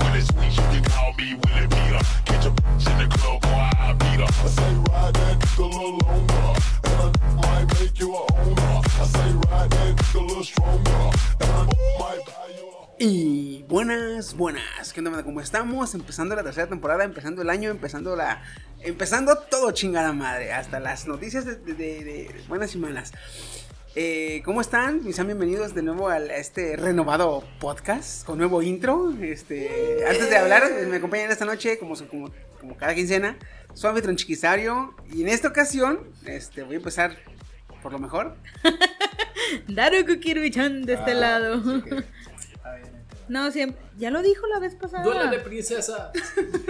A Y buenas, buenas. ¿Qué onda? ¿Cómo estamos? Empezando la tercera temporada, empezando el año, empezando la. Empezando todo chingada madre. Hasta las noticias de buenas y malas. Eh, ¿Cómo están? Mis sean bienvenidos de nuevo a este renovado podcast con nuevo intro. Este, antes de hablar, me acompañan esta noche, como, como, como cada quincena, su árbitro chiquisario. Y en esta ocasión, este, voy a empezar por lo mejor. Daru Kukirubichan de este Ah, lado. No, siempre. Ya lo dijo la vez pasada. Duele de princesa.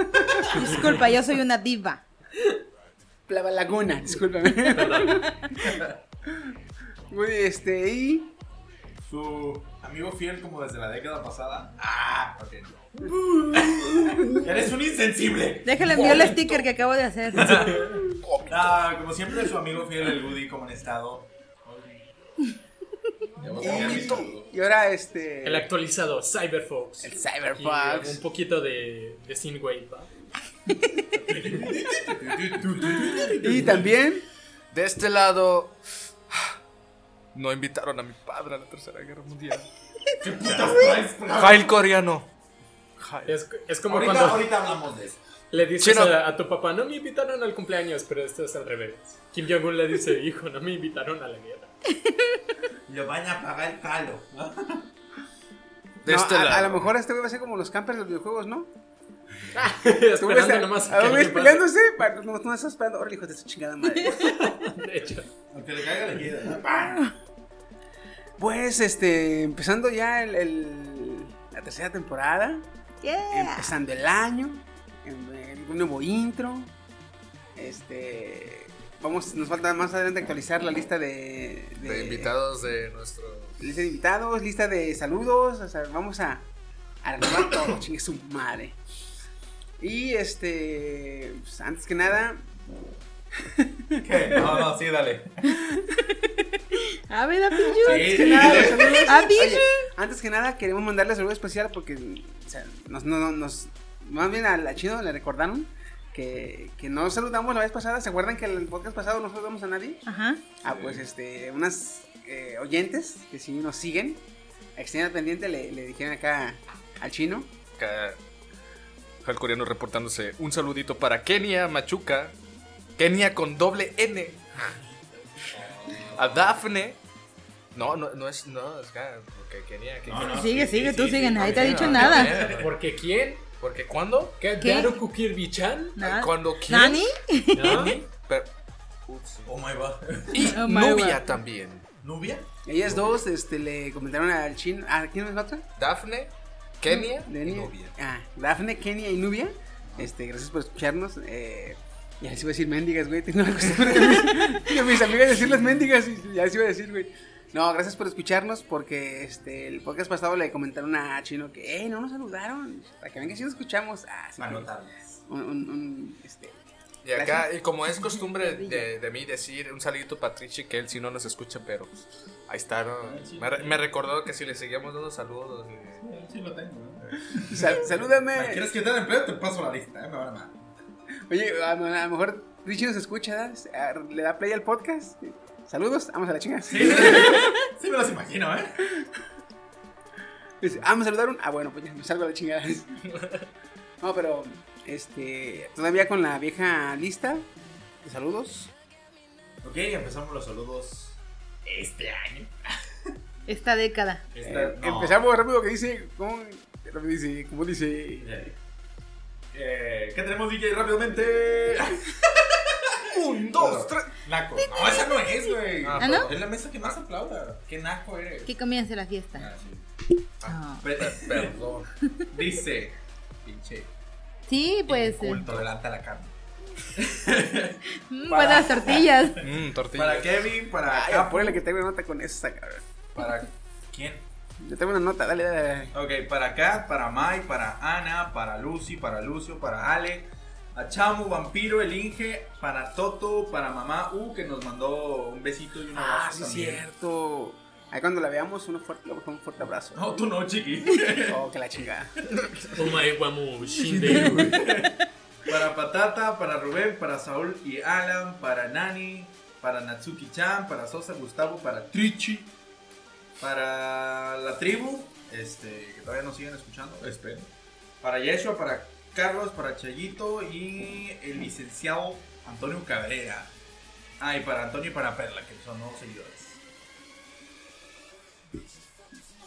Disculpa, yo soy una diva. La laguna, discúlpame. Este, y. Su amigo fiel como desde la década pasada. Ah, ok. no. Eres un insensible. Déjale enviar el sticker que acabo de hacer. Ah, como siempre, su amigo fiel, el Woody, como en estado. Y ahora este. El actualizado, Cyberfox. El Y Cyberfox. un poquito de, de Synthwave, ¿va? Y también. De este lado, no invitaron a mi padre a la Tercera Guerra Mundial. Jail coreano. Jail. Es, es como Ahorita, cuando ahorita hablamos de eso. le dices a, a tu papá, no me invitaron al cumpleaños, pero esto es al revés. Kim Jong-un le dice, hijo, no me invitaron a la guerra. Le van a pagar el palo. De no, este a, lado. a lo mejor este güey va a ser como los campers de los videojuegos, ¿no? Tú ves Esperando a- nomás a pase. peleándose. para- No, no estás esperando. Órale, hijo de su chingada madre. De hecho, Aunque le caiga le queda. Pues este. Empezando ya el, el- la tercera temporada. Yeah. Empezando el año. en- en Un nuevo intro. Este. Vamos, nos falta más adelante actualizar la lista de, De invitados de nuestro. Lista de invitados, lista de saludos. O sea, vamos a, a renovar todo, chingue su madre. Y este. pues, antes que nada. ¿Qué? No, no, sí, dale. A ver, a. Sí, que nada, los saludos. A. Oye, antes que nada, queremos mandarle saludo especial porque o sea, nos, no- no- nos, más bien a la chino le recordaron que, que no saludamos la vez pasada. ¿Se acuerdan que en el podcast pasado no saludamos a nadie? Ajá. Ah, pues este, unas eh, oyentes que sí nos siguen, extienda pendiente, le, le dijeron acá al chino. Jail coreano reportándose. Un saludito para Kenia Machuca. Kenia con doble N. A Dafne. No, no, no es. No, es que. Porque Kenia. que- No, no. Sigue, sí, sigue, sí, tú sí, sigue, sí, nadie te ha dicho nada. ¿porque quién? Porque cuando. ¿Qué? ¿Qué? ¿Daru Kukirbi-chan? Nada. Cuando quién. ¿Nani? ¿No? Pero- Ups. Oh my god. Y Oh my Nubia God. también. ¿Nubia? Ellas dos este, le comentaron al chino. ¿A quién es otra? Dafne, Kenia y. Nubia. Ah, Dafne, Kenia y Nubia. Este, gracias por escucharnos. Eh, ya les iba a decir mendigas, güey. Tengo la costumbre de mis, de mis amigas decirles mendigas y ya les iba a decir, güey. No, gracias por escucharnos porque este el podcast pasado le comentaron a Chino que, eh, no nos saludaron. Para que venga si nos escuchamos. Ah, sí. Que-. Un, un, un, este, Y acá, y como es costumbre de, de mí decir un saludito para Trichi, que él sí no nos escucha, pero pues, ahí está, ¿no? Me, re- me recordó que si le seguíamos dando saludos. y- Sí, lo tengo. ¿no? sal- salúdame. ¿Me ¿Quieres quitar empleo? Te paso la lista, ¿eh? Me van a mandar. Oye, a, a lo mejor Richie nos escucha. Ah, le da play al podcast. Saludos, vamos a la chinga. Sí, sí me los imagino, ¿eh? Dice, ah, me saludaron. Ah, bueno, pues ya me salgo a la chingada. No, pero, este, todavía con la vieja lista de saludos. Ok, empezamos los saludos este año. Esta década. Esta- Eh, no. Empezamos rápido que dice, ¿cómo, dice, ¿cómo dice? Eh, eh, ¿Qué tenemos, DJ? Rápidamente. Un, dos, tres. Naco. No, esa no es, güey. Ah, ¿Ah, no? Es la mesa que más aplauda. ¿Qué naco eres? Que comience la fiesta. Ah, sí. Ah. Perdón. Dice, pinche, Sí, pues. eh, intolerante a la carne. Mm, para- buenas tortillas. Mmm, tortilla. Para Kevin, para Ay, Capu, apúrale que tengo una nota con esa, cabrón. para quién. Yo tengo una nota, dale, dale. Ok, para Kat, para Mai, para Ana, para Lucy, para Lucio, para Ale, a Chamu, Vampiro, el Inge, para Toto, para Mamá U, que nos mandó un besito y un Ah, abrazo sí, es también. cierto. Ahí cuando la veamos, uno fuerte, un fuerte abrazo. No, tú no, chiqui. Oh, que la chingada. Omae wamu shinderu. Para Patata, para Rubén, para Saúl y Alan, para Nani, para Natsuki-chan, para Sosa, Gustavo, para Trichi, para la tribu, este, que todavía nos siguen escuchando, espero. Para Yeshua, para Carlos, para Chayito y el licenciado Antonio Cabrera. Ah, y para Antonio y para Perla, que son nuevos seguidores.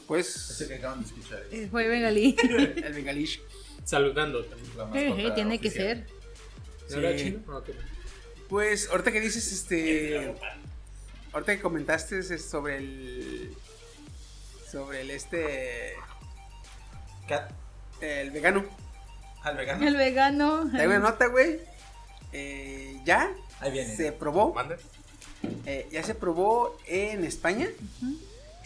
Pues, Ese que acaban de escuchar. es Eh, Fue Bengalí. el Bengalish. Saludando también. la mascota eh, tiene que ser. ¿No era chino? Pues, ahorita que dices, este. Ahorita que comentaste es sobre el. Sobre el este. Cat, El vegano. al vegano. El vegano. Traigo una nota, güey. Eh, ya Ahí viene. se probó. Mande. eh, ya se probó en España.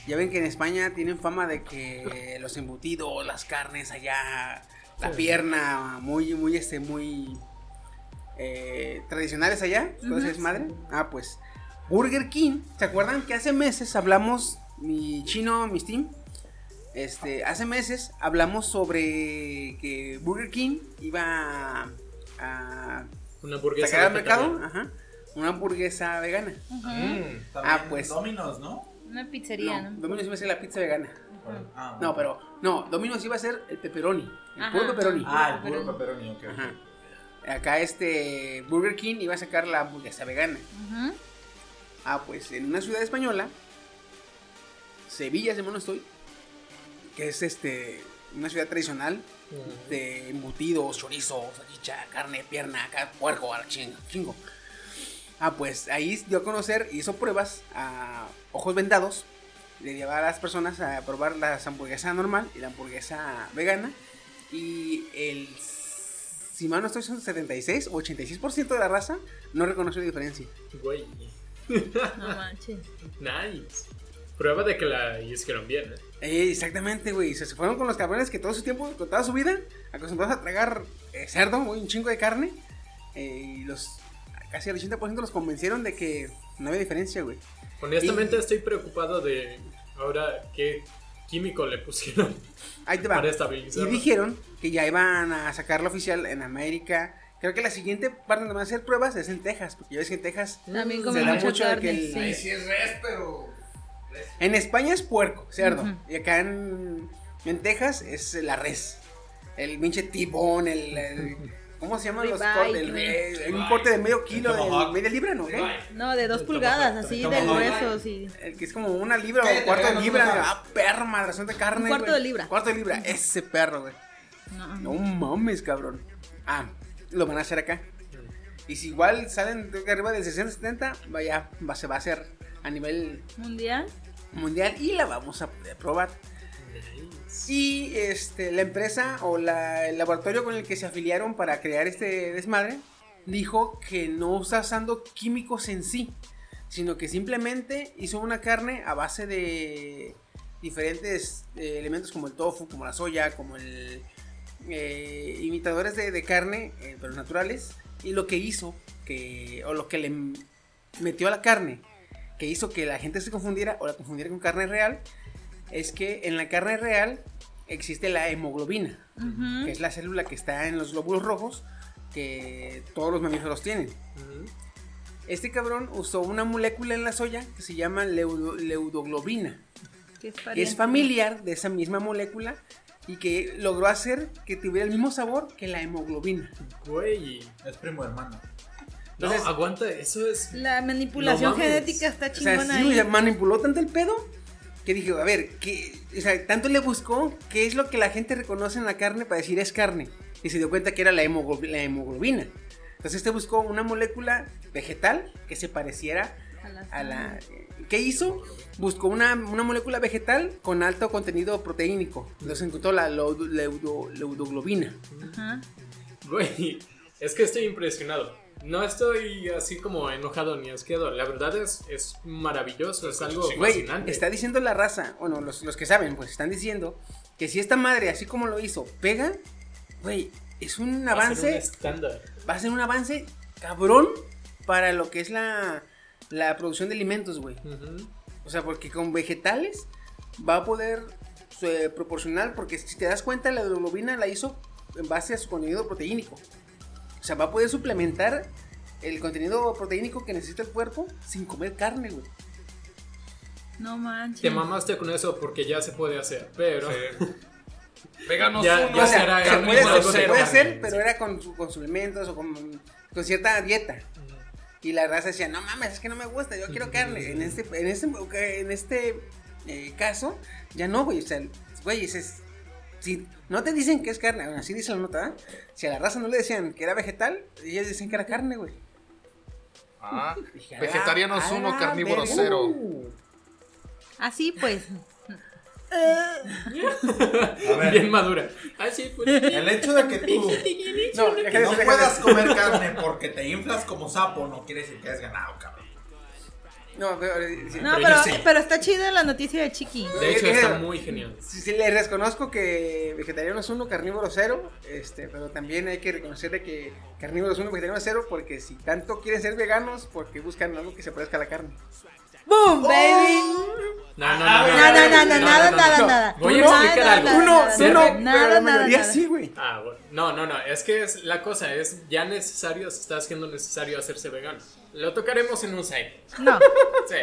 Ya ven que en España tienen fama de que los embutidos, las carnes allá, la pierna, muy, muy, este, muy eh, tradicionales allá. Entonces, madre. Ah, pues. Burger King. ¿Se acuerdan que hace meses hablamos, mi chino, mi Steam? Este, hace meses hablamos sobre que Burger King iba a Una hamburguesa. sacar al mercado ajá, una hamburguesa vegana. Mm. También Ah, pues. Dominos, ¿no? Una pizzería, No, ¿no? Domino's iba a ser la pizza vegana. Ah, No, pero no, Domino's iba a ser el pepperoni, el Ajá. puro pepperoni. Ah, el puro pepperoni, ok. Ajá. Acá este Burger King iba a sacar la hamburguesa vegana. Ah, pues en una ciudad española, Sevilla, no estoy, que es este una ciudad tradicional de embutidos, chorizo, salchicha, carne, pierna, acá, puerco, chingo, chingo. Ah, pues ahí dio a conocer, hizo pruebas a ojos vendados, le llevaba a las personas a probar la hamburguesa normal y la hamburguesa vegana. Y el, si mal no estoy, son 76 o 86% de la raza no reconoció la diferencia. Güey. No manches. Nice. Prueba de que la hicieron bien. ¿eh? Eh, exactamente, güey. Se se fueron con los cabrones que todo su tiempo, con toda su vida, acostumbrados a tragar eh, cerdo, güey, un chingo de carne. eh, y los casi el 80% los convencieron de que no había diferencia, güey. Honestamente Y- estoy preocupado de ahora qué químico le pusieron Ahí te va. para Y dijeron que ya iban a sacarlo oficial en América. Creo que la siguiente parte donde van a hacer pruebas es en Texas, porque ya ves que en Texas También se da mucho de que el- Ahí sí. sí es res, pero. En España es puerco, cerdo. Y acá en, en Texas es la res. El pinche tibón, el, el- ¿Cómo se llaman los cortes? Un corte de medio kilo, de media libra, ¿no? No, de dos pulgadas, así, de y... El que es como una libra o cuarto de libra. Ah, perro, madrazón de carne. Un cuarto de libra. Cuarto de libra. Ese perro, güey. No, mames, cabrón. Ah, lo van a hacer acá. Y si igual salen arriba del 60-70, vaya, va, se va a hacer a nivel mundial. mundial y la vamos a poder probar. Nice. Y este, la empresa o el laboratorio con el que se afiliaron para crear este desmadre dijo que no está usando químicos en sí, sino que simplemente hizo una carne a base de diferentes eh, elementos como el tofu, como la soya, como el eh, imitadores de, carne, eh, pero naturales, y lo que hizo, que, o lo que le metió a la carne, que hizo que la gente se confundiera o la confundiera con carne real, es que en la carne real existe la hemoglobina, que es la célula que está en los glóbulos rojos que todos los mamíferos tienen. Este cabrón usó una molécula en la soya que se llama leudo- leudoglobina, Que es, que es pariente. familiar de esa misma molécula y que logró hacer que tuviera el mismo sabor que la hemoglobina. Güey. Es primo hermano. No, Entonces- aguanta, eso es. La manipulación No genética está O sea, chingona sí, ahí. manipuló tanto el pedo que dije, a ver, ¿qué, o sea, tanto le buscó qué es lo que la gente reconoce en la carne para decir es carne. Y se dio cuenta que era la, hemoglo- la hemoglobina. Entonces este buscó una molécula vegetal que se pareciera A la a la... ¿Qué hizo? Buscó una, una molécula vegetal con alto contenido proteínico. Entonces encontró la leudo- leudo- leudoglobina. Ajá. Güey, es que estoy impresionado. No estoy así como enojado ni asqueado. La verdad es, es maravilloso, es algo Güey, fascinante. está diciendo la raza, bueno, los, los que saben, pues están diciendo que si esta madre, así como lo hizo, pega, güey, es un Va a ser avance, un estándar. va a ser un avance cabrón para lo que es la, la producción de alimentos, güey. O sea, porque con vegetales va a poder eh, proporcionar, porque si te das cuenta, la hemoglobina la hizo en base a su contenido proteínico. O sea, va a poder suplementar el contenido proteínico que necesita el cuerpo sin comer carne, güey. No manches. Te mamaste con eso porque ya se puede hacer, pero. Veganos Ya- uno. ya o sea, será se puede, se hacer, pero sí. era con, con suplementos o con, con cierta dieta. Y la raza decía, no mames, es que no me gusta, yo quiero carne. En este, en este, en este eh, caso, ya no, güey. O sea, güey, ese es. Si no te dicen que es carne, bueno, así dice la nota, ¿eh? Si a la raza no le decían que era vegetal, ellos decían que era carne, güey. Ah, Dije, vegetarianos "A la 1, carnívoros verga". 0. Así pues. A ver, Bien madura. Ah, sí, pues. el hecho de que tú No, no puedas comer carne porque te inflas como sapo no quiere decir que has ganado, cabrón. No, pero, eh, sí. No, Pero pero, sí. pero está chida la noticia de Chiqui. De hecho, Eh, está eh, muy genial. Sí, sí, le reconozco que vegetariano es uno, carnívoro cero, este, pero también hay que reconocerle que carnívoro es uno, vegetariano es cero, porque si tanto quieren ser veganos, porque buscan algo que se parezca a la carne. ¡Boom, baby! No, no, no. No, no, no, no, nada, nada, no. nada. Voy a explicar algo. nada, Uno, nada, la mayoría nada. sí, güey. Ah, bueno. No, no, no. Es que es, la cosa es ya necesario, se está haciendo necesario hacerse vegano. Lo tocaremos en un site. No, Sí.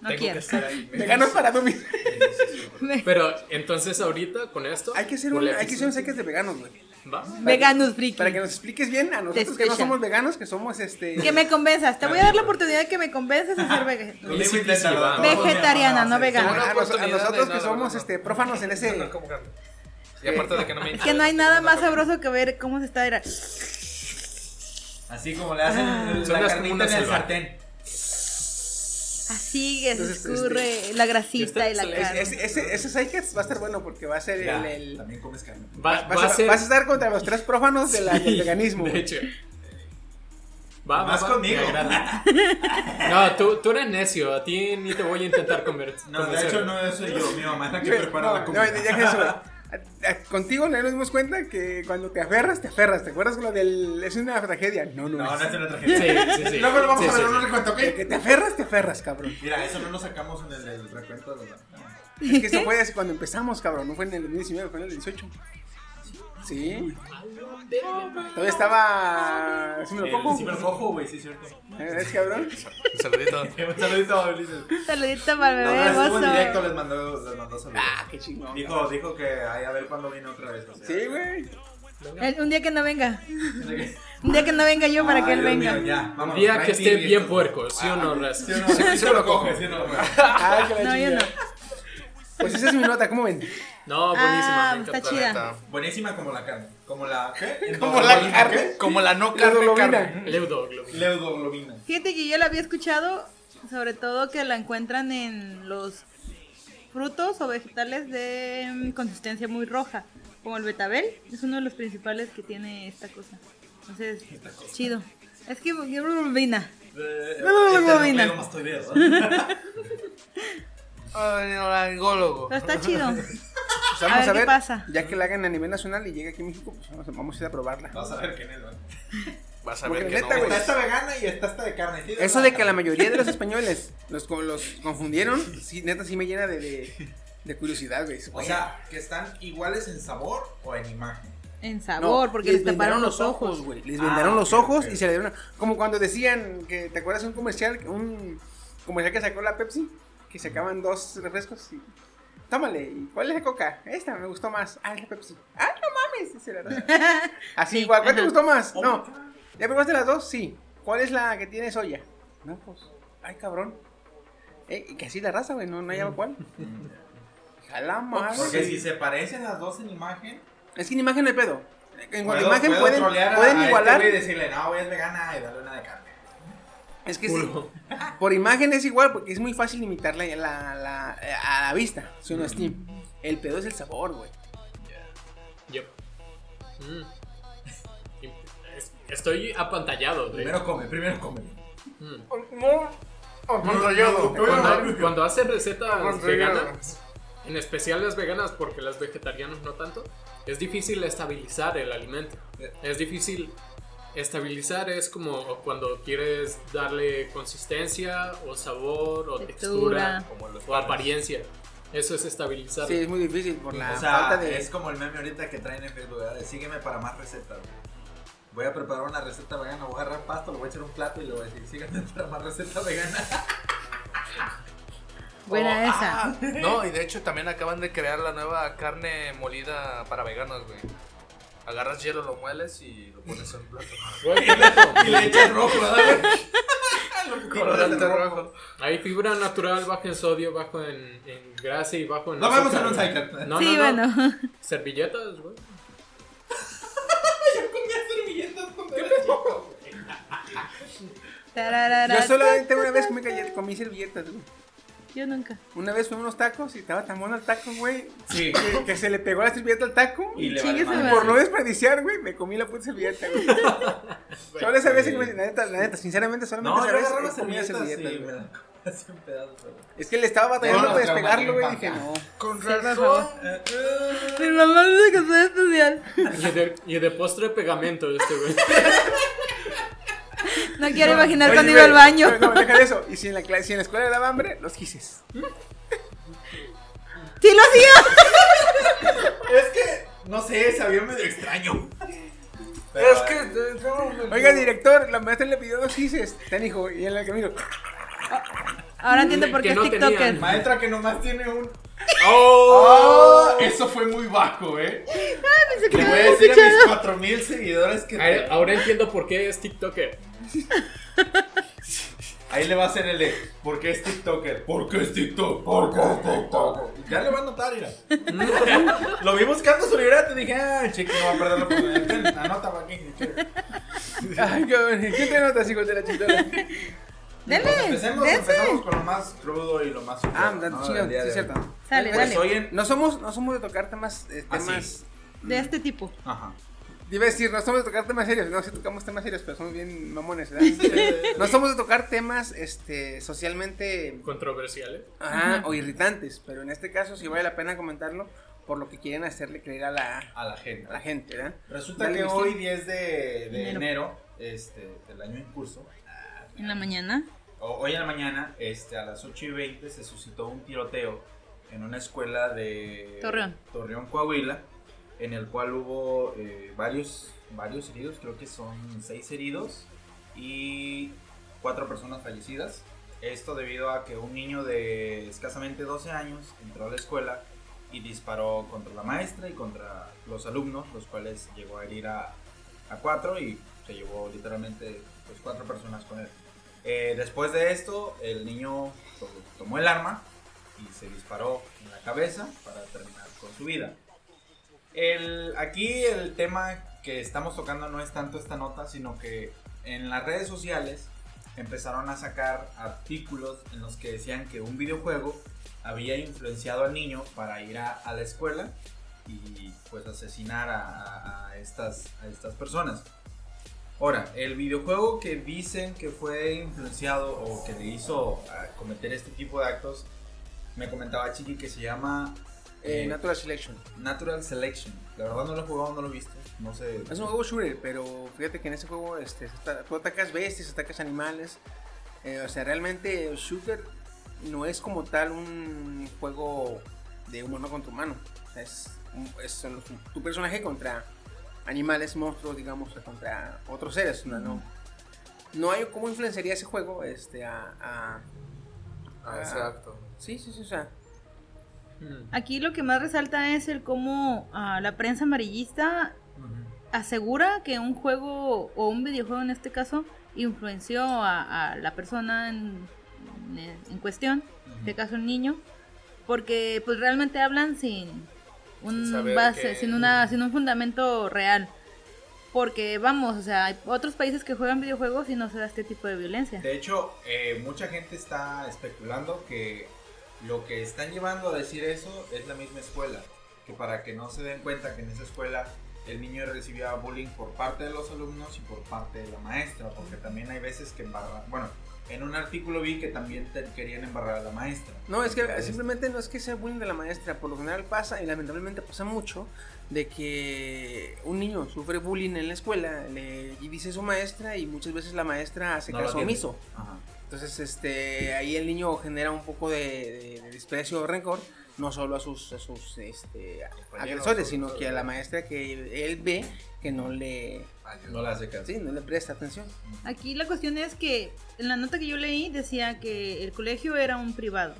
no tengo quiero. que estar ahí. Veganos para dormir. Pero entonces ahorita con esto. Hay que hacer un, hay que hacer un seques de veganos, güey. ¿Va? Veganos friki. Para que nos expliques bien a nosotros que no somos veganos, que somos este. Que me convenzas. Te voy a dar la oportunidad de que me convences a ser vege- Tú Y sí, inténtalo, sí, va. todos mi hermano vegetariana, no vegana. a, nosotros que somos este prófanos en ese. Y aparte de que no me Que no hay nada más sabroso que ver cómo se está. Así como le hacen Suenas la carnita en el selva. sartén. Así que se Entonces, escurre la grasita y la este, carne. Ese, ese, va a estar bueno porque va a ser Ya, el. el- También comes carne. Va, vas, va a a, ser. vas a estar contra los tres prófanos de la- del veganismo. De hecho. Va, va, Más va, conmigo. No, tú, tú eres necio. A ti ni te voy a intentar conver- No, de hecho no soy yo, mi mamá es la que prepara no, la no, comida. deja eso, güey. A- Contigo no nos dimos cuenta que cuando te aferras, te aferras. ¿Te acuerdas lo del. Es una tragedia? No, no, No, no es. es una Sí, tragedia. sí, sí. Luego lo vamos Sí, a ver sí, en un sí. recuento, ¿ok? Que te aferras, te aferras, cabrón. Mira, eso no lo sacamos en el, recuento de la... Es que eso fue así cuando empezamos, cabrón. No fue en el 2019, fue en el 18. Sí. Todavía estaba. ¿Sí me lo cojo? cibercojo, güey, sí es cierto. ¿Es cabrón? Un saludito. Un saludito a Ulises. Saludito para el bebé no, estuvo en directo, les mandó, les mandó saludos. Ah, qué chingón. Dijo, dijo que ay, a ver cuándo viene otra vez. o sea. Sí, güey. Un día que no venga. Un día que no venga yo para Ay, que él Dios venga. mío, ya, Un vámonos, día que esté bien puerco, ¿sí o no, Raz? Sí o no, sí, sí me lo coge, sí o no. Ay, que la No, yo no. Pues esa es mi nota, ¿cómo ven? No, buenísima. Ah, me está chida. Buenísima como la carne. Como la. ¿Qué? Como la carne. ¿qué? Como la no carne, globina. carne. Leudoglobina. Leudoglobina. Fíjate que yo la había escuchado, sobre todo que la encuentran en los frutos o vegetales de mm, consistencia muy roja, como el betabel, es uno de los principales que tiene esta cosa. Entonces, chido. Es que vina. Eh, No, laringólogo. Pero está chido. Pues A vamos ver a qué ver, pasa. ya que la hagan a nivel nacional y llegue aquí a México, pues vamos a, vamos a ir a probarla. Vas a ver quién es, ¿no? Vas a Porque ver que neta, no. güey. Está esta vegana y está esta de carne. ¿sí? Eso de que la mayoría de los españoles los, co- los confundieron, sí, neta sí me llena de, de, de curiosidad, güey. O sea, que están iguales en sabor o en imagen. En No, sabor, porque les taparon los ojos. güey. Les Ah, vendaron los ok, ojos y se le dieron. Como cuando decían que, ¿te acuerdas de un comercial? Un comercial que sacó la Pepsi, que sacaban dos refrescos y. Tómale, ¿y cuál es la coca? Esta me gustó más. Ah, es la Pepsi. Ah, no mames. dice la verdad. Así, Sí, igual, ¿cuál te gustó más? Oh No. ¿Ya probaste las dos? Sí. ¿Cuál es la que tiene soya? No, pues. Ay, cabrón. Eh, y que así la raza, güey, no, no hallaba cuál. Jala madre. Porque si se parecen las dos en imagen, Es que en imagen no hay pedo. En cuanto imagen puedo pueden, pueden a este igualar. y decirle, no, güey, es vegana y darle una de carne. Es que sí, por imagen es igual porque es muy fácil imitar la, la, la- a la vista, si uno Steam. El pedo es el sabor, güey. Yep. Mm. Es- Estoy apantallado. de- Primero come, primero come. Mm. No, Cuando, cuando hacen recetas veganas, en especial las veganas, porque las vegetarianas no tanto, es difícil estabilizar el alimento. Es difícil estabilizar, es como cuando quieres darle consistencia o sabor o textura, Textura. Como los o apariencia. Eso es estabilizar. Sí, es muy difícil por la o sea, falta de. es como el meme ahorita que traen en Facebook, ¿verdad? De, Sígueme para más recetas. Voy a preparar una receta vegana, voy a agarrar pasto, lo voy a echar un plato y le voy a decir, sígueme para más receta vegana. Buena Oh, esa. ah, no, y de hecho también acaban de crear la nueva carne molida para veganos, güey. Agarras hielo, lo mueles y lo pones en plato. Y le echas rojo. Colorante rojo. Hay fibra natural bajo en sodio, bajo en, en grasa y bajo en No vamos en un cycle. No, sí, no, no. Servilletas, güey. Comía servilletas cuando era chico. Tararara. Yo solamente una vez comí, comí servilletas, güey. Yo nunca. Una vez fui a unos tacos y estaba tan bueno el taco, güey. Sí. Que, que se le pegó la servilleta al taco. Y le Chingue vale. Y por no desperdiciar, güey, me comí la puta servilleta, güey. Solo esa vez que me la neta, la neta, sinceramente, solamente No, esa vez y me güey. la así en pedazos. güey. Es que le estaba batallando No, para despegarlo, güey. Dije, no. Con Sí, razón. Mi mamá dice que soy especial. Y de, y de postre pegamento este, güey. No quiero imaginar Oye, cuando iba al baño. No, deja de eso. Y si en la, cla- si en la escuela le daba hambre, los quises. ¡Sí lo hacía! Es que, no sé, sabía medio extraño. Es que. Oiga, director, la maestra le pidió dos quises. Ten hijo, y en el camino. Ahora entiendo por qué es no TikToker. tenían. Maestra que nomás tiene un. ¡Oh! Oh, eso fue muy bajo, eh. Pensé que Le voy a decir a mis escuchado. 4000 seguidores que. Ahora- Ahora entiendo por qué es TikToker. Ahí le va a hacer el de. ¿Por qué es TikToker? ¿Por qué es TikTok? ¿Por qué es TikTok? Ya le va a notar, mira. Lo vi buscando su libreta y dije, ah, chico, no va a perder la oportunidad. Anota para aquí. Ay, cabrón. ¿Qué te notas, hijo de la chingada? Dele, Pues empecemos, dense. empezamos con lo más crudo y lo más. Ah, suave, ¿no? día sí, de cierto. Sale, Pues dale. hoy en. No somos, no somos de tocar temas, eh, Ah, sí. temas. De este tipo. Ajá. Iba a decir, no somos de tocar temas serios. No, sí tocamos temas serios, pero somos bien mamones, ¿verdad? no somos de tocar temas, este, socialmente Controversiales. ajá, o irritantes. Pero en este caso sí vale la pena comentarlo por lo que quieren hacerle creer a la, A la gente. a la gente, ¿verdad? Resulta Dale, que hoy, 10 de, de Enero. enero, este, del año en curso, En la mañana. o- hoy en la mañana, este, a las 8 y 20, se suscitó un tiroteo en una escuela de Torreón. Torreón, Coahuila, en el cual hubo eh, varios, varios heridos, creo que son 6 heridos y 4 personas fallecidas. Esto debido a que un niño de escasamente 12 años entró a la escuela y disparó contra la maestra y contra los alumnos, los cuales llegó a herir a, a cuatro y se llevó literalmente pues, cuatro personas con él. Eh, después de esto, el niño to- tomó el arma y se disparó en la cabeza para terminar con su vida. Aquí el tema que estamos tocando no es tanto esta nota, sino que en las redes sociales empezaron a sacar artículos en los que decían que un videojuego había influenciado al niño para ir a, la escuela y pues asesinar a estas personas. Ahora, el videojuego que dicen que fue influenciado o que le hizo a cometer este tipo de actos, me comentaba Chiqui que se llama Eh, eh, Natural Selection. Natural Selection. La verdad no lo he jugado, no lo he visto. No sé. Es un juego shooter, pero fíjate que en ese juego este, tú atacas bestias, atacas animales. Eh, o sea, realmente el shooter no es como tal un juego de humano contra humano. Es, es tu personaje contra animales, monstruos, digamos, contra otros seres. No, no, no hay cómo influenciaría ese juego este, a, a- Ah, exacto. Sí, sí, sí, o sea. Mm. Aquí lo que más resalta es el cómo ah, la prensa amarillista asegura que un juego o un videojuego en este caso influenció a, a la persona en, en- en cuestión, en este caso el niño, porque pues realmente hablan sin un base, que- sin una, sin un fundamento real. Porque vamos, o sea, hay otros países que juegan videojuegos y no se da este tipo de violencia. De hecho, eh, mucha gente está especulando que lo que están llevando a decir eso es la misma escuela. Que para que no se den cuenta que en esa escuela el niño recibía bullying por parte de los alumnos y por parte de la maestra. Porque también hay veces que embarran. Bueno, en un artículo vi que también te querían embarrar a la maestra. No, es que Entonces, simplemente no es que sea bullying de la maestra, por lo general pasa y lamentablemente pasa mucho de que un niño sufre bullying en la escuela, le y dice su maestra y muchas veces la maestra hace no caso omiso. Ajá. Entonces, este, ahí el niño genera un poco de, de- de desprecio o rencor, no solo a sus, a sus este, agresores, sino que a la maestra que él ve que no le, No le hace caso. sí, no le presta atención. Aquí la cuestión es que en la nota que yo leí decía que el colegio era un privado.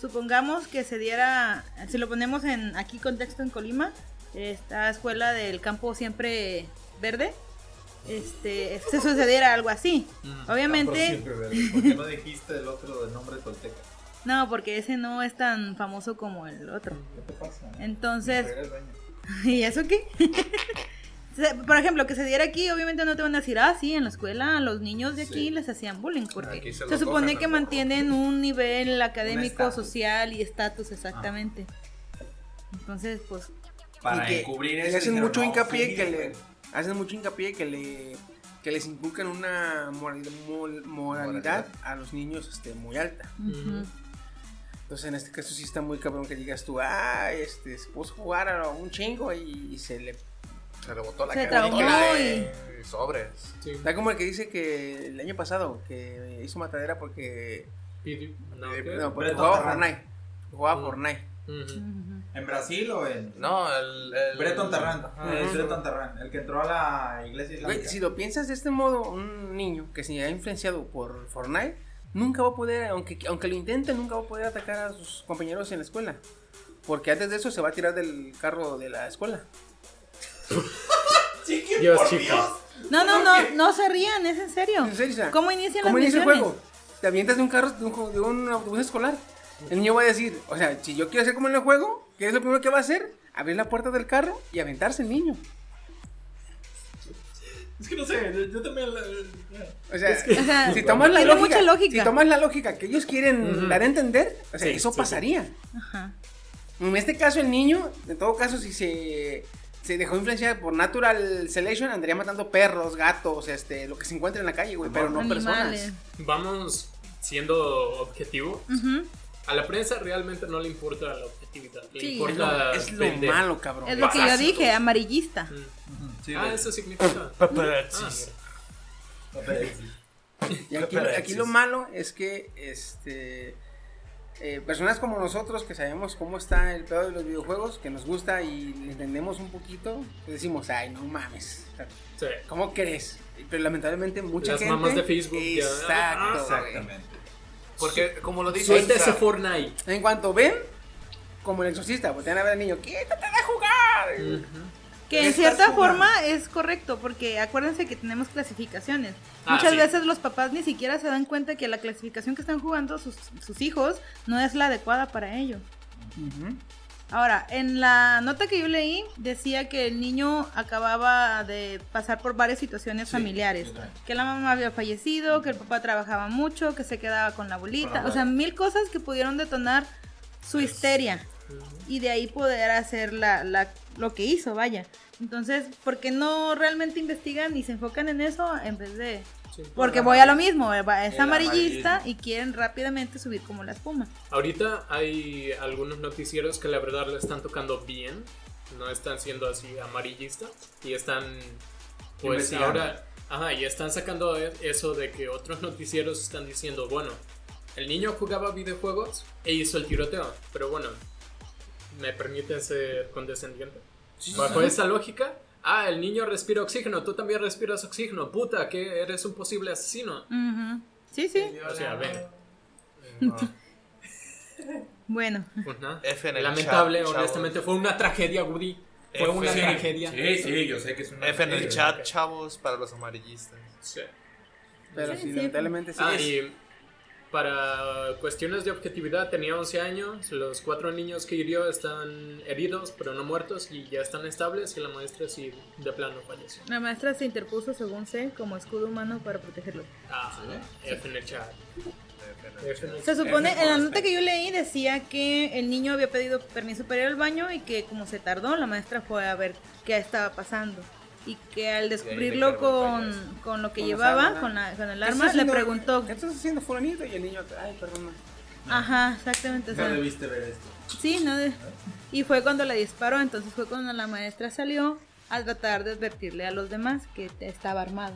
Supongamos que se diera, si lo ponemos en aquí contexto en Colima, esta escuela del campo siempre verde, este, se sucediera algo así. Por Obviamente. ¿Por qué no dijiste el otro de nombre tolteca? no, porque ese no es tan famoso como el otro. ¿Qué te pasa? Entonces. ¿Y eso qué? Se- Por ejemplo, que se diera aquí, obviamente no te van a decir, ah, sí, en la escuela a los niños de aquí Sí. les hacían bullying, porque se se, supone que mantienen un nivel académico, estatus. social y estatus, exactamente. Entonces, pues, Para y que encubrir y eso. hacen mucho "No, hincapié sí, que güey". le hacen mucho hincapié que le que les inculcan una moralidad, mol- moralidad a los niños este muy alta ujú. entonces en este caso sí está muy cabrón que digas tú ah este se puso a jugar a un chingo y, se le Se le botó la Se traumó y... sobres. Sí. da como el que dice que el año pasado que hizo matadera porque Pidi- no, eh, no, porque jugaba. Fortnite jugaba Mm. Fortnite. ¿En Brasil o en.? No, el. el Breton Tarrant, el que entró a la iglesia Güey, islámica. si lo piensas de este modo, un niño que se ha influenciado por Fortnite nunca va a poder, aunque, aunque lo intente, nunca va a poder atacar a sus compañeros en la escuela. Porque antes de eso se va a tirar del carro de la escuela. Dios, chicos. No, no, no, no se rían, es en serio. En serio, ¿Cómo inician ¿Cómo las inicia el misiones? juego? Te avientas de un carro, de un, ju- de un autobús escolar. El niño va a decir, o sea, si yo quiero hacer como en el juego, ¿qué es lo primero que va a hacer? Abrir la puerta del carro y aventarse el niño. Es que no sé, yo, también. la- O sea, O sea, si tomas la tiene lógica, mucha lógica. si tomas la lógica que ellos quieren dar a entender, o sea, Sí, eso sí, sí. pasaría. Ajá. En este caso, el niño, en todo caso, si se, se dejó influenciar por Natural Selection, andaría matando perros, gatos, este, lo que se encuentre en la calle, güey, pero no Animales. personas. Vamos siendo objetivos. A la prensa realmente no le importa la objetividad. Le Sí. Es importa lo, es lo malo, cabrón. Es lo que yo dije, amarillista. Mm. Sí, Ah, eso significa. Paparazzis. Ah, Y aquí, aquí lo malo es que este eh, personas como nosotros que sabemos cómo está el pedo de los videojuegos, que nos gusta y le entendemos un poquito, pues decimos, ay, no mames. o sea, sí. ¿Cómo crees? Pero lamentablemente mucha Las gente. mamás de Facebook ya- Exacto. Ah. Exactamente. Porque, como lo dices. Suelta o sea, ese Fortnite. En cuanto ven, como el exorcista, voltean a ver al niño, quítate de jugar. Que en cierta forma es correcto, porque acuérdense que tenemos clasificaciones. Ah, Muchas sí. veces los papás ni siquiera se dan cuenta que la clasificación que están jugando sus, sus hijos no es la adecuada para ellos. Ahora, en la nota que yo leí decía que el niño acababa de pasar por varias situaciones Sí, familiares. Que la mamá había fallecido, que el papá trabajaba mucho, que se quedaba con la abuelita. O sea, mil cosas que pudieron detonar su histeria. Y de ahí poder hacer la, la- lo que hizo, vaya. Entonces, ¿por qué no realmente investigan y se enfocan en eso en vez de... Sí. Porque voy a lo mismo, es amarillista y quieren rápidamente subir como la espuma. Ahorita hay algunos noticieros que la verdad le están tocando bien, no están siendo así amarillistas y están pues Investigando. ahora, ajá, y están sacando e- eso de que otros noticieros están diciendo, bueno, el niño jugaba videojuegos e hizo el tiroteo, pero bueno, ¿me permite ser condescendiente? Bajo esa lógica, ah, el niño respira oxígeno, tú también respiras oxígeno, puta, que eres un posible asesino. Ujú. Sí, sí. O sea, ven, Bueno, pues nada. F en el Lamentable, chat, chavos. honestamente, fue una tragedia, Woody. Fue F una tragedia. Sí, sí, yo sé que es una. F en el Sí, chat, chavos, para los amarillistas. Sí. Pero Sí, sí, sí. lamentablemente sí. Ah, y para cuestiones de objetividad, tenía 11 años. Los cuatro niños que hirió están heridos, pero no muertos, y ya están estables. Y la maestra sí, de plano falleció. la maestra se interpuso, según sé, como escudo humano para protegerlo. Ah, F en el chat. Se supone, en la nota que yo leí decía que el niño había pedido permiso para ir al baño y que como se tardó, la maestra fue a ver qué estaba pasando. Y que al descubrirlo con, con lo que Con llevaba, armas, con, la, con el ¿Qué arma, estás le haciendo? preguntó. ¿Qué estás haciendo, fulanito? Y el niño, ay, perdón. Ajá, exactamente. o No sea, debiste ver esto. sí, no de- Y fue cuando le disparó, entonces fue cuando la maestra salió a tratar de advertirle a los demás que estaba armado.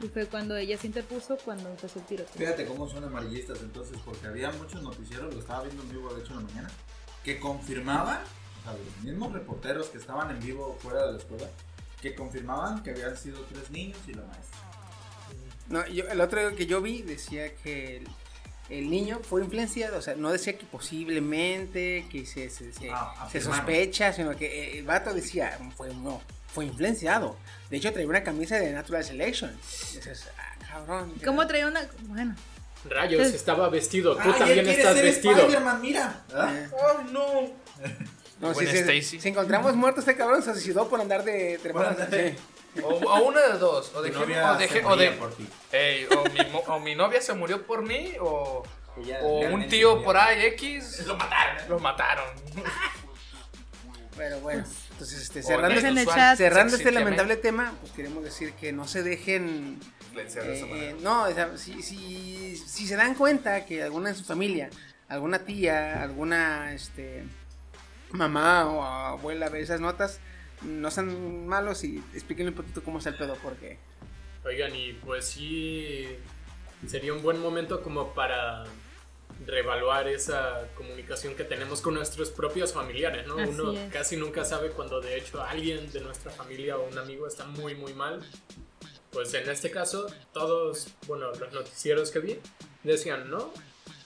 Y fue cuando ella se interpuso cuando empezó el tiroteo. Fíjate cómo son amarillistas entonces, porque había muchos noticieros, lo estaba viendo en vivo de hecho en la mañana, que confirmaban, o sea, los mismos reporteros que estaban en vivo fuera de la escuela, que confirmaban que habían sido tres niños y la maestra. No, yo, el otro que yo vi decía que el, el niño fue influenciado, o sea, no decía que posiblemente, que se, se, se- Ah, se sospecha, sino que eh, el vato decía, fue, no, fue influenciado. De hecho, traía una camisa de Natural Selection. Dices, ah, cabrón. ¿Cómo traía una.? Bueno, Rayos, Es- estaba vestido. Tú Ah, también estás ser vestido. Spider-Man, mira. ¿Ah? ¡Ay, no! no, si, encontramos muerto este cabrón, se suicidó por andar de de- Sí. O, o una de dos. O de, novia o de, se o de, por ti. Ey, o, mi, o mi novia se murió por mí, o, o un tío por ahí X Lo mataron. lo mataron. Pero bueno, entonces este, cerrando, en chat. cerrando este lamentable tema, pues queremos decir que no se dejen Eh, no, o sea, si, si, si se dan cuenta que alguna de su familia, alguna tía, alguna este, mamá o abuela ve esas notas, no sean malos y explíquenle un poquito cómo está el pedo, porque Oigan, y pues sí, sería un buen momento como para reevaluar esa comunicación que tenemos con nuestros propios familiares, ¿no? Así Uno es. casi nunca sabe cuando de hecho alguien de nuestra familia o un amigo está muy, muy mal. Pues en este caso, todos, bueno, los noticieros que vi decían, no,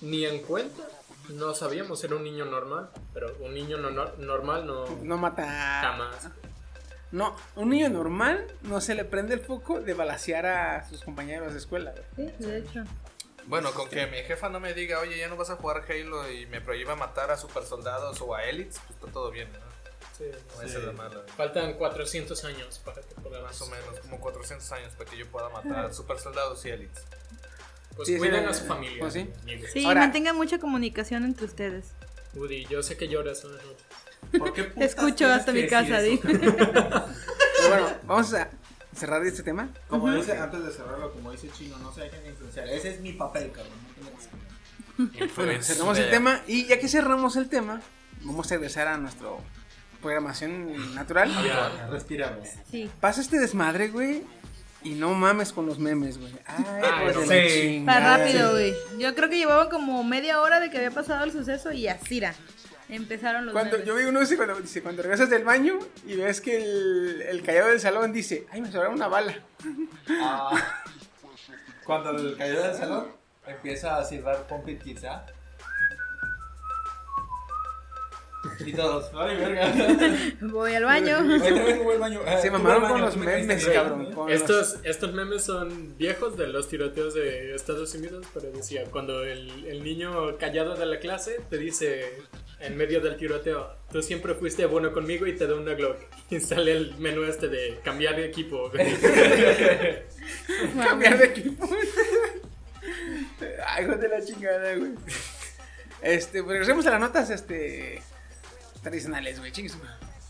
ni en cuenta, no sabíamos, era un niño normal, pero un niño no- no- normal no no mata... jamás. No, un niño normal no se le prende el foco de balasear a sus compañeros de escuela. sí, de hecho. Bueno, con que mi jefa no me diga, oye, ya no vas a jugar Halo y me prohíba matar a super soldados o a elites, pues está todo bien, ¿no? Sí, No esa es la mala. Faltan 400 años para que podamos. Más o menos, como 400 años para que yo pueda matar a super soldados y elites. Pues Sí, sí, cuiden eh, a su familia. pues sí. Sí, Ahora- mantengan mucha comunicación entre ustedes. Woody, yo sé que lloras una noche. ¿Por qué Te escucho hasta mi casa, di. bueno, vamos a cerrar este tema. Como dice, antes de cerrarlo, como dice Chino, no se dejen influenciar. Ese es mi papel, cabrón. no. Bueno, cerramos el tema y ya que cerramos el tema, vamos a regresar a nuestra programación natural. Ya. Respiramos. Sí. Pasa este desmadre, güey. Y no mames con los memes, güey. Ay, Ay, pues no chingada. rápido, güey. Yo creo que llevaban como media hora de que había pasado el suceso y así era. Empezaron los Cuando, memes. yo vi uno dice cuando, dice cuando regresas del baño y ves que el, el callado del salón dice, ay, me sobraron una bala. Ah, cuando el cayó del salón, empieza a silbar Pizza. Y todos, ay, verga. Voy al baño. Voy al baño. Se mamaron con los memes, cabrón. Estos, estos memes son viejos de los tiroteos de Estados Unidos, pero decía, cuando el, el niño callado de la clase te dice en medio del tiroteo, tú siempre fuiste bueno conmigo y te doy una Glock. Y sale el menú este de cambiar de equipo. Cambiar de equipo. Ay, hijo de la chingada, güey. Este, pues regresemos a las notas, este. Tradicionales, güey. Chingues.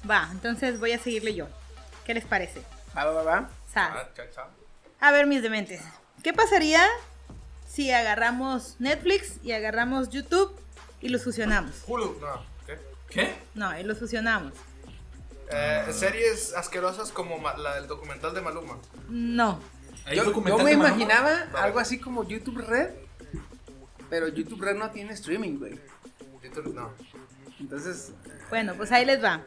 Va, entonces voy a seguirle yo. ¿Qué les parece? Va, va, va, va. Sal. Ah. A ver, mis dementes. ¿Qué pasaría si agarramos Netflix y agarramos YouTube y los fusionamos? Hulu, no. ¿Qué? ¿Qué? No, y los fusionamos. Eh, series asquerosas como la del documental de Maluma. No. ¿Hay Yo, documental yo me de Maluma? imaginaba algo así como YouTube Red. Pero YouTube Red no tiene streaming, güey. YouTube, No. Entonces, Bueno, pues ahí les va.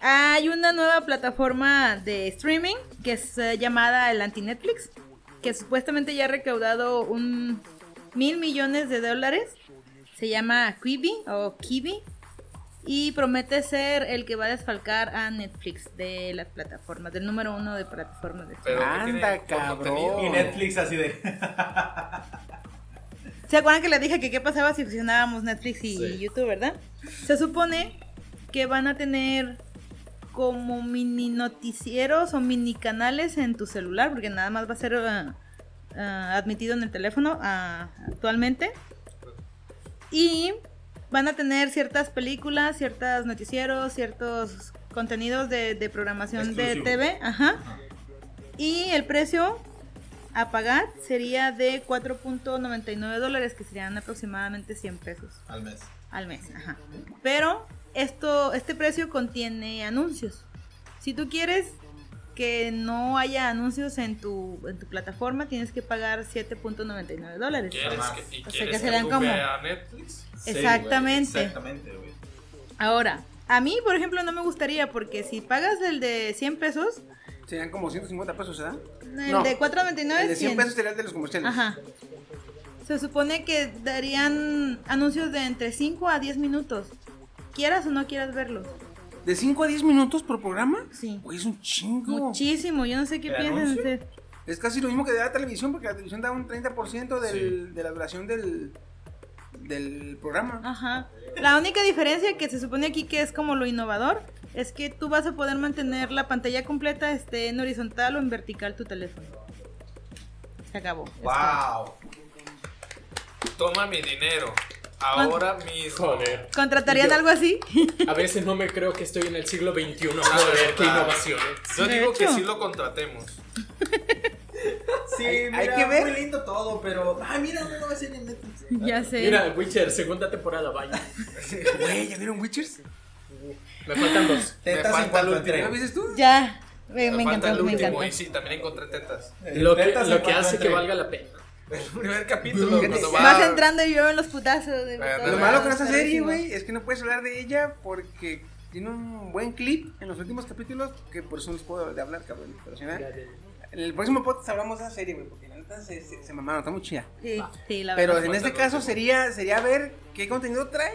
Hay una nueva plataforma de streaming que es eh, llamada el anti-Netflix, que supuestamente ya ha recaudado un mil millones de dólares. Se llama Quibi o Kiwi y promete ser el que va a desfalcar a Netflix de las plataformas, del número uno de plataformas de streaming. Pero ¿qué Anda, cabrón. Y Netflix así de. ¿Se acuerdan que les dije que qué pasaba si fusionábamos Netflix y Sí. YouTube, verdad? Se supone que van a tener como mini noticieros o mini canales en tu celular, porque nada más va a ser ah, ah, admitido en el teléfono ah, actualmente. Y van a tener ciertas películas, ciertos noticieros, ciertos contenidos de, de programación de. TV. Ajá. Y el precio a pagar sería de 4.99 dólares, que serían aproximadamente 100 pesos Al mes. al mes. Ajá. Pero esto, este precio contiene anuncios. Si tú quieres que no haya anuncios en tu, en tu plataforma, tienes que pagar 7.99 dólares. ¿Quieres Jamás. que, y O sea, que serán como- Netflix? Sí, Exactamente. exactamente. Ahora, a mí, por ejemplo, no me gustaría porque si pagas el de 100 pesos, serían como 150 pesos, ¿verdad? el No, de 4.99 El de es 100 100. pesos sería el de los comerciales. Ajá. Se supone que darían anuncios de entre 5 a 10 minutos. Quieras o no quieras verlos. ¿De 5 a 10 minutos por programa? Sí. Güey, es un chingo. Muchísimo. Yo no sé qué ¿El piensan ustedes. Es casi lo mismo que de la televisión, porque la televisión da un 30% del, de la duración del, del programa. Ajá. La única diferencia que se supone aquí que es como lo innovador es que tú vas a poder mantener la pantalla completa esté en horizontal o en vertical tu teléfono. Se acabó. ¡Wow! Toma mi dinero. Ahora mismo. Joder. ¿Contratarían yo- algo así? A veces no me creo que estoy en el siglo XXI. Joder, qué innovaciones. Yo digo que sí lo contratemos. Sí, Hay- mira, hay que ver. muy lindo todo, pero. ¡Ay, mira una nueva serie en Netflix! ya sé. Mira, Witcher, segunda temporada, vaya. Güey, ¿ya vieron Witchers? Me faltan dos. Tetas falta cuanto el entre. ¿Lo viste tú? Ya. Me, me Me falta encantó, el me último encantó. y sí, también encontré tetas. Lo que, Tetas lo que hace que valga la pena. El primer capítulo, cuando va... Vas entrando y yo en los putazos. de- Lo malo con esta serie, güey, es que no puedes hablar de ella porque tiene un buen clip en los últimos capítulos que por eso no les puedo de hablar, cabrón. Pero si no, en el próximo podcast hablamos de esa serie, güey, porque la neta se, se, se mamaron, está muy chida. Sí, sí, la Pero verdad. en este falta caso último. sería, sería ver qué contenido trae.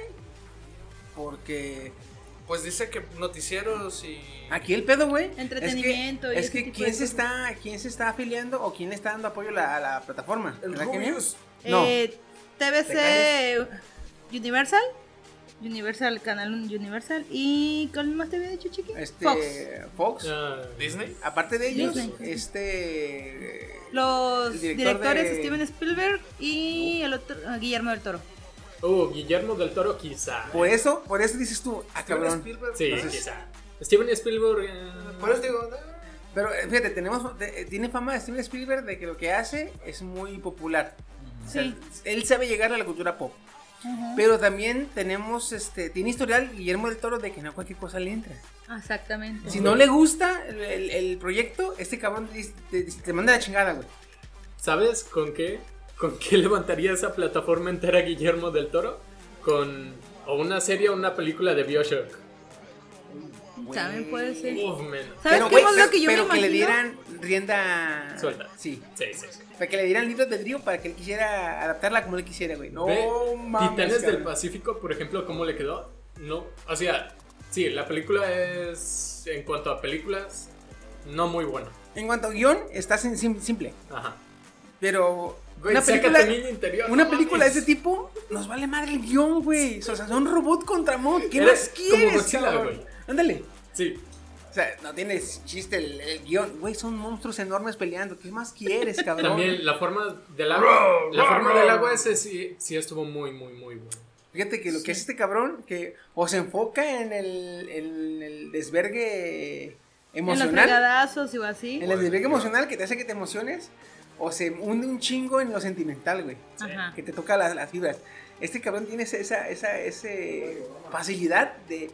Porque Pues dice que noticieros y... aquí el pedo, güey. Entretenimiento y Es que, es quién se está, quién se está afiliando o quién le está dando apoyo a la, a la plataforma. El ¿Verdad que Rubius. No. Eh, TBC Universal. Universal, canal Universal. ¿Y cuál más te había dicho, chiqui? Este Fox. Fox. Ah, Disney. Aparte de ellos, Disney. este Los director directores de- Steven Spielberg y el otro Guillermo del Toro. Uh, Guillermo del Toro, quizá. Por eso, por eso dices tú, ah, Steven cabrón. Spielberg. Sí, Entonces- quizá. Steven Spielberg. eh, Por eso digo... Pero eh, fíjate, tenemos, de- eh, tiene fama de Steven Spielberg de que lo que hace es muy popular. O sea, Sí. él sabe llegar a la cultura pop. Pero también tenemos, este, tiene historial Guillermo del Toro de que no cualquier cosa le entra. Exactamente. Si no le gusta el, el- el proyecto, este cabrón te, te- te manda la chingada, güey. ¿Sabes con qué? ¿Con qué levantaría esa plataforma entera Guillermo del Toro? Con o una serie o una película de Bioshock. También puede ser. Uf, men. ¿Sabes Pero, qué güey, es lo que yo pero me que le dieran rienda Suelta. Sí. Sí, sí, sí. Para que le dieran libros de trío para que él quisiera adaptarla como él quisiera, güey. No mames. Titanes del cabrón. Pacífico, por ejemplo, ¿cómo le quedó? No, o sea, sí, la película es, en cuanto a películas, no muy buena. En cuanto a guion, está sim- sim- simple. Ajá. Pero Güey, una película, tu niño interior. una no película de ese tipo nos vale madre el guion, güey. O sea, son robot contra mod. ¿Qué Era más quieres. Ándale. Sí, O sea, no tienes chiste el, el guion. Güey, son monstruos enormes peleando. ¿Qué más quieres, cabrón? también la forma del agua, la forma del agua ese sí, sí estuvo muy, muy, muy bueno. Fíjate que lo que es este cabrón, que o se enfoca en el, en el desvergue En los emocional, fregadazos o así. en el desvergue emocional que te hace que te emociones, o se hunde un chingo en lo sentimental, güey. Ajá. Que te toca las, las fibras. Este cabrón tiene esa, esa, esa ese facilidad de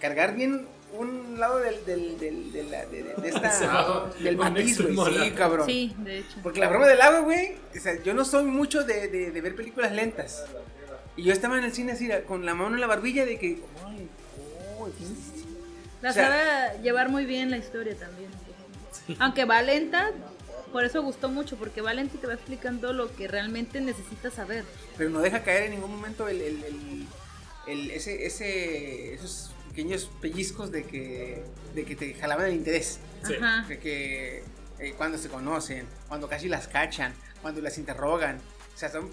cargar bien un lado del, del, del, de la- de- de- de esta- Se va del matiz, güey. Sí, cabrón. Sí, de hecho. Porque la broma del agua, güey, o sea, yo no soy mucho de, de, de ver películas lentas. Y yo estaba en el cine así, con la mano en la barbilla de que, ay, oh, La o sea- sabe llevar muy bien la historia también. Aunque va lenta, por eso gustó mucho, porque va lenta y te va explicando lo que realmente necesitas saber. pero no deja caer en ningún momento el, el, el- el- ese, ese, esos pequeños pellizcos de que, de que te jalaban el interés. Sí. Ajá. De que eh, cuando se conocen, cuando casi las cachan, cuando las interrogan. O sea, son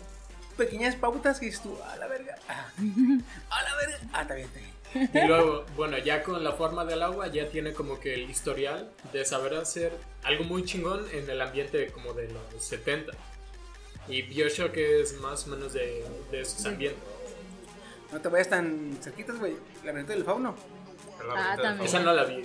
pequeñas pautas que dices tú, a la verga, ah, a la verga, ah, está bien, está bien. Y luego, bueno, ya con la forma del agua ya tiene como que el historial de saber hacer algo muy chingón en el ambiente como de los 70. Y Bioshock es más o menos de, de esos ambientes. No te vayas tan cerquitas, güey. Laberinto del fauno. Ah, también. Esa no la vi.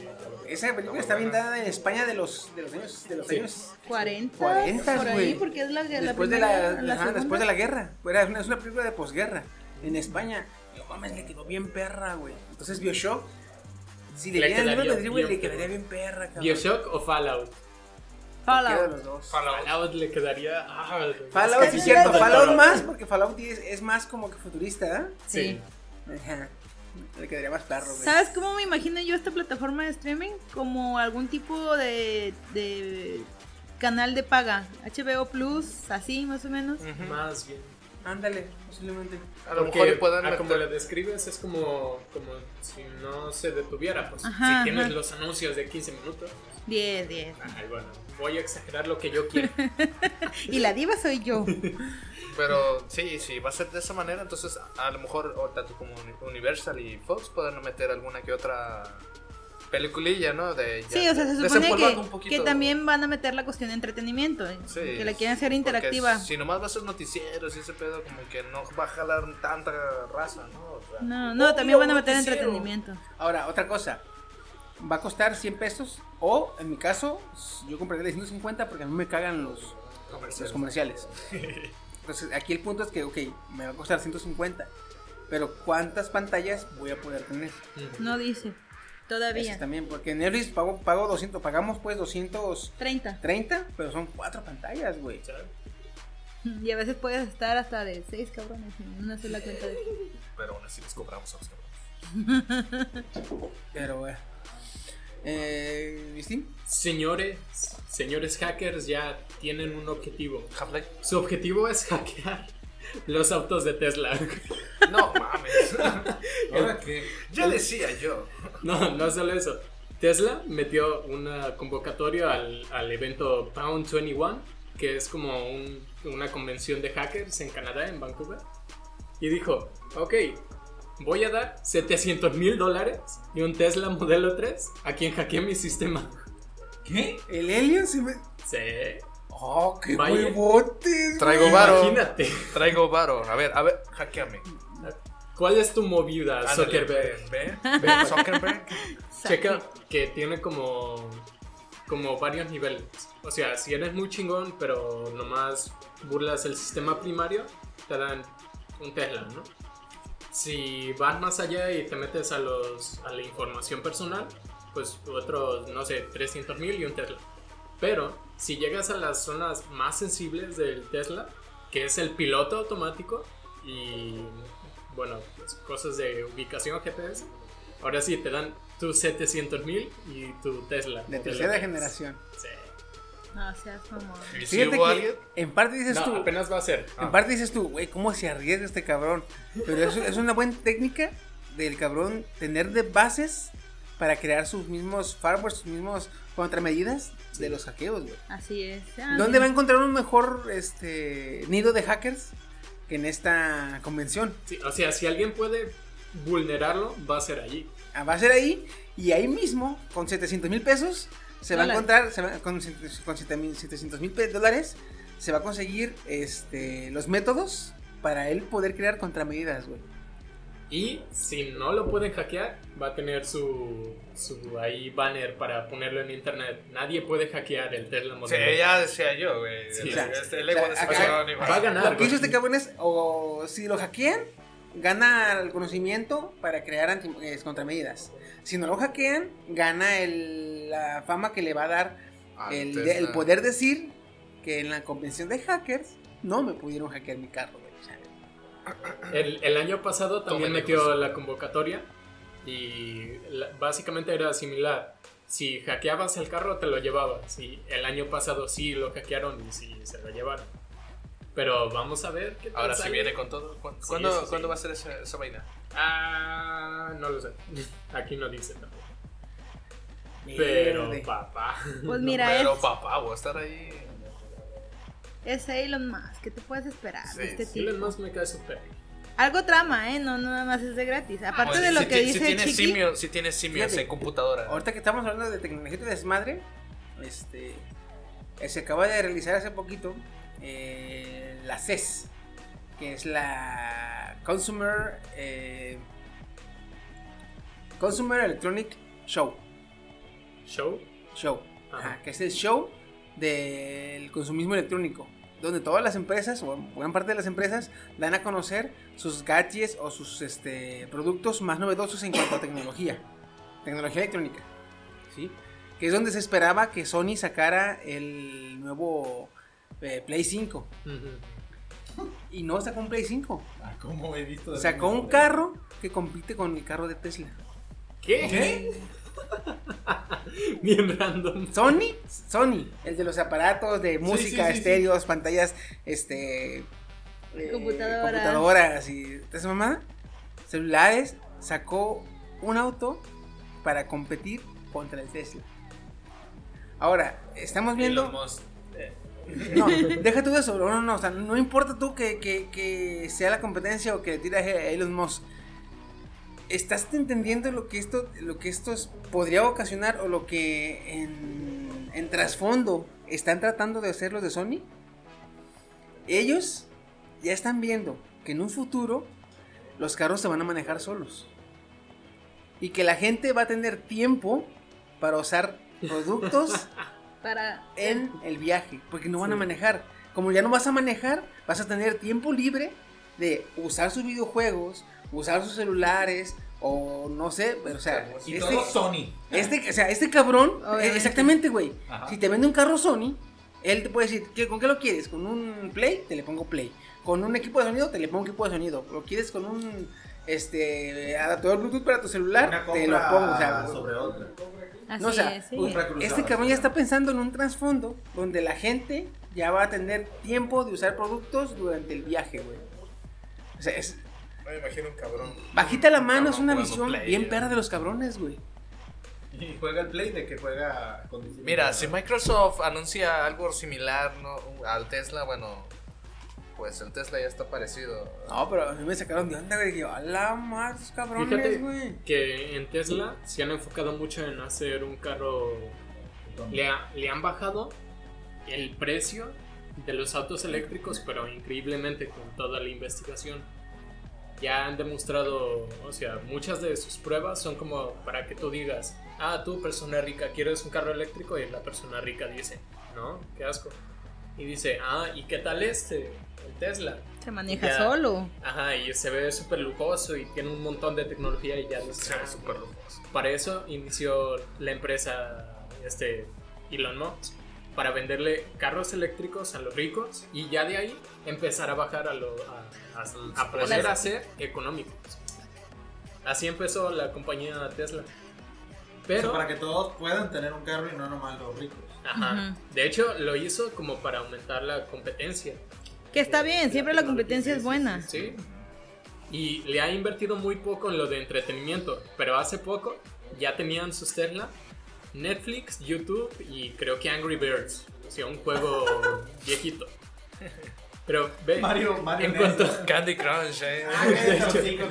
Esa película está ambientada en España de los, de los años, de los Sí. años 40, 40, por ahí, güey. porque es la, la después, de primera, la, la ajá, después de la guerra. Era una- es una película de posguerra en España. Mames, le quedó bien perra, güey. Entonces Bioshock, si le dieran güey, le bien quedaría perra. bien perra, cabrón. Bioshock o Fallout. Fallout. los dos. Fallout le quedaría. ah, Fallout, Es sí, que cierto. Fallout más, porque Fallout es, es más como que futurista, ¿eh? Sí. Ajá. Le quedaría más perro, güey. ¿Sabes cómo me imagino yo esta plataforma de streaming? Como algún tipo de, de canal de paga. HBO Plus, así más o menos. Más bien. Ándale, posiblemente. A lo Porque, mejor puedan ah, como lo describes, es como, como si no se detuviera. Pues, Ajá, si tienes ajá. los anuncios de 15 minutos, 10, 10. ay, bueno, voy a exagerar lo que yo quiero. Y la diva soy yo. Pero sí, sí, va a ser de esa manera. Entonces, a lo mejor, o tanto como Uni- Universal y Fox pueden meter alguna que otra peliculilla, ¿no? De, ya- Sí, o sea, se supone que, un poquito. que también van a meter la cuestión de entretenimiento. ¿eh? Sí, que la quieren hacer interactiva. Si nomás va a ser noticieros y ese pedo, como que no va a jalar tanta raza, ¿no? O sea, No, no, también van a meter noticiero. entretenimiento. Ahora, otra cosa. Va a costar 100 pesos. O, en mi caso, yo compraría de 150 porque a mí me cagan los, los comerciales. Entonces, aquí el punto es que, ok, me va a costar 150. Pero, ¿cuántas pantallas voy a poder tener? No dice. Eso Todavía. también, porque en Netflix pago, pago 200, pagamos pues 230, 30. pero son cuatro pantallas, güey. Y a veces puedes estar hasta de 6 cabrones en una sola cuenta de Pero aún así les cobramos a los cabrones. Pero, güey. Eh. Señores, señores hackers ya tienen un objetivo. Half-Life. Su objetivo es hackear los autos de Tesla. No mames. ¿Ahora qué? ya decía yo. No, no solo eso. Tesla metió una convocatoria al, al evento Pound 21, que es como un- una convención de hackers en Canadá, en Vancouver. Y dijo, ok, voy a dar 700 mil dólares y un Tesla modelo 3 a quien hackee mi sistema. ¿Qué? El Alien se me. Sí. ¡Oh, qué Vaya. huevotes! Traigo varo. Imagínate. Traigo varo. A ver, a ver, hackeame. ¿Cuál es tu movida, Ándale, Zuckerberg? Ve, ve, ve, Zuckerberg. Checa que tiene como, como varios niveles. O sea, si eres muy chingón, pero nomás burlas el sistema primario, te dan un Tesla, ¿no? Si vas más allá y te metes a, los, a la información personal, pues otros, no sé, 300 mil y un Tesla. Pero si llegas a las zonas más sensibles del Tesla, que es el piloto automático y, bueno, pues, cosas de ubicación GPS, ahora sí te dan tus 700 mil y tu Tesla. De tercera generación. Sí. No seas mamón. ¿Y si Fíjate hubo que alguien? en parte dices No, tú. apenas va a ser. En parte dices tú, güey, ¿cómo se arriesga este cabrón? Pero es, es una buena técnica del cabrón tener de bases para crear sus mismos firewalls, sus mismos contramedidas de los hackeos, güey. Así es. Ah, ¿Dónde va a encontrar un mejor este nido de hackers que en esta convención? Sí, o sea, si alguien puede vulnerarlo, va a ser allí. Ah, Va a ser ahí y ahí mismo, con 700 mil pesos, se va a encontrar, se va- con, con 700 mil dólares, se va a conseguir este, los métodos para él poder crear contramedidas, güey. Y si no lo pueden hackear, va a tener su, su ahí banner para ponerlo en internet. Nadie puede hackear el Tesla Sí, Model. ya decía yo, güey. Sí, El- o sea, este, el o sea, de acá- Va a ganar. Lo que hizo este cabrón es, o si lo hackean, gana el conocimiento para crear anti- eh, contramedidas. Si no lo hackean, gana el- la fama que le va a dar el, el poder decir que en la convención de hackers no me pudieron hackear mi carro, sea, El, el año pasado también metió la convocatoria y la- básicamente era similar. Si hackeabas el carro, te lo llevabas. Y el año pasado sí lo hackearon y sí se lo llevaron. Pero vamos a ver qué Ahora sí sale. viene con todo. ¿Cuándo, Sí, ¿cuándo, sí, sí. ¿cuándo va a ser esa, esa vaina? Ah, no lo sé. Aquí no dice tampoco. Pero, papá. Pues mira, Pero es, papá, voy a estar ahí. Es Elon Musk. ¿Qué te puedes esperar Sí, de este sí, tipo? Elon Musk me cae súper. Algo trama, ¿eh? No, no nada más es de gratis. Aparte de lo si que dice si tienes Chiqui, simios, si tienes simios Fíjate. en computadora. ahorita que estamos hablando de tecnología de desmadre, este, eh, se acaba de realizar hace poquito eh, la CES, que es la Consumer eh, Consumer Electronic Show. ¿Show? Show. Ajá. Ajá, que es el show del consumismo electrónico. Donde todas las empresas, o buena parte de las empresas, dan a conocer sus gadgets o sus este, productos más novedosos en cuanto a tecnología. Tecnología electrónica. ¿Sí? Que es donde se esperaba que Sony sacara el nuevo eh, Play 5. Ujú. Y no sacó un Play 5. Ah, ¿Cómo he visto? Sacó un carro que compite con el carro de Tesla. ¿Qué? Bien random. Sony, Sony, el de los aparatos de música, sí, sí, estéreos, pantallas, este, eh, Computadoras. y esa mamá, celulares, sacó un auto para competir contra el Tesla. Ahora, estamos viendo, Elon Musk. no, deja tú eso, no, no, no, o sea, no importa tú que, que- que sea la competencia o que le tiras a Elon Musk. ¿Estás entendiendo lo que esto, lo que esto es- podría ocasionar o lo que en, en trasfondo están tratando de hacer los de Sony? Ellos ya están viendo que en un futuro los carros se van a manejar solos. Y que la gente va a tener tiempo para usar productos para... en el viaje, porque no van a manejar. Como ya no vas a manejar, vas a tener tiempo libre de usar sus videojuegos, usar sus celulares, o no sé, pero o sea, Y este, todo Sony. este, o sea, este cabrón, Obviamente. eh, exactamente, güey. Ajá. Si te vende un carro Sony, él te puede decir, ¿qué, ¿con qué lo quieres? ¿Con un Play? Te le pongo Play. ¿Con un equipo de sonido? Te le pongo equipo de sonido. ¿Lo quieres con un este adaptador Bluetooth para tu celular? Una Te lo pongo. O sea, sobre otra. No, o sea, es, sí. este cabrón ya está pensando en un trasfondo donde la gente ya va a tener tiempo de usar productos durante el viaje, güey. O sea, es, Me imagino un cabrón. bajita la mano, es una visión Play, bien perra de los cabrones, güey. Y juega el Play de que juega con. Mira, si Microsoft anuncia algo similar ¿no? al Tesla, bueno, pues el Tesla ya está parecido. No, pero a mí me sacaron de onda, güey. A la madre, esos cabrones, Fíjate güey. que en Tesla se han enfocado mucho en hacer un carro. Le, ha- le han bajado el precio de los autos eléctricos, pero increíblemente con toda la investigación. Ya han demostrado, o sea, muchas de sus pruebas son como para que tú digas, ah, tú persona rica, ¿quieres un carro eléctrico? Y la persona rica dice, no, qué asco. Y dice, ah, ¿y qué tal este? El Tesla. Se maneja Ya. solo. Ajá, y se ve súper lujoso y tiene un montón de tecnología y ya lo Se ve súper lujoso. Para eso inició la empresa este, Elon Musk, para venderle carros eléctricos a los ricos y ya de ahí empezar a bajar a, lo, a, a- a poder hacer económicos. Así empezó la compañía Tesla. O sea, Pero, para que todos puedan tener un carro y no nomás los ricos. ajá, de hecho lo hizo como para aumentar la competencia. Que está bien, siempre la competencia es buena. Sí. Y le ha invertido muy poco en lo de entretenimiento. Pero hace poco ya tenían sus Tesla, Netflix, YouTube y creo que Angry Birds. O sea, un juego viejito. Pero ve, Mario, Mario en cuanto Candy Crush, eh.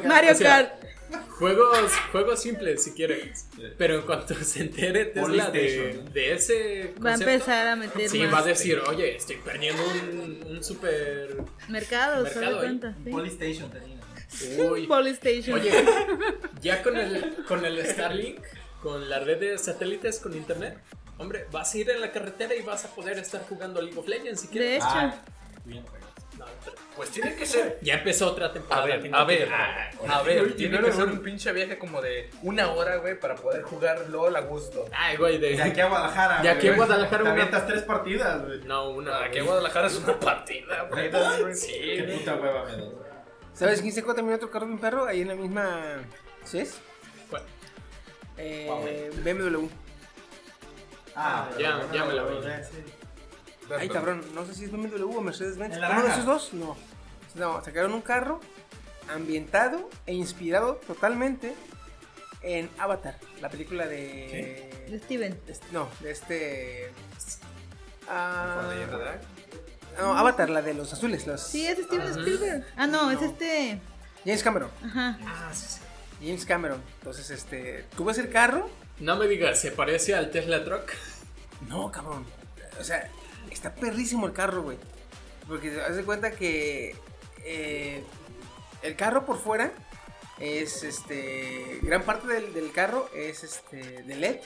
Mario O sea, Kart. juegos, juegos simples si quieres. Pero en cuanto se entere Tesla de, de ese Va a concepto, empezar a meter Sí, más va a decir, oye, estoy perdiendo un, un super... Mercado, ¿eh? cuenta. sí. Polystation tenía. Uy. Polystation. Oye, ya con el, con el Starlink, con la red de satélites con internet, hombre, vas a ir en la carretera y vas a poder estar jugando League of Legends si de quieres. hecho, Ah, bien, pero Pues tiene que ser. ya empezó otra A temporada. ver, a que- ver, a ver, tiene que ser un pinche viaje como de una hora, güey, para poder jugar LOL a gusto. Ay, güey, de. De aquí a Guadalajara. De aquí a güey. Guadalajara Te una- avientas tres partidas, güey. No, una. Aquí en Guadalajara es una partida, güey. Sí, Qué puta hueva. ¿Sabes quién se cuenta también otro carro de un perro? Ahí en la misma. ¿CES? ¿Cuál? Eh, BMW. Ah, ya- ya me la vi. Sí. Ay, cabrón, no sé si es BMW o Mercedes-Benz. ¿El ¿Uno de esos dos? No. No, sacaron un carro ambientado e inspirado totalmente en Avatar, la película de. de Steven. este- no, de este. ah, no, Avatar, la de los azules, los. Sí, es Steven Spielberg. Ah, no, es este. James Cameron. Ajá. James Cameron. Entonces, este. ¿Tú ves el carro? No me digas, ¿se parece al Tesla Truck? No, cabrón. O sea, está perrísimo el carro, güey. Porque haz de cuenta que eh, el carro por fuera es este. Gran parte del, del carro es este de LED.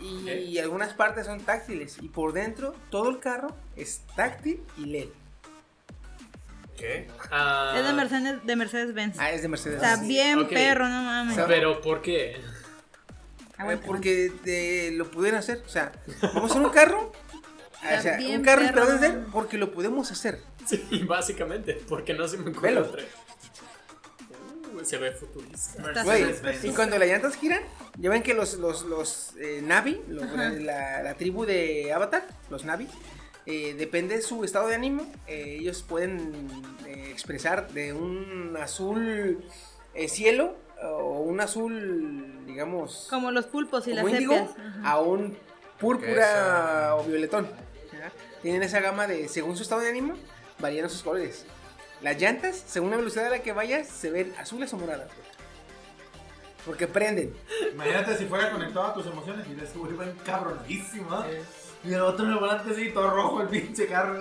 Y algunas partes son táctiles. Y por dentro, todo el carro es táctil y LED. ¿Qué? Ah, Es de Mercedes, de Mercedes-Benz. Ah, es de Mercedes. Está bien perro, no mames. Pero ¿por qué? Eh, porque eh, lo pudieron hacer. O sea, vamos a hacer un carro. O sea, bien un carro inspirado en porque lo podemos hacer. Sí, básicamente, porque no se me ocurre otra. Uh, se ve futurista. Güey, y cuando las llantas giran, ya ven que los, los, los eh, Navi, los- la, tribu de Avatar, los Navi, eh, depende de su estado de ánimo, eh, ellos pueden eh, expresar de un azul eh, cielo o un azul, digamos, Como los pulpos y las. Ajá. a un púrpura o violetón. Tienen esa gama de, según su estado de ánimo, varían sus colores. Las llantas, según la velocidad a la que vayas, se ven azules o moradas. güey. Porque prenden. Imagínate si fuera conectado a tus emociones y va encabronadísimo, ¿eh? Y el otro en el volante así, todo rojo el pinche carro.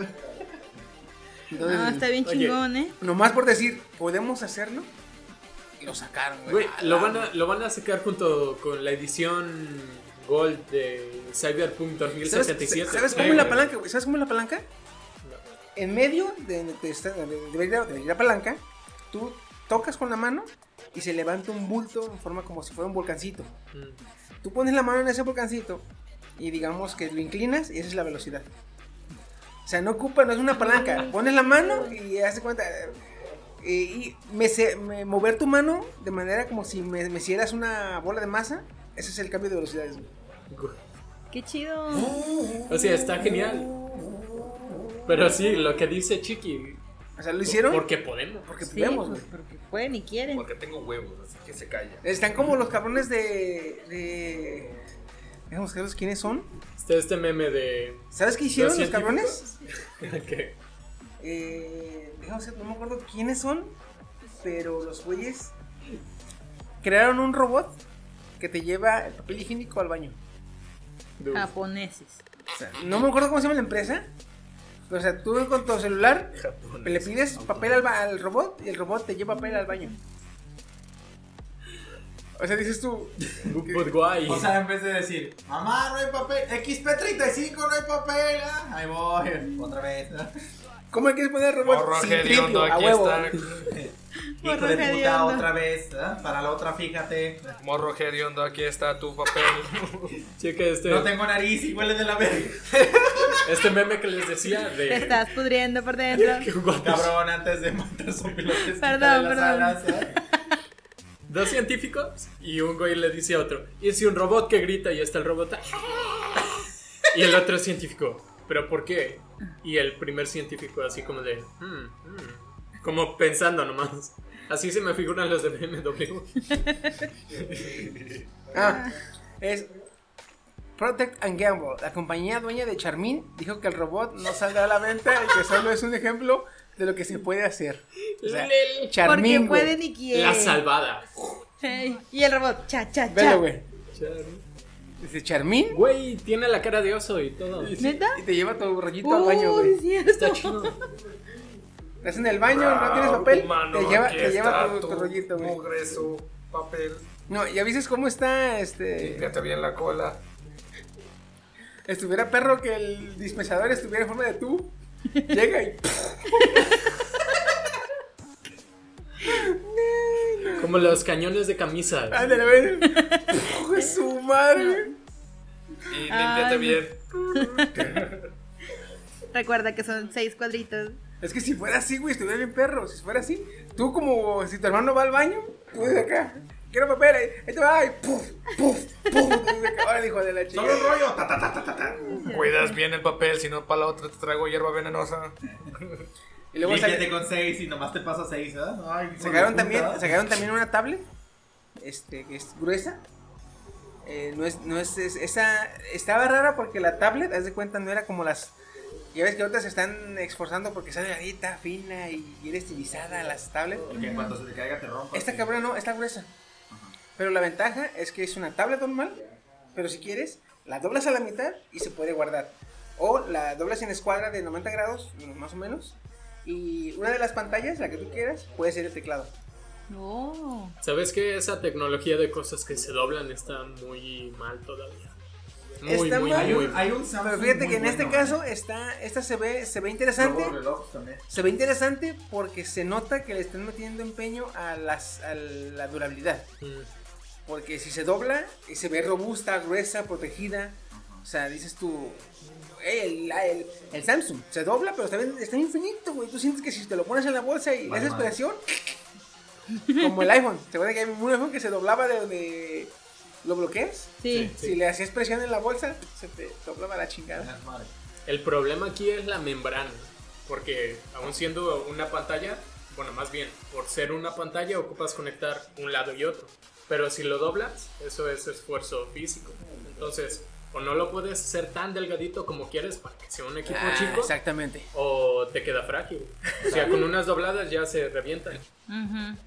Entonces, Ah, está bien Oye. chingón, ¿eh? nomás por decir, ¿podemos hacerlo? Y lo sacaron, güey. Güey, lo van, a, lo van a sacar junto con la edición Gold de Cyberpunk ¿Sabes, 2077. ¿sabes cómo es la palanca? ¿Sabes cómo es la palanca? En medio de la palanca, tú tocas con la mano y se levanta un bulto en forma como si fuera un volcancito. Mm. Tú pones la mano en ese volcancito y digamos que lo inclinas y esa es la velocidad. O sea, no ocupa, no es una palanca. Pones la mano y hace cuenta. eh, y me, me- mover tu mano de manera como si me, me hicieras una bola de masa. Ese es el cambio de velocidades. güey. Qué chido. O sea, está genial. Pero sí, lo que dice Chiqui. O sea, lo hicieron Porque podemos. porque Sí, podemos, pues, güey. porque pueden y quieren. Porque tengo huevos, así que se calla. Están como los cabrones de. de... Déjame buscarlos quiénes son. Está este meme de. ¿Sabes qué hicieron los, cabrones? que Eh, déjame ver, no me acuerdo quiénes son, pero los güeyes crearon un robot que te lleva el papel higiénico al baño. Japoneses. O sea, no me acuerdo cómo se llama la empresa. Pero, o sea, tú con tu celular le pides papel al, ba- al robot y el robot te lleva papel al baño. O sea, dices tú. O sea, en vez de decir, mamá, no hay papel, XP35, no hay papel, ah, ahí voy, otra vez. ¿cómo le quieres poner al robot Morro sin tripio? A huevo. Hijo de puta, hediondo. otra vez, ¿ah? para la otra, fíjate. Morro hediondo, aquí está tu papel. Checa este, No tengo nariz y huele de la verga. este meme que les decía Te de. estás pudriendo por dentro. Cabrón, antes de matar son pilotes. Perdón, las perdón. alas, ¿eh? Dos científicos y un güey le dice a otro, y si un robot que grita y está el robot... Y el otro científico, ¿pero por qué? Y el primer científico así como de... "Hmm, hmm", como pensando nomás. Así se me figuran los de BMW. Ah, es Protect and Gamble. La compañía dueña de Charmin dijo que el robot no saldrá a la venta y que solo es un ejemplo de lo que se puede hacer. O sea, Charmin, güey. pueden y quieren. La salvada. Y el robot, cha, cha, cha. Velo, güey. Dice Charmin Güey, tiene la cara de oso y todo. ¿Neta? y te lleva tu rollito al baño, güey. Está chido. Estás en el baño, no tienes papel, Humano, te lleva, te lleva tu, tu rollito, güey. Mugre su papel. No, ya viste cómo está, este... Límpiate bien la cola. Estuviera perro que el dispensador estuviera en forma de tú. Llega y... Como los cañones de camisa. Ándale, de su madre. Y límpiate Ay, bien. Recuerda que son seis cuadritos. Es que si fuera así, güey, estuviera bien perro. Si fuera así, tú como si tu hermano va al baño, tú desde acá. Quiero papel, ahí, ahí te va, y puf, puf, puf. Órale, hijo de la chica. Solo el rollo. Ta, ta, ta, ta, ta, ta. Cuidas bien el papel, si no para la otra te traigo hierba venenosa. Y luego sale- con 6 y nomás te pasa 6, ¿verdad? Ay, sacaron también, sacaron también una tablet, este, que es gruesa. Eh, no es, no es, es- esa, estaba rara porque la tablet, haz de cuenta, no era como las, ya ves que otras se están esforzando porque está delgadita, fina y bien estilizada las tablets. Porque en cuanto se te caiga te rompa. Esta cabrona no, está gruesa. Pero la ventaja es que es una tablet normal, pero si quieres, la doblas a la mitad y se puede guardar. O la doblas en escuadra de 90 grados, más o menos. Y una de las pantallas, la que tú quieras, puede ser el teclado. No. ¿Sabes que esa tecnología de cosas que se doblan está muy mal todavía? Muy, Está muy, mal. Hay un, hay un Samsung Pero fíjate muy que en este bueno, caso está, esta se ve, se ve interesante. También. Se ve interesante porque se nota que le están metiendo empeño a, las, a la durabilidad. Mm. Porque si se dobla y se ve robusta, gruesa, protegida, o sea, dices tú, "Ey, el, el, el Samsung se dobla, pero está, bien- está infinito, güey. Tú sientes que si te lo pones en la bolsa y le haces presión, como el iPhone. ¿Se acuerdan que hay un iPhone que se doblaba de donde lo bloqueas? Sí. Si le hacías presión en la bolsa, se te doblaba la chingada. El problema aquí es la membrana, porque aún siendo una pantalla, bueno, más bien, por ser una pantalla ocupas conectar un lado y otro, pero si lo doblas, eso es esfuerzo físico. Entonces, o no lo puedes hacer tan delgadito como quieres para que sea un equipo Ah, chico, exactamente. o te queda frágil. O sea, con unas dobladas ya se revientan. Ujú.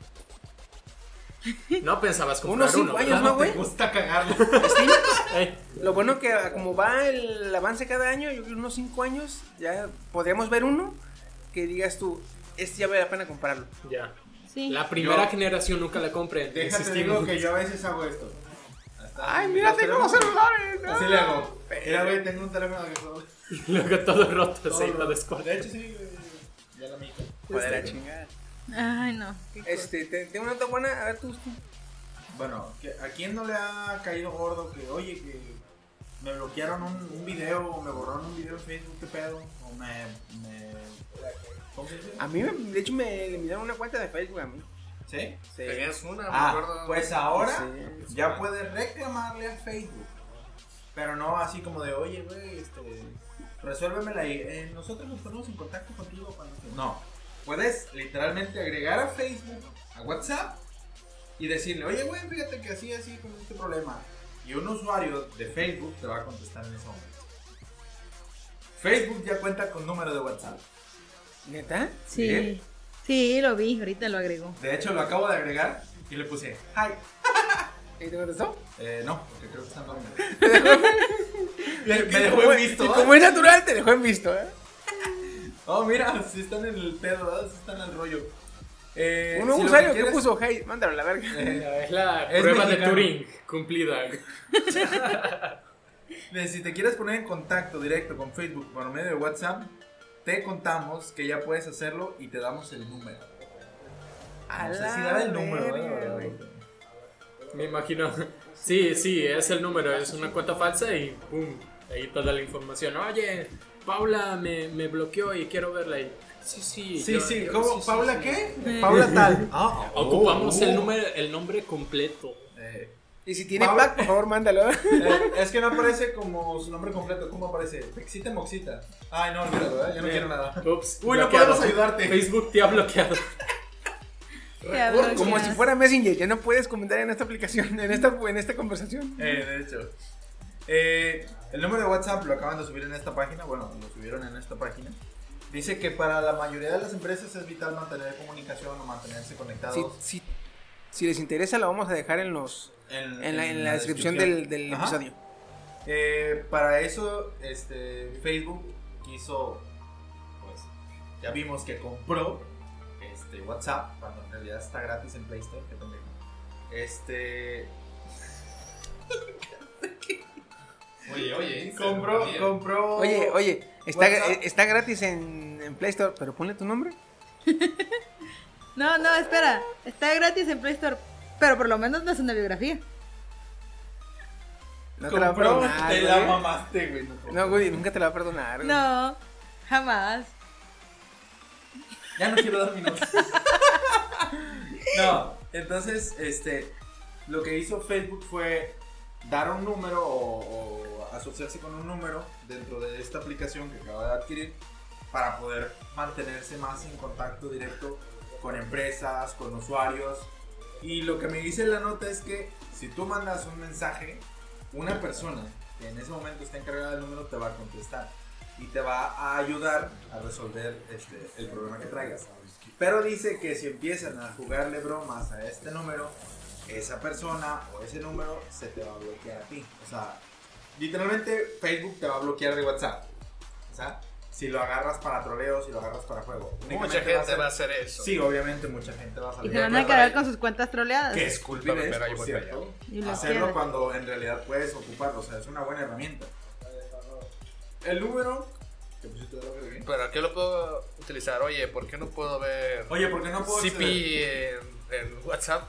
No pensabas comprar Unos cinco uno, años. ¿no, güey? Te gusta cagarlo. Steam, Lo bueno que ah, como va el avance cada año, yo creo unos 5 años, ya podríamos ver uno que digas tú, este ya vale la pena comprarlo. ya. Sí. La primera Yo- generación nunca la compré. Déjate digo que yo a veces hago esto. Hasta- Ay, mira, tengo los celulares. Así le hago. Mira, güey, tengo un teléfono que todo. Luego todo roto, todo se roto. De hecho, sí, güey. Ya la mica. Joder, la chingada. Ay, no. Este, te- tengo una nota buena, a ver tú. Bueno, ¿a quién no le ha caído gordo que, oye, que me bloquearon un, un video o me borraron un video en Facebook, qué pedo? O me. me ¿Cómo se dice? A mí, me- de hecho, me eliminaron una cuenta de Facebook a mí. ¿Sí? Sí. Tenías una, me Ah, acuerdo. pues ahora Sí. ya puedes reclamarle a Facebook. Pero no así como de, oye, güey, este, resuélvemela ahí. Eh, nosotros nos ponemos en contacto contigo cuando te-". No. Puedes literalmente agregar a Facebook, a WhatsApp, y decirle, oye, güey, fíjate que así, así, con este problema. Y un usuario de Facebook te va a contestar en ese momento. Facebook ya cuenta con número de WhatsApp. ¿Neta? Sí. Bien. Sí, lo vi, ahorita lo agregó. De hecho, lo acabo de agregar y le puse, hi. ¿Y te contestó? Eh, no, porque creo que está dormido. me, dejó en visto. Y ¿eh? como es natural, te dejó en visto, ¿eh? Oh, mira, sí están en el pedo, ¿verdad? Sí están en el rollo. Eh, Un si usuario que puso, hey, mándalo a la verga. Eh, Es la Es prueba de. Turing cumplida. si te quieres poner en contacto directo con Facebook por medio de WhatsApp, te contamos que ya puedes hacerlo y te damos el número. A No sé si el número. Me imagino. Sí, sí, es el número, es una cuenta falsa y pum, ahí toda la información. Oye, Paula me, me bloqueó y quiero verla. Y, sí, sí. Sí, yo- sí, yo- ¿cómo? sí, sí, ¿Paula sí. qué? Paula tal. Ah, Ocupamos oh, el, oh. número, el nombre completo. Eh, Y si tiene Paula- pack, por favor, mándalo. eh, es que no aparece como su nombre completo. ¿Cómo aparece? Pexita Moxita. Ay, no, olvídalo, ¿eh? Ya no quiero nada. Ups, Uy, no bloqueado. podemos ayudarte. Facebook te ha bloqueado. Como si fuera Messenger, ya no puedes comentar en esta aplicación, en esta, en esta conversación. Eh, de hecho. Eh, el número de WhatsApp lo acaban de subir en esta página. Bueno, lo subieron en esta página. Dice que para la mayoría de las empresas es vital mantener comunicación o mantenerse conectados. Si, si, si les interesa, lo vamos a dejar en los en la, en la descripción del, episodio. Eh, para eso, este, Facebook quiso pues, ya vimos que compró este, WhatsApp, cuando en realidad está gratis en Play Store, que también. Este. Oye, oye. Compró, compró. Oye, oye, está, WhatsApp. está gratis en, en Play Store, pero ponle tu nombre. No, no, espera. Está gratis en Play Store. Pero por lo menos no es una biografía. No te la va a compró, perdonar. te la güey. mamaste, güey. No, güey, nunca te la va a perdonar. güey. No, jamás. Ya no quiero dar mi nota. no, entonces, este, lo que hizo Facebook fue dar un número o, asociarse con un número dentro de esta aplicación que acaba de adquirir para poder mantenerse más en contacto directo con empresas, con usuarios. Y lo que me dice la nota es que si tú mandas un mensaje, una persona que en ese momento está encargada del número te va a contestar y te va a ayudar a resolver este, el problema que traigas. Pero dice que si empiezan a jugarle bromas a este número, esa persona o ese número se te va a bloquear a ti. O sea, literalmente Facebook te va a bloquear de WhatsApp. O sea, si lo agarras para troleo, si lo agarras para juego. Mucha gente va a hacer eso. Sí, obviamente mucha gente va a Y salir. se van a quedar con sus cuentas troleadas. Que es Y lo hacerlo cuando en realidad puedes ocuparlo. O sea, es una buena herramienta. El número. ¿Te pusiste de? Pero ¿qué lo puedo utilizar? Oye, ¿por qué no puedo ver Oye, ¿por qué no puedo CP en, en WhatsApp?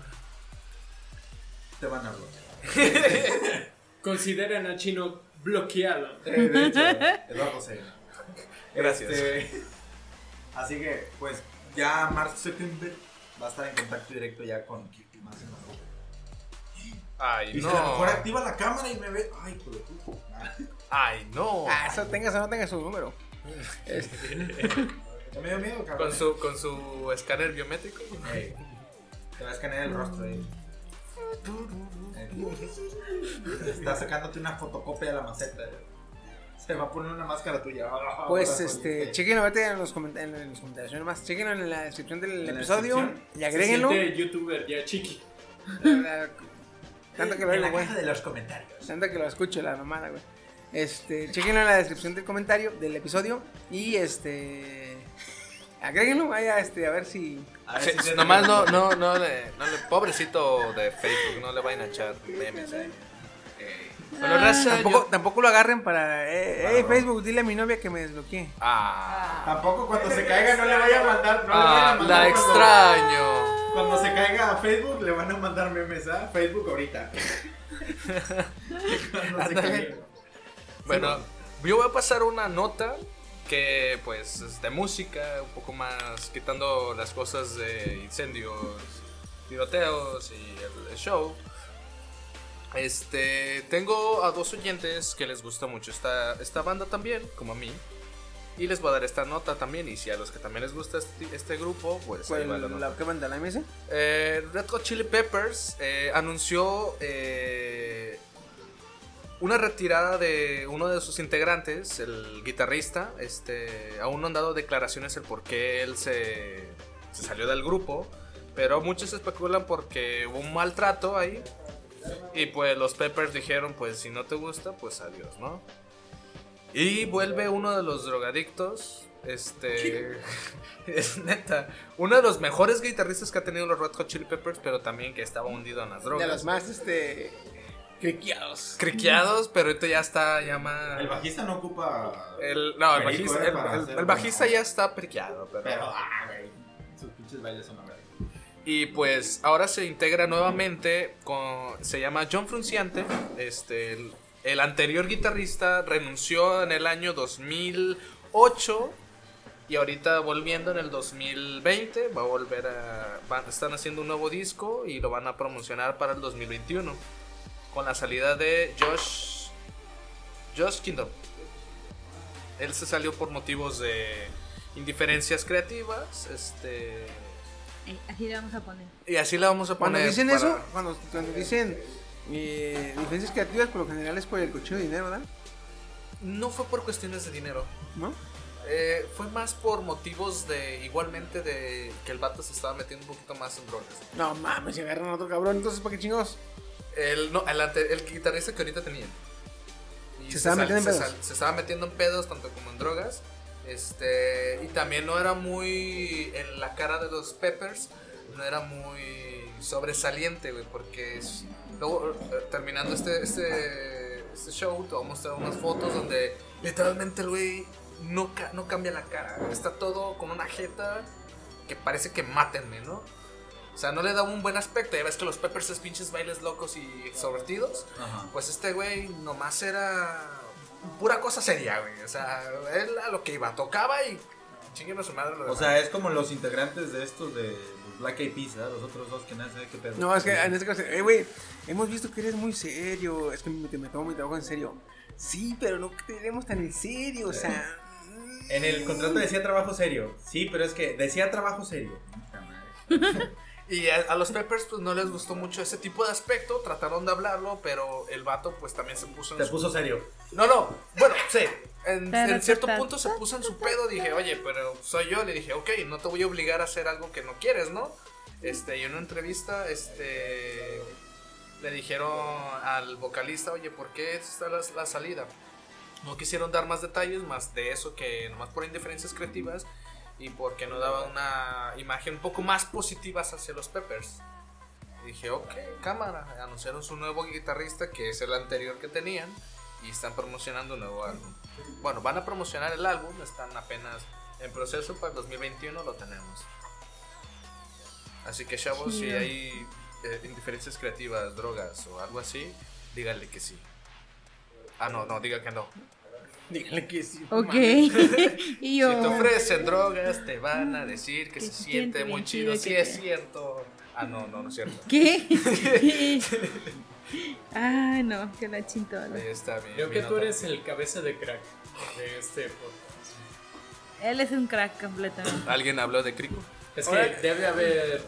Te van a bloquear. Consideren a Chino bloqueado. Eh, de hecho, Eduardo. Gracias. Este, así que, pues, ya Mark Zuckerberg va a estar en contacto directo ya con más y más. Ay, Y si a lo mejor no. activa la cámara y me ve. Ay, de puta. Ay, no. Ah, eso tengas o no tengas su número. Ya me dio miedo, cabrón. Con su, con su escáner biométrico. Te va a escanear el rostro ahí. Está sacándote una fotocopia de la maceta. Se va a poner una máscara tuya. Ah, Pues, este, sí. chequenlo ahorita en los, coment- en los comentarios. no más, chequenlo en la descripción del En la episodio descripción. y Se agréguenlo. siente youtuber ya chiqui. Tanto que lo En la caja de los comentarios. Tanto que lo escucho, la mamada, güey. Este, chequenlo en la descripción del comentario del episodio y este. Agréguenlo, vaya, este, a ver si. A ver Sí, si se- nomás no, no, no le, no le, pobrecito de Facebook, no le vayan a echar memes ahí. Bueno, raza, Tampoco, yo- tampoco lo agarren para. Eh, eh, Facebook, dile a mi novia que me desbloquee. Ah, Tampoco cuando se caiga no le vaya a mandar. No le vayan ah, a mandar la cuando- extraño. Cuando se caiga a Facebook le van a mandar memes a Facebook ahorita. cuando se caiga. Bueno, yo voy a pasar una nota que pues es de música, un poco más quitando las cosas de incendios, tiroteos y el, show. Este, tengo a dos oyentes que les gusta mucho esta, esta banda también, como a mí. Y les voy a dar esta nota también. Y si a los que también les gusta este, este grupo, pues ahí va la ¿Cuál, nota. la que manda la MS? Eh, Red Hot Chili Peppers eh, anunció eh, una retirada de uno de sus integrantes, el guitarrista. Este, aún no han dado declaraciones el por qué él se, se salió del grupo, pero muchos especulan porque hubo un maltrato ahí. Y pues los Peppers dijeron, pues si no te gusta, pues adiós, ¿no? Y vuelve uno de los drogadictos. Este. es neta. Uno de los mejores guitarristas que ha tenido los Red Hot Chili Peppers, pero también que estaba hundido en las drogas. De los más, este. Criqueados. Criqueados, pero ahorita ya está ya más. El bajista no ocupa. El- no, el bajista, eh, el, para el- hacer el bajista una- ya está priqueado, pero. Pero, ah, güey. Sus pinches bailes son una. Y pues ahora se integra nuevamente con. Se llama John Frunciante. Este. El, el anterior guitarrista renunció en el año 2008. Y ahorita volviendo en el 2020. Va a volver a. van- están haciendo un nuevo disco. Y lo van a promocionar para el 2021. Con la salida de Josh. Josh Kingdom. Él se salió por motivos de indiferencias creativas. Este. Eh, Así le vamos a poner. Y así la vamos a Cuando poner. dicen para- eso, cuando, cuando dicen eh, diferencias creativas, por lo general es por el cochino de dinero, ¿verdad? No fue por cuestiones de dinero. ¿No? Eh, fue más por motivos de. Igualmente de que el vato se estaba metiendo un poquito más en drogas. No mames, se agarran a otro cabrón, entonces ¿para qué chingados? El, no, el, ante- el guitarrista que ahorita tenía. Y Se estaba sal- metiendo en se pedos. sal- se estaba metiendo en pedos, tanto como en drogas. Este, y también no era muy. En la cara de los Peppers, no era muy sobresaliente, güey, porque es- luego, eh, terminando este, este, este show, te voy a mostrar unas fotos donde literalmente el güey no, no cambia la cara. Está todo con una jeta que parece que mátenme, ¿no? O sea, no le da un buen aspecto. Ya ves que los Peppers es pinches bailes locos y extrovertidos. Ajá. Pues este güey nomás era pura cosa seria, güey. O sea, él a lo que iba, tocaba y chinguen a su madre. lo O demás. sea, es como los integrantes de estos de los Black Eyed Peas. Los otros dos que nadie sabe qué pedo. No, es que en este caso, eh, güey, hemos visto que eres muy serio. Es que me, me tomo mi trabajo en serio. Sí, pero no te diremos tan en serio, o sea. En el contrato decía trabajo serio. Sí, pero es que decía trabajo serio. Y a, a los Peppers pues no les gustó mucho ese tipo de aspecto, trataron de hablarlo, pero el vato pues también se puso en Se su- puso serio. No, no, bueno, sí, en, en cierto ta, ta, punto se puso en su pedo, dije, oye, pero soy yo, le dije, ok, no te voy a obligar a hacer algo que no quieres, ¿no? Este, y en una entrevista, este, le dijeron al vocalista, oye, ¿por qué está la, la salida? No quisieron dar más detalles, más de eso que nomás por indiferencias creativas y porque no daba una imagen un poco más positiva hacia los Peppers. Y dije, ok, cámara. Anunciaron su nuevo guitarrista, que es el anterior que tenían, y están promocionando un nuevo álbum. Bueno, van a promocionar el álbum, están apenas en proceso para el 2021, lo tenemos. Así que, chavos, si Chido. hay eh, indiferencias creativas, drogas o algo así, díganle que sí. Ah, no, no, diga que no. Díganle que sí. Ok. y Si te ofrecen drogas, te van a decir que, Que se se siente siente muy bien chido. Sí, es cierto. Ah, no, no, no es cierto. ¿Qué? Ay, no, que la chintola. Ahí está mi. Creo mi que tú eres el cabeza de crack de este podcast. Él es un crack completamente. ¿Alguien habló de Crico? Es que debe haber.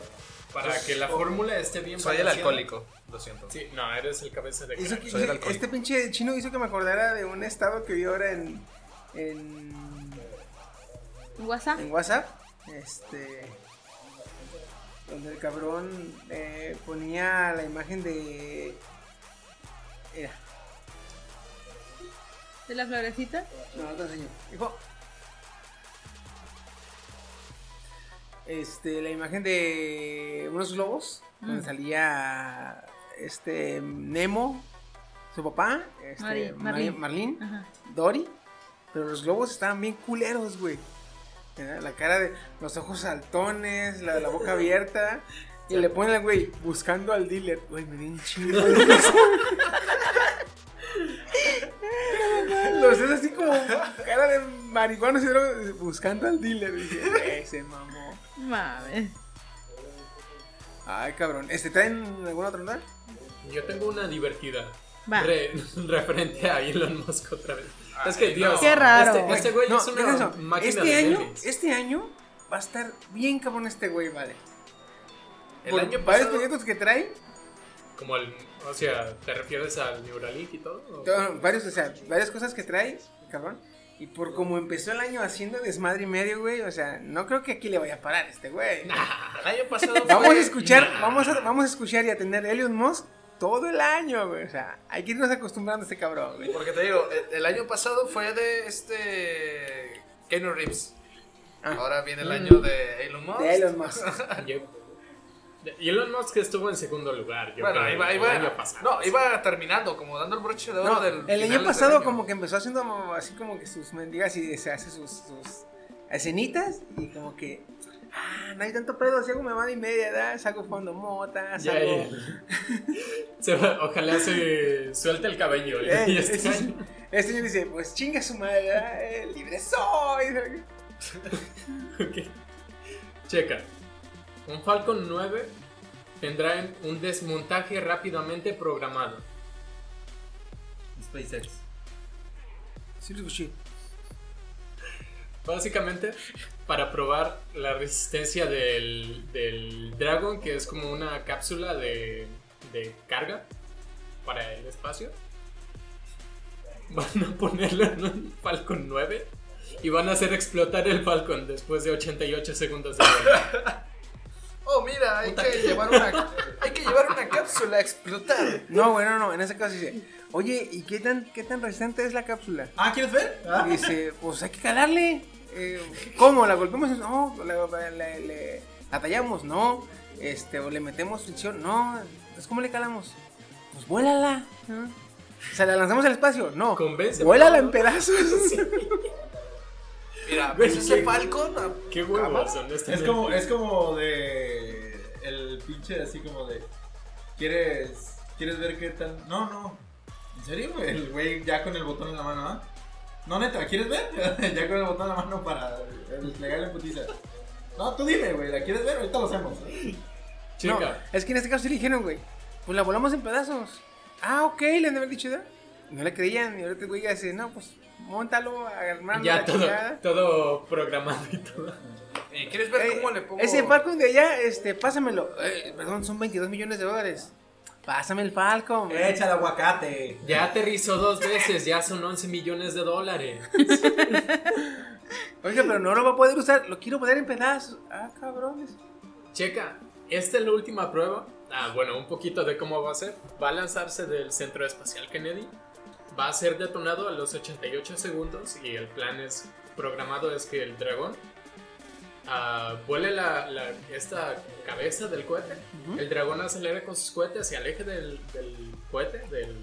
Para que la fórmula esté bien Soy el alcohólico, lo siento. Sí, no, eres el cabeza de que- Soy el alcohólico. este pinche chino hizo que me acordara de un estado que vi ahora en, en, ¿WhatsApp? en WhatsApp. Este. Donde el cabrón eh, ponía la imagen de. Era. ¿De la florecita? No, no te enseño. Hijo. Este, la imagen de unos globos. Donde Mm. salía. Este. Nemo. Su papá. Este, Mari- Marlene. Marlene. Ajá. Dory. Pero los globos estaban bien culeros, güey. La cara de los ojos saltones, la, la boca abierta. Y le ponen al güey buscando al dealer. Güey, me dio un chingo. Los es así como cara de marihuana buscando al dealer. Dije, güey, se mamó. Mames. Ay, cabrón. ¿Este traen alguna otra nota? Yo tengo una divertida. Va. Re- referente a Elon Musk otra vez. es que, Dios. Qué raro. Este, este güey No, es una eso. máquina Este de año, memes. este año va a estar bien cabrón este güey, vale. El Por año varios pasado. proyectos que trae, Como el. O sea, ¿te refieres al Neuralink y todo? todo- varios, o sea, varias cosas que trae, cabrón. Y por como empezó el año haciendo desmadre y medio, güey, o sea, no creo que aquí le vaya a parar este güey. El año pasado. Vamos fue- a escuchar, vamos a, vamos a escuchar y a tener Elon Musk todo el año, güey. O sea, hay que irnos acostumbrando a este cabrón, güey. Porque te digo, el, el año pasado fue de este. Keanu Reeves. Ah. Ahora viene el año de Elon Musk. De Elon Musk. Elon Musk estuvo en segundo lugar. Yo Bueno, creo, iba, el iba, año pasado. no, iba terminando, como dando el broche de oro No, del. el año pasado año. como que empezó haciendo así como que sus mendigas y se hace sus, sus escenitas y como que ah, no hay tanto pedo, si hago mamada y media, ¿verdad? Saco fondo mota, saco... ojalá se suelte el cabello. Eh, y este ese- año. Este señor dice, pues chinga su madre. Eh, libre soy. Ok. Checa. Un Falcon 9 tendrá un desmontaje rápidamente programado. SpaceX. Sí, lo escuché. Básicamente, para probar la resistencia del, del Dragon, que es como una cápsula de, de carga para el espacio, van a ponerlo en un Falcon 9 y van a hacer explotar el Falcon después de 88 segundos de vuelo. Oh, mira, hay que, llevar una, hay que llevar una cápsula a explotar. No, bueno, no, en ese caso dice, oye, ¿y qué tan, qué tan resistente es la cápsula? Ah, ¿quieres ver? Y dice, pues hay que calarle. eh, ¿cómo? ¿La golpeamos? No, la, la- la- le- la tallamos, no. Este, o le metemos fricción, no. Entonces, ¿cómo le calamos? Pues vuélala. ¿no? O sea, la lanzamos al espacio, no. Convence, Vuélala en pedazos. Mira, Ves ese que- Falcon. Qué huevos. Es como, es como de. El pinche así como de. ¿Quieres, ¿Quieres ver qué tal? No, no. ¿En serio, güey? El güey ya con el botón en la mano, ¿ah? No, neta, ¿quieres ver? ya con el botón en la mano para desplegarle putiza. No, tú dime, güey, ¿la quieres ver? Ahorita lo hacemos. No, Chica, es que en este caso sí le dijeron, güey. Pues la volamos en pedazos. Ah, ok, le han de haber dicho ya. No le creían. Y ahorita el güey ya dice, no, pues, montalo, armarlo. ya todo, chingada. todo programado y todo. eh, ¿Quieres ver Eh, cómo le pongo? Ese Falcon de allá, este, pásamelo. Eh, perdón, son 22 millones de dólares. Pásame el Falcon. Echa el aguacate. Ya aterrizó dos veces, ya son 11 millones de dólares. Oiga, pero no lo va a poder usar. Lo quiero poner en pedazos. Ah, cabrones. Checa, esta es la última prueba. Ah, bueno, un poquito de cómo va a ser. Va a lanzarse del Centro Espacial Kennedy. Va a ser detonado a los 88 segundos y el plan es programado es que el dragón ah, vuele la, la- esta cabeza del cohete. El dragón acelere con sus cohetes, se aleje del, del cohete, del...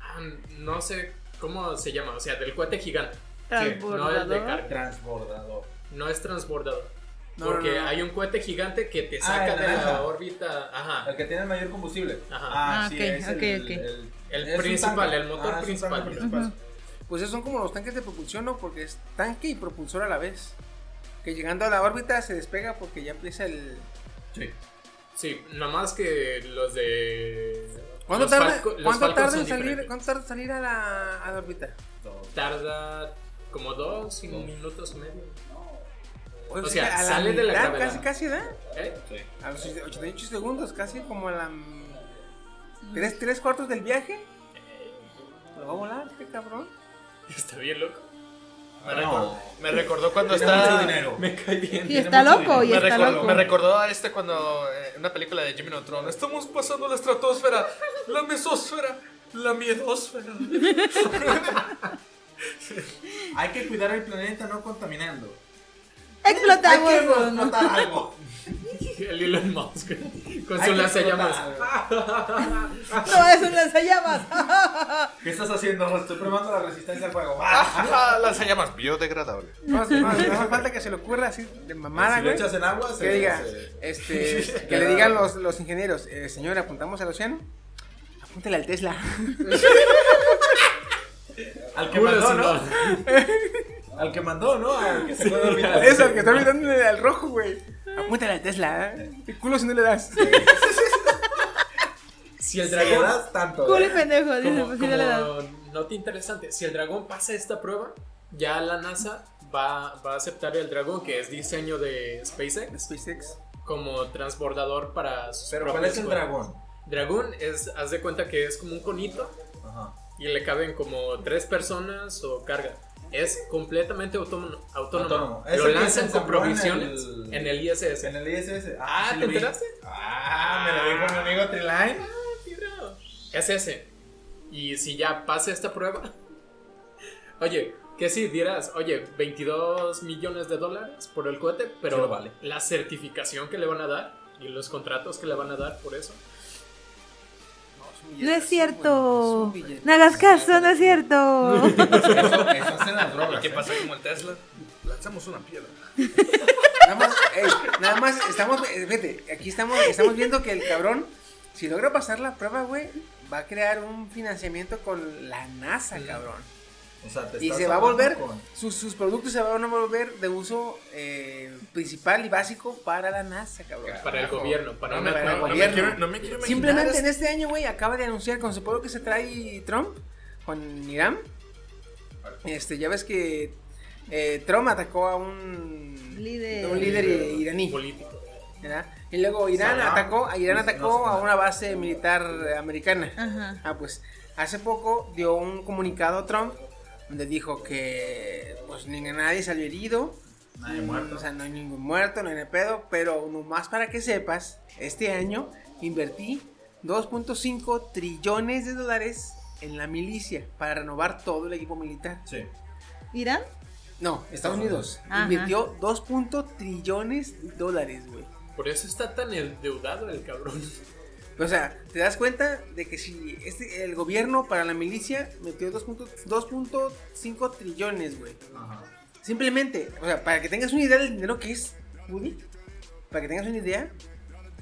ah, no sé cómo se llama, o sea, del cohete gigante. No el de Transbordador. carga. Transbordador. No es transbordador. No, porque no, no. hay un cohete gigante que te Ah, saca de la órbita. Ajá. El que tiene el mayor combustible. Ajá. Ah, sí, ok, es ok, el, ok. el- El es principal, el motor Ah, principal. principal. Pues esos son como los tanques de propulsión, ¿no? Porque es tanque y propulsor a la vez. Que llegando a la órbita se despega porque ya empieza el. Sí. Sí, nada más que los de. ¿Cuánto los tarda, Falco- ¿cuánto tarda en salir. ¿cuánto tarda en salir a la, a la órbita? Tarda como dos minutos y medio. O es sea, sale de la gravedad. Casi, casi, ¿da? ¿Eh? A los 88 segundos, casi como a la. ¿Tres, tres cuartos del viaje? Lo va a volar, este cabrón. Está bien loco. Me, No. recordó, me recordó cuando está. mucho dinero. Me cae bien. Y está loco, y Me está recordó, loco. me recordó a este cuando. eh, una película de Jimmy Neutron. Estamos pasando la estratosfera, la mesosfera, la miedosfera. Hay que cuidar el planeta no contaminando. Explotamos. Hay que ¿no? explotar algo. El Elon Musk con su lanzallamas. No, es un lanzallamas. ¿Qué estás haciendo? Estoy probando la resistencia al fuego. Lanzallamas biodegradable. No, no, no hace falta que se le ocurra así de mamada, si güey. echas en agua, se, Que diga, se- este, que le digan los, los ingenieros, eh, señor, apuntamos al océano. Apúntale al Tesla. Al que mandó, ¿no? no. Al que mandó, ¿no? Al que se a dormir. Eso, el que está olvidando al rojo, güey. Apúntale al Tesla. ¿eh? El culo si no le das. Si el Si le dragón. das tanto. Cool y ¿eh? pendejo, dice, pues sí le das. como nota interesante, si el dragón pasa esta prueba, ya la NASA va, va a aceptar el dragón, que es diseño de SpaceX, SpaceX. como transbordador para sus Pero ¿cuál es el dragón? Dragón es, haz de cuenta que es como un conito Ajá. y le caben como tres personas o carga. Es completamente autónomo. autónomo. Lo lanzan con en provisiones el- en el ISS. En el ISS. Ah, sí ¿te enteraste? Ah, me lo dijo mi amigo Triline. Es ese. Y si ya pasa esta prueba. Oye, que si dieras, oye, 22 millones de dólares por el cohete, pero Sí vale. la certificación que le van a dar y los contratos que le van a dar por eso. No es cierto. No hagas caso, no es cierto. Eso, eso hacen las ¿Y drogas. qué ¿eh? pasa como el Tesla? Lanzamos una piedra. Nada más, ey, nada más estamos, eh, fíjate, aquí estamos, estamos viendo que el cabrón, si logra pasar la prueba, güey, va a crear un financiamiento con la NASA, cabrón. O sea, te Y se va a volver, con- sus, sus productos se van a volver de uso eh, principal y básico para la NASA, cabrón. Para el gobierno, para No una me, para el no, no me gobierno. quiero, no me quiero imaginar. Simplemente en este- año, güey, acaba de anunciar con su pueblo que se trae Trump con Irán. Este, ya ves que eh, Trump atacó a un Líder. a un líder iraní. político. ¿verdad? Y luego Irán Saddam. atacó, a Irán No, atacó no, a no. una base militar americana. Ajá. Ah, pues hace poco dio un comunicado Trump donde dijo que pues ni nadie salió herido. Nadie muerto. O sea, no hay ningún muerto, no hay pedo, pero nomás para que sepas, este año invertí 2.5 trillones de dólares en la milicia para renovar todo el equipo militar. Sí. ¿Irán? No, Estados Unidos. Ajá. Invirtió 2. trillones de dólares, güey. Por eso está tan endeudado el cabrón. O sea, te das cuenta de que si este, el gobierno para la milicia metió 2.5 2.5 trillones, güey. Ajá. Simplemente, o sea, para que tengas una idea del dinero que es, Woody, para que tengas una idea,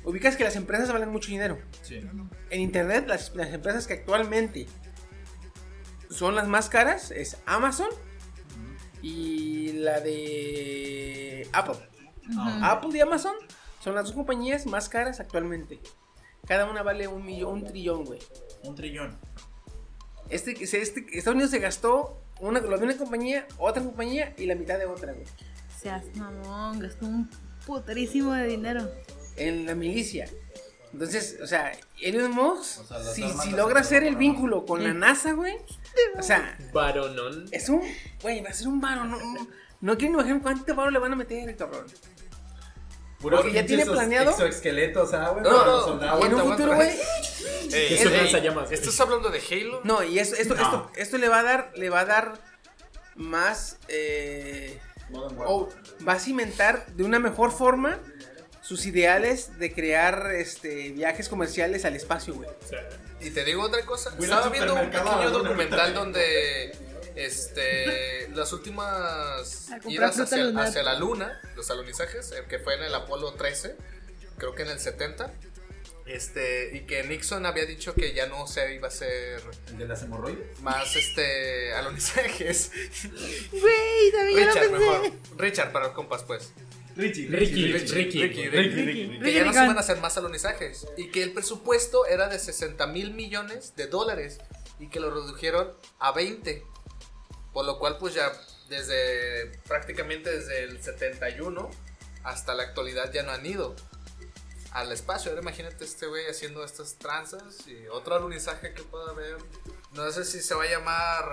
ubicas que las empresas valen mucho dinero. Sí. En internet, las, las empresas que actualmente son las más caras es Amazon y la de Apple. Apple y Amazon son las dos compañías más caras actualmente. Cada una vale un millón, un trillón, güey. Un trillón. Este, este, Estados Unidos se gastó una, lo de una compañía, otra compañía y la mitad de otra, güey. Seas mamón, gastó un putrísimo de dinero. En la milicia. Entonces, o sea, Elon Musk, O sea, las si, si logra hacer el vínculo con la NASA, güey. O sea, Varonón. es un. Güey, va a ser un varo. No, no, quiero ni imaginar cuánto varo le van a meter, cabrón. Puros Porque ya tiene planeado- Exoesqueletos, ¿ah, güey? No, no, soldados. en un futuro, güey. Eso lanzallamas. ¿Estás hablando de Halo? No, y esto, esto, No. esto, esto le va a dar, le va a dar más. Eh, Modern o Warfare. va a cimentar de una mejor forma sus ideales de crear este viajes comerciales al espacio, güey. O sea, Y te digo otra cosa. Estaba viendo un pequeño documental donde este las últimas idas hacia, la luna, los alunizajes, el que fue en el Apolo 13, creo que en el 70. Este, y que Nixon había dicho que ya no se iba a hacer ¿El de las hemorroides? más este alunizajes. Güey, también lo Richard, mejor. Richard para los compas, pues. Ricky, Ricky, Ricky, Ricky. Ricky, Ricky, Ricky. Ricky. que ya no se iban a hacer más alunizajes y que el presupuesto era de 60 mil millones de dólares y que lo redujeron a 20 por lo cual pues ya desde prácticamente desde el 71 hasta la actualidad ya no han ido al espacio. Ahora imagínate este güey haciendo estas tranzas y otro alunizaje que pueda haber. No sé si se va a llamar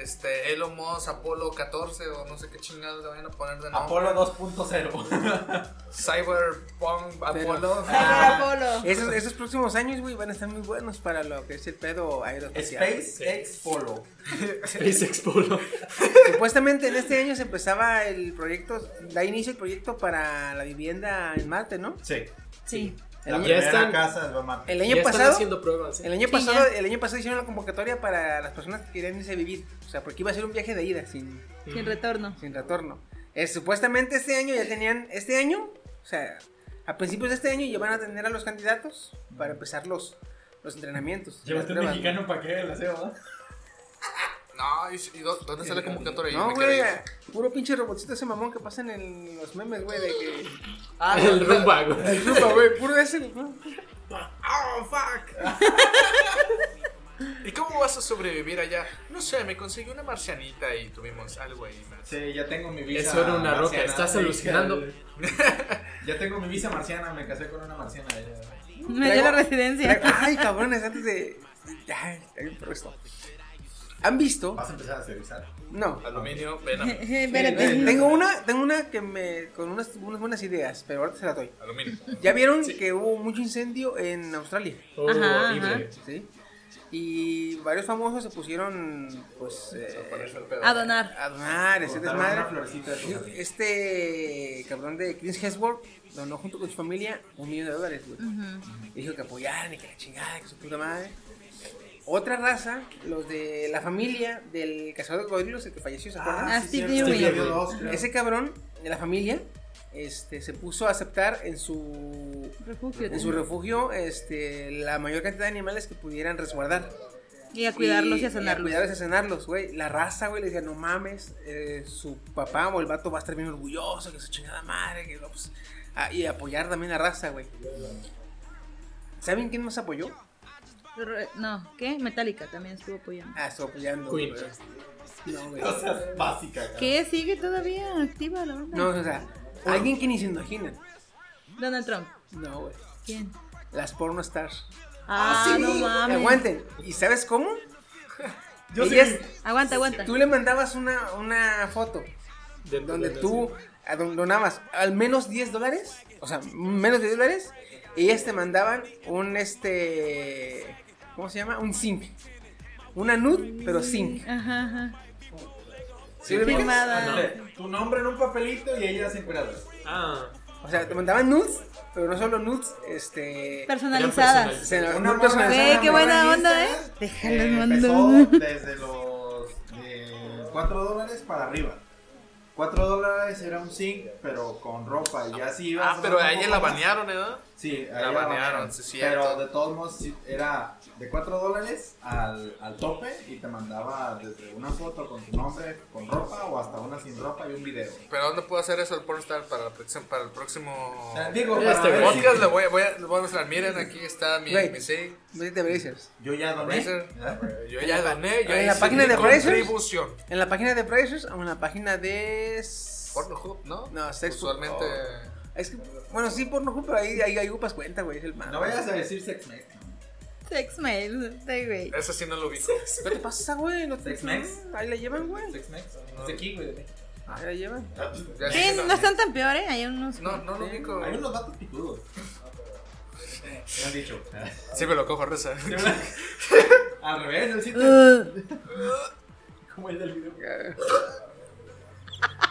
este Elon Musk Apolo 14 o no sé qué chingados le vayan a poner de nombre Apolo 2.0. Cyberpunk Apolo. Cyber Apolo. Esos, esos próximos años, güey, van a estar muy buenos para lo que es el pedo aeroespacial. SpaceX Polo. SpaceX Polo. Supuestamente en este año se empezaba el proyecto, da inicio el proyecto para la vivienda en Marte, ¿no? Sí. Sí. El La año, están- casa el año pasado, haciendo pruebas. ¿eh? el año Sí, pasado, ya. el año pasado hicieron la convocatoria para las personas que querían irse a vivir, o sea, porque iba a ser un viaje de ida sin, Sin retorno. sin retorno. Eh, supuestamente este año ya tenían, este año, o sea, a principios de este año ya van a tener a los candidatos para empezar los, los entrenamientos. las Llévate un mexicano para que el aseo, ¿verdad? No, ¿y, y dó- dónde sale convocatoria? No, güey, puro pinche robotcito ese mamón que pasan en los memes, güey, de que... Ah, El no, rumba, güey. El rumba, güey, puro ese. Oh, fuck. ¿Y cómo vas a sobrevivir allá? No sé, me conseguí una marcianita y tuvimos algo ahí más. Sí, ya tengo mi visa. Eso era una roca, marciana. estás alucinando. Ya tengo mi visa marciana, me casé con una marciana. ya. Me dio la residencia. Ay, cabrones, antes de... Ay, está bien esto. ¿Han visto? Vas a empezar a servizar. No. Aluminio, ven Espérate. Tengo una, tengo una que me... con unas, unas buenas ideas, pero ahorita se la doy. Aluminio. ¿Ya vieron que hubo mucho incendio en Australia? Oh, Ajá, horrible. ¿Sí? Y varios famosos se pusieron, pues, eh, A donar. a donar, ese desmadre. Este cabrón de Chris Hemsworth donó junto con su familia un millón de dólares, güey. Y dijo que apoyaran y que la chingada, que su puta madre. Otra raza, los de la familia del cazador de cocodrilos, el que falleció, ¿se acuerdan? Ah, sí. Sí. Ese cabrón de la familia este, se puso a aceptar en su Refugio. en su refugio este, la mayor cantidad de animales que pudieran resguardar. Y a cuidarlos y a sanarlos. cuidarlos y a sanarlos, güey. La raza, güey, le decía, no mames, eh, su papá o el vato va a estar bien orgulloso, que su chingada madre, que no, pues, ah, y apoyar también la raza, güey. ¿Saben quién más apoyó? No, ¿qué? Metallica también estuvo apoyando. Ah, estuvo apoyando. Queen. No, güey. O sea, es básica. cara. ¿Qué? ¿Sigue todavía activa la banda? No, o sea, alguien que ni se imagina. Donald Trump. No, güey. ¿Quién? Las porno stars. Ah, no mames. Aguanten. ¿Y sabes cómo? Yo sí. Ellas, Aguanta, aguanta. tú le mandabas una, una foto Dentro donde de tú donabas al menos 10 dólares, o sea, menos de 10 dólares, ellas te mandaban un este, ¿cómo se llama? Un zinc. Una nude, pero zinc. Ajá, ajá. ¿Sí lo. Ándale, Tu nombre en un papelito y ellas encueradas. Ah, O sea, te mandaban nudes, pero no solo nudes, este... Personalizadas. Una personalizadas. Güey, qué una buena onda, ¿eh? Instagram, Déjalos eh, mando. Desde los de 4 dólares para arriba. 4 dólares era un zinc, pero con ropa. Y así ibas. Ah, pero a ella la banearon, ¿eh? Sí, La banearon, sí, cierto. Pero de todos modos sí, era de 4 dólares al, al tope y te mandaba desde una foto con tu nombre, con ropa o hasta una sin ropa y un video. Pero ¿dónde puedo hacer eso el pornstar para, la próxima- para el próximo Digo, Este para ver si- podcast? Le voy, a- voy, a, voy a mostrar. Miren, aquí está mi, Güey. mi sí. Vete de Brazers. yo ya doné. ¿eh? Yo ya doné, yo En la página de Brazers. En la página de Brazers o en la página de... Pornhub, ¿no? No, Sex Usualmente. Es que, bueno, sí, Pornhub, pero ahí, ahí, ahí ocupas cuenta, güey, es el más. No vayas a decir sex mex. Sex mail. Este güey. Eso sí no lo ubico. ¿Qué te pasa, güey? No te Sex Mex. Ahí la llevan, güey. Sex mex. Es de aquí, güey. de México. Ahí la llevan. Ya Sí, sí, no están tan peor, ¿eh? Hay unos. No, no lo ubico. Hay unos datos picudos. Me han dicho. Sí me lo cojo, Reza. Al revés, el sitio. Uh, Como el del video.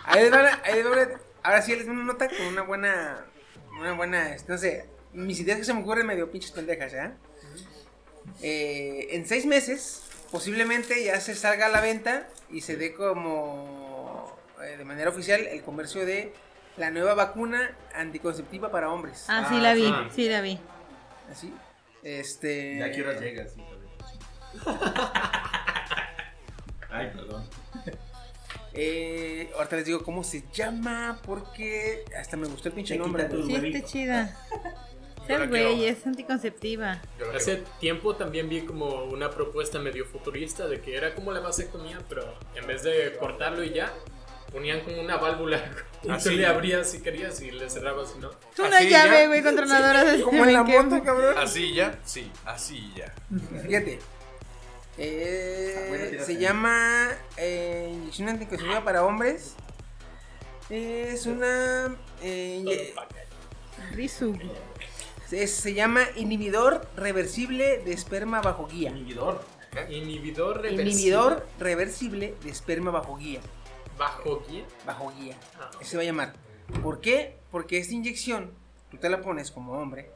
Ahí les va la- ahí les va la- Ahora sí les doy una nota con una buena. Una buena. No sé. Mis ideas que se me ocurren medio pinches pendejas, ¿ya? Eh, en seis meses, posiblemente ya se salga a la venta y se dé como. eh, de manera oficial el comercio de la nueva vacuna anticonceptiva para hombres. Ah, sí Ah, la vi. sí. Sí la vi. Así. Este. Ya quiero sí, también. Ay, perdón. Eh, ahorita les digo cómo se llama porque hasta me gustó el pinche nombre. Sí, está chida. Ser güey, es anticonceptiva. Hace tiempo también vi como una propuesta medio futurista de que era como la vasectomía, pero en vez de cortarlo y ya, ponían como una válvula. Y Así. tú le abrías si querías y le cerrabas si no. Es una Así llave, güey, controladora de Como en la moto, cabrón. Así ya, sí, así ya. Fíjate. Eh, Ah, tírate. se llama eh, inyección anticonceptiva para hombres. Es una. eh, Rizu. se, se llama inhibidor reversible de esperma bajo guía. Inhibidor. Inhibidor reversible. Inhibidor reversible de esperma bajo guía. Bajo guía. Bajo guía. Ah. Ese se va a llamar. ¿Por qué? Porque esta inyección, tú te la pones como hombre.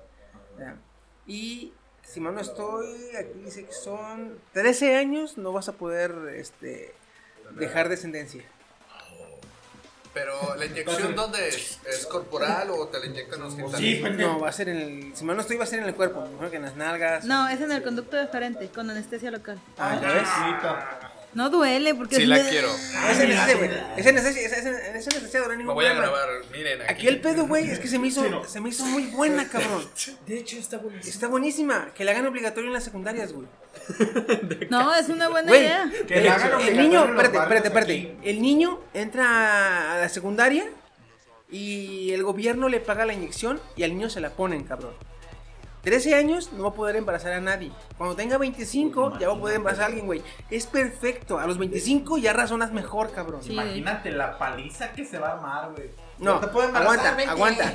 ¿ya? Y si mal no estoy, aquí dice que son 13 años, no vas a poder este, dejar descendencia. Pero la inyección, ¿dónde es? ¿Es corporal o te la inyectan los genitales? Sí. No, va a ser en el. Si mal no estoy, va a ser en el cuerpo. Mejor que en las nalgas. No, es en el conducto deferente, con anestesia local. Ah, ¿ya ves? No duele porque. Sí es- la quiero. Esa anestesia, güey. Esa anestesia, esa, esa, esa anestesia no da Me voy a grabar, miren. Aquí el pedo, güey, es que se me hizo, se me hizo muy buena, cabrón. De hecho, está buenísimo. Está buenísima. Que la hagan obligatorio en las secundarias, güey. No, es una buena Güey, idea. Que el, le hagan el niño, en espérate, espérate, espérate. El niño entra a la secundaria y el gobierno le paga la inyección y al niño se la ponen, cabrón. 13 años no va a poder embarazar a nadie. Cuando tenga 25 ya va a poder embarazar a alguien, güey. Es perfecto. A los 25 ya razonas mejor, cabrón. Sí. Imagínate la paliza que se va a armar, güey. No, te puede embarazar, aguanta, aguanta.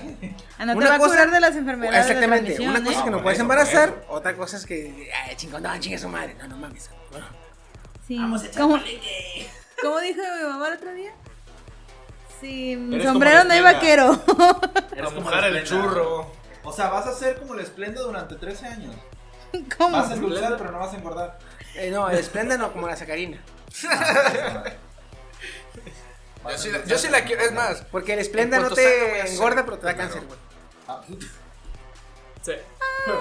Ah, no te Una va a cosa- curar de las enfermedades. de Exactamente. Una cosa es que ¿eh? no por puedes eso, embarazar, otra cosa es que, ay, chingón, no, chinga su madre. No, no mames. Sí. ¿Cómo, ¿Cómo dijo mi mamá el otro día? Sin Eres sombrero no hay la vaquero. Eres A como el churro. O sea, vas a ser como el esplenda durante 13 años. ¿Cómo? Vas a endulzar, pero no vas a engordar. Eh, no, el esplenda no, como la sacarina. Yo sí, la, yo sí la quiero, es más. Porque el esplenda En no te engorda, pero te da cáncer, güey. Ah, Sí.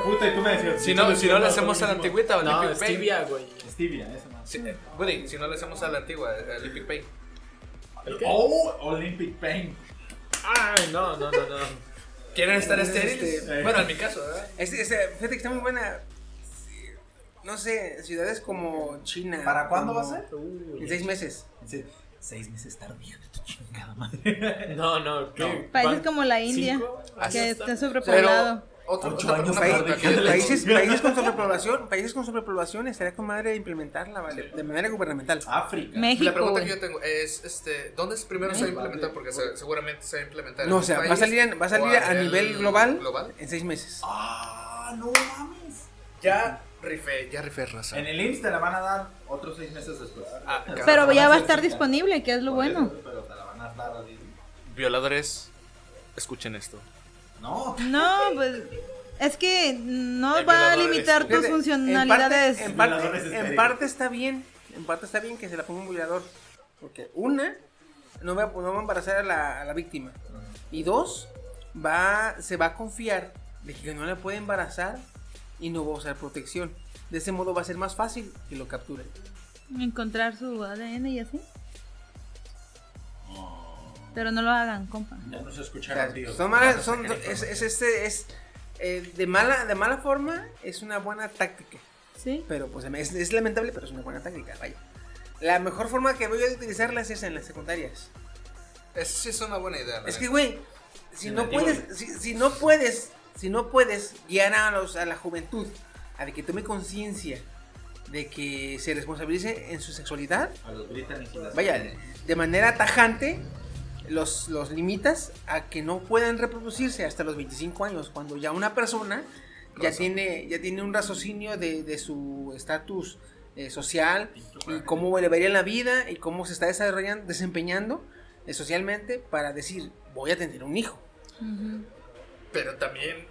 Puta, y tú me decías. Si no, si no le hacemos a la antigüita, o No, stevia, güey. Stevia, eso más. Sí, eh, Woody, si no le hacemos a la antigua, Olympic Pain. ¿El qué? Oh, Olympic Pain. Ay, no, no, no, no. ¿Quieren estar Este, estériles? eh. Bueno, en mi caso, ¿verdad? Este, este, fíjate que está muy buena. Sí, No sé, ciudades como China. ¿Para cuándo va como- a ser? En seis meses. Sí, Seis meses tarde, hijo de tu chingada madre. No, no, ¿qué? Países ¿Cuán- como la India, cinco? Que está. está sobrepoblado. Ocho otra, años Países, países con sobrepoblación, países con sobrepoblación estaría con madre implementarla, ¿vale? De manera gubernamental. África. México. La pregunta que yo tengo es, este, ¿dónde es primero se va a implementar? Porque se- seguramente se va a implementar en No, o un sea, va a país salir, en- va a, salir o a nivel global, global. en seis meses. Ah, no mames. Ya Rifé, ya rifé raza. En el IMSS te la van a dar otros seis meses después. Ah. Pero ya va a estar disponible, que es lo bueno. Pero te la van a dar así. Violadores, escuchen esto. No. No, pues es que no El va a limitar tus funcionalidades. En parte, en, parte, en estériles. parte está bien. En parte está bien que se la ponga un violador. Porque una, no va, no va a embarazar a la, a la víctima. Y dos, va, se va a confiar de que no la puede embarazar y no va a usar protección. De ese modo va a ser más fácil que lo capturen. Encontrar su ADN y así. Pero no lo hagan, compa. Ya no se O escucharon, sea, tío. son malas- son- es, es este, es, eh, de, mala, de mala forma, es una buena táctica. ¿Sí? Pero pues es, es lamentable, pero es una buena táctica, vaya. La mejor forma que voy a utilizarlas es en las secundarias. Esa sí es una buena idea. Es que, güey, si no puedes, si, si no puedes, si no puedes guiar a, los, a la juventud a de que tome conciencia de que se responsabilice en su sexualidad, A los gritan y se las- vaya, de manera tajante los, los limitas a que no puedan reproducirse hasta los 25 años, cuando ya una persona ya tiene, ya tiene un raciocinio de, de su estatus eh, social y cómo le vería la vida y cómo se está desarrollando, desempeñando eh, socialmente para decir, voy a tener un hijo. Pero también,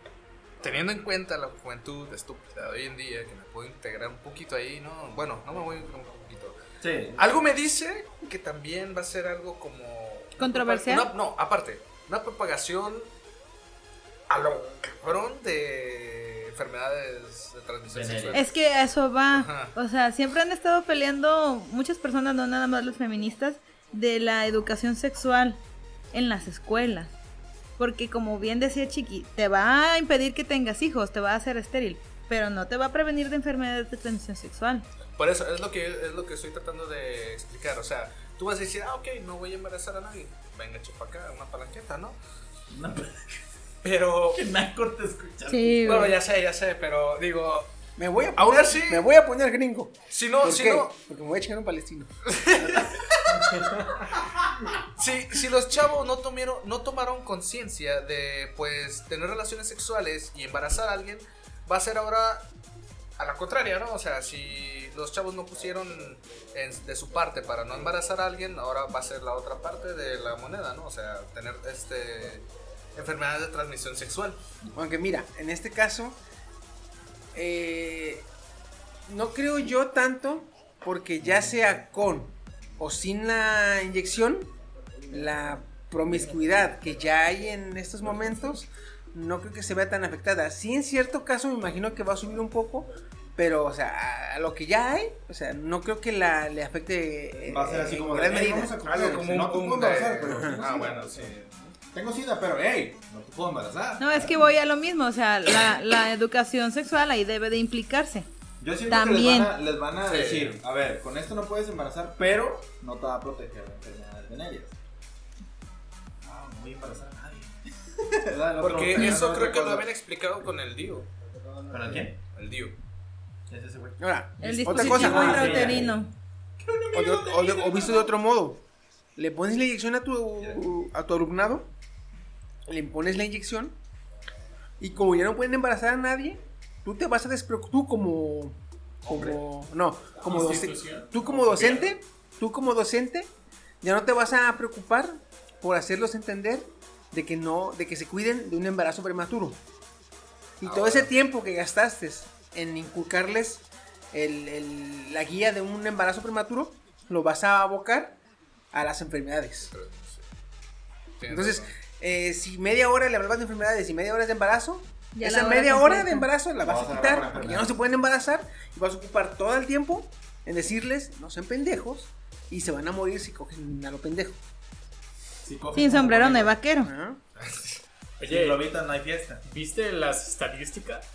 teniendo en cuenta la juventud estúpida de hoy en día, que me puedo integrar un poquito ahí, ¿no? Bueno, no me voy a integrar un poquito. Sí. Algo me dice que también va a ser algo como... ¿Controversial? Una- no, aparte, una propagación a lo cabrón de enfermedades de transmisión sexual. Es que a eso va. Ajá. O sea, siempre han estado peleando muchas personas, no nada más los feministas, de la educación sexual en las escuelas. Porque como bien decía Chiqui, te va a impedir que tengas hijos, te va a hacer estéril, pero no te va a prevenir de enfermedades de transmisión sexual. Por eso es lo que es lo que estoy tratando de explicar. O sea, tú vas a decir, ah, ok, no voy a embarazar a nadie. Venga, chupa acá, una palanqueta, ¿no? No, Pero. que Nacor te escucha. Sí, Bueno, ya sé, ya sé, pero digo, Me voy a Aún poner, así- me voy a poner gringo. si no, ¿Por si qué? no, Porque me voy a echar un palestino. si, si los chavos no tomaron, no tomaron conciencia de, pues, tener relaciones sexuales y embarazar a alguien, va a ser ahora a la contraria, ¿no? O sea, si los chavos no pusieron de su parte para no embarazar a alguien, ahora va a ser la otra parte de la moneda, ¿no? O sea, tener este enfermedades de transmisión sexual. Aunque mira, en este caso, eh, no creo yo tanto, porque ya sea con o sin la inyección, la promiscuidad que ya hay en estos momentos, no creo que se vea tan afectada. Sí, en cierto caso, me imagino que va a subir un poco, pero, o sea, a- lo que ya hay, o sea, no creo que la, le afecte. eh, Va a ser así como de, gran "Ey, medida. vamos a Algo como no te puedo embarazar, pero Ah, bueno, sí. Tengo sida, pero hey, no te puedo embarazar. No, es que voy a lo mismo, o sea, la, la educación sexual ahí debe de implicarse. Yo siento También. que les van a, les van a Sí. decir, a ver, con esto no puedes embarazar, pero no te va a proteger de enfermedades venéreas. Ah, no voy a embarazar a nadie. El Porque el eso creo que lo habían explicado con el DIU. ¿Para quién? El DIU. Es ese güey. Ahora, El otra cosa, Ah, intrauterino. O, de- o de- o visto de otro modo, le pones la inyección a tu, a tu alumnado, le pones la inyección, y como ya no pueden embarazar a nadie, tú te vas a despreocupar, tú como, como, no, como docente, tú como docente, tú como docente, ya no te vas a preocupar por hacerlos entender de que no, de que se cuiden de un embarazo prematuro. Y todo ese tiempo que gastaste en inculcarles el- el- la guía de un embarazo prematuro, lo vas a abocar a las enfermedades. Tienes Entonces, eh, si media hora le hablabas de enfermedades y media hora de embarazo, Ya esa media hora de embarazo la vas Vas a quitar porque ya no se pueden embarazar y vas a ocupar todo el tiempo en decirles no sean pendejos y se van a morir si cogen a lo pendejo. Si Sin sombrero conmigo. vaquero. Sin Oye, no hay fiesta. ¿viste las estadísticas?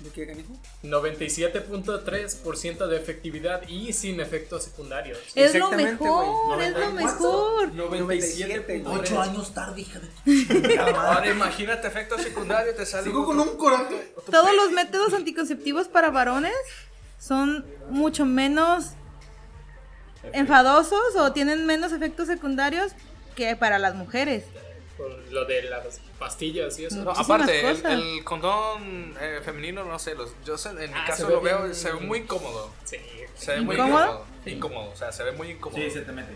¿De qué canijo? 97.3% de efectividad y sin efectos secundarios. Es lo mejor, es lo 94. mejor. 97, güey. Ocho años tarde, hija de. Ahora imagínate efecto secundario, te sale. Sigo con un coraje. Todos los métodos anticonceptivos para varones son mucho menos enfadosos o tienen menos efectos secundarios que para las mujeres. Con lo de las pastillas y eso. No, Muchísimas aparte, el, el condón eh, femenino, no sé, los, yo sé, en mi Ah, caso ve lo veo, bien. se ve muy cómodo. Sí. Se ve muy ¿Incómodo? incómodo. Incómodo, o sea, se ve muy incómodo. Sí, se te mete.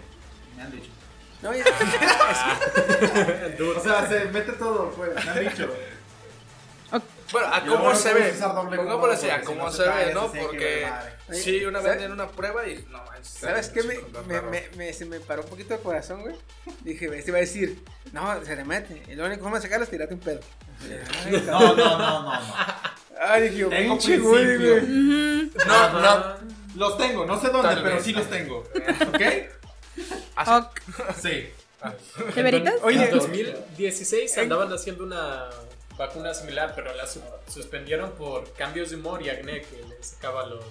Me han dicho. No, ya- O sea, se mete todo, pues. Me han dicho. Bueno, a cómo se ve. Pongámoslo así, a cómo no se ve, ¿no? Porque. Sí, una vez en una prueba y no manches. ¿Sabes qué? Me, me, me, me- se me paró un poquito el corazón, güey. Dije, este iba a decir, no, se le mete. Y la única forma de sacarlo es tirarte un pedo. Ay, No, no, no, no, no. Ay, dije, Tengo pinche güey, güey. No, no. Los tengo, no sé dónde, Tal pero vez. sí los tengo. ¿Ok? Así- Ok. Sí. ¿De veritas? Oye. en 2016 andaban haciendo una vacuna similar, pero la su- suspendieron por cambios de humor y acné que les sacaba los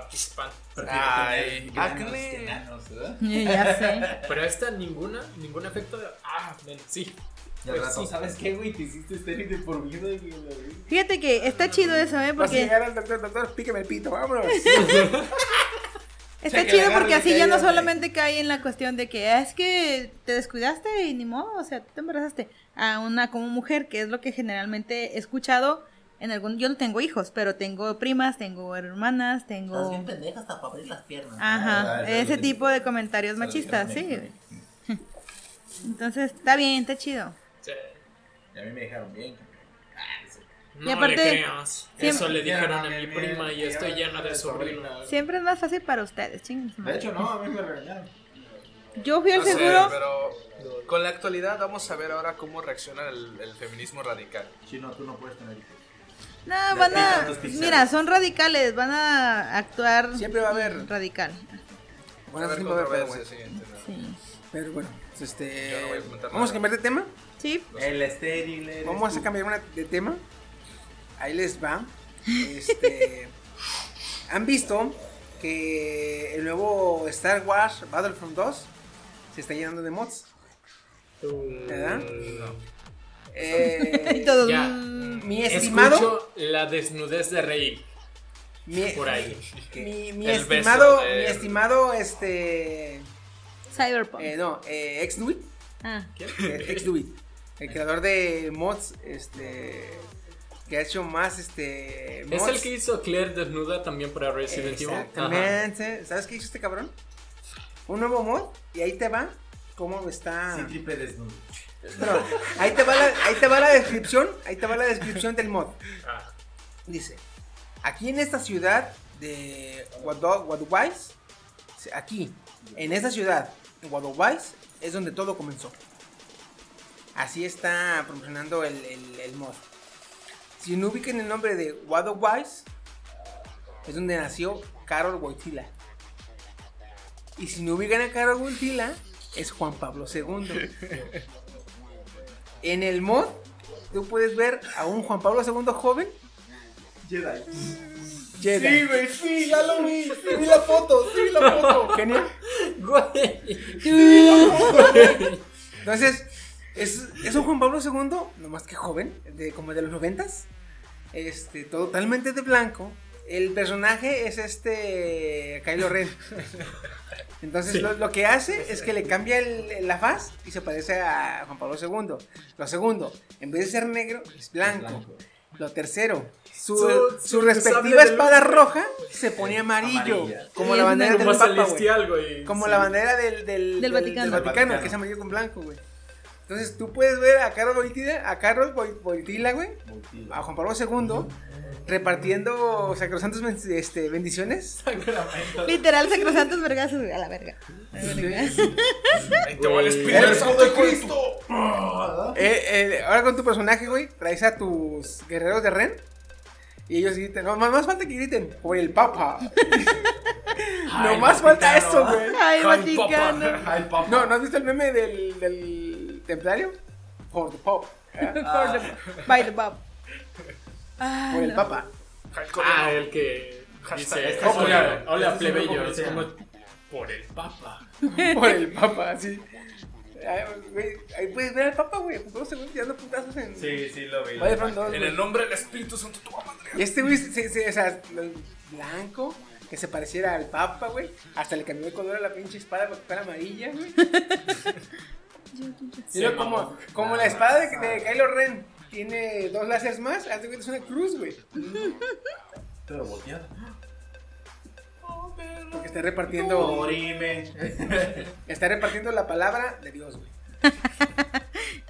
participantes. Prefiero Ay, tener granos acné. que nanos, ¿verdad? Ya sé. Pero esta ninguna, ningún efecto de. Ah, men, sí. Y al Pues sí. ¿sabes qué, güey? Te hiciste estéril de por vida. güey. Fíjate que está chido eso, ¿eh? Porque llegar al doctor, doctor, píqueme el pito, vámonos. está que le chido porque así ya no solamente cae en la cuestión de que "Ah, es que te descuidaste y ni modo, o sea, tú te embarazaste a una como mujer, que es lo que generalmente he escuchado en algún yo no tengo hijos, pero tengo primas, tengo hermanas, tengo pendeja hasta para abrir las piernas. Ajá, Ah, ese tipo de comentarios machistas, sí. Entonces, está bien, está chido. Sí. Y a mí me dejaron bien. No Y aparte, le creas. siempre- Eso le dijeron a mi prima y estoy llena de mira, sobrinos. Siempre es más fácil para ustedes, chingos. De hecho, no, a mí me regañaron. Yo fui al No sé, seguro. pero con la actualidad vamos a ver ahora cómo reacciona el, el feminismo radical. Chino, tú no puedes tener hijos. No, van a. Mira, son radicales, van a actuar. Siempre va a haber. Radical. Bueno, siempre va a haber, pero controversia, bueno. sí. Pero bueno, pues, este. Yo no voy a comentar Vamos a cambiar de tema. Sí. El estéril. Vamos a cambiar una- de tema. Ahí les va. Este. Han visto que el nuevo Star Wars Battlefront 2 se está llenando de mods. ¿Verdad? Eh. Ya. mm, mi estimado. Escucho la desnudez de Rey Mi, por ahí. mi, mi El beso estimado. de- Mi estimado, este. Cyberpunk. eh, no, eh, ex Dewey. Ah. Eh, ex Dewey. El creador de mods. Este. Que ha hecho más este. Es mods. el que hizo Claire desnuda también para Resident Evil. Ajá. Exactamente. ¿Sabes qué hizo este cabrón? Un nuevo mod y ahí te va cómo está. Sí, triple desnudo. Ahí te va la, descripción, ahí te va la descripción del mod. Dice, aquí en esta ciudad de Wadowais, aquí, en esta ciudad, en Wadowais, es donde todo comenzó. Así está promocionando el, mod. Si no ubican el nombre de Wadowais, es donde nació Carol Wojtyla. Y si no ubican a Carol Wojtyla, es Juan Pablo II. En el mod, tú puedes ver a un Juan Pablo II joven Jedi. Jedi. güey, sí, ya lo vi. Sí, vi la foto, sí, vi la foto. Genial. güey. Entonces, es, es un Juan Pablo II, nomás que joven, de, como de los noventas. Este, totalmente de blanco. El personaje es este Kylo Ren. Entonces lo, lo que hace es que le cambia el- la faz y se parece a Juan Pablo II. Lo segundo, en vez de ser negro, es blanco. Blanco. Lo tercero, su, Su- su su respectiva espada roja se pone amarillo. Amarilla. Como Sí, la es bandera del Papa, güey. celestial, güey. Como Sí. la bandera del, del, Del Vaticano. Vaticano. que es amarillo con blanco, güey. Entonces tú puedes ver a Carlos Boitila, a Carlos Boi- Boitila, güey, a Juan Pablo II, repartiendo sacrosantas ben- este, bendiciones. Literal, sacrosantos vergazos, güey, a la verga. A la verga. Ahí te va el espíritu El santo de Cristo. Eh, eh, ahora con tu personaje, güey, traes a tus guerreros de Ren. Y ellos gritan, no, más, más falta que griten, por el Papa. no más falta eso, güey. Ay, Ay, Vaticano. Ay. No, ¿no has visto el meme del, del templario? Por the Pop. ¿eh? For the- By the Bob. Ah, Por el no. Papa. Ah, el que Hashtag dice, hola, hola es un plebeyo, grupo es como por el papa. Por el Papa, sí. Ahí puedes ver al Papa, güey. Dos segundos tirando putazos en. Sí, sí, lo vi. Battlefront 2, En el nombre del Espíritu Santo, tu madre. Y este güey, o sea, blanco, que se pareciera al Papa, güey. Hasta le cambió el color a la pinche espada para que fuera amarilla, güey. Luego como, como la espada de, de Kylo Ren tiene dos láseres más, haz de cuenta es una cruz, güey. Pero volteado. Porque está repartiendo, Orime. está repartiendo la palabra de Dios, güey.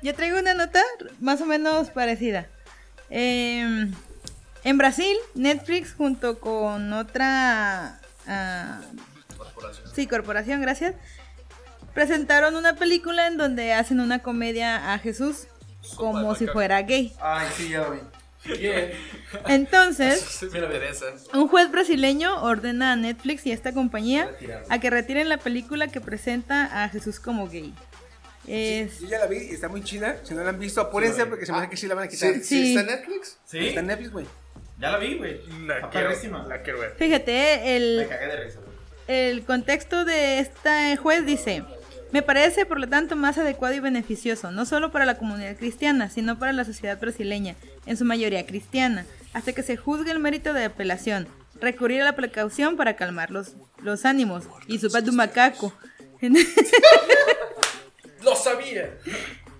Yo traigo una nota más o menos parecida. Eh, en Brasil, Netflix junto con otra... ah, sí, corporación, gracias. Presentaron una película en donde hacen una comedia a Jesús como si fuera gay. Ay, sí, ya lo vi. Entonces, Sí un juez brasileño ordena a Netflix y a esta compañía a que retiren la película que presenta a Jesús como gay. Es- Yo ya la vi y está muy chida. Si no la han visto, apúrense porque se me hace que sí la van a quitar. ¿Sí, Sí. ¿Está en Netflix? ¿Sí? Está en Netflix, güey. Ya la vi, güey. La quiero, la quiero ver. Fíjate, eh, Me el, cagué de risa, güey. el contexto de este juez dice, me parece por lo tanto más adecuado y beneficioso, no solo para la comunidad cristiana, sino para la sociedad brasileña, en su mayoría cristiana, hasta que se juzgue el mérito de apelación, recurrir a la precaución para calmar los, los ánimos, y su de un macaco. ¡Lo sabía!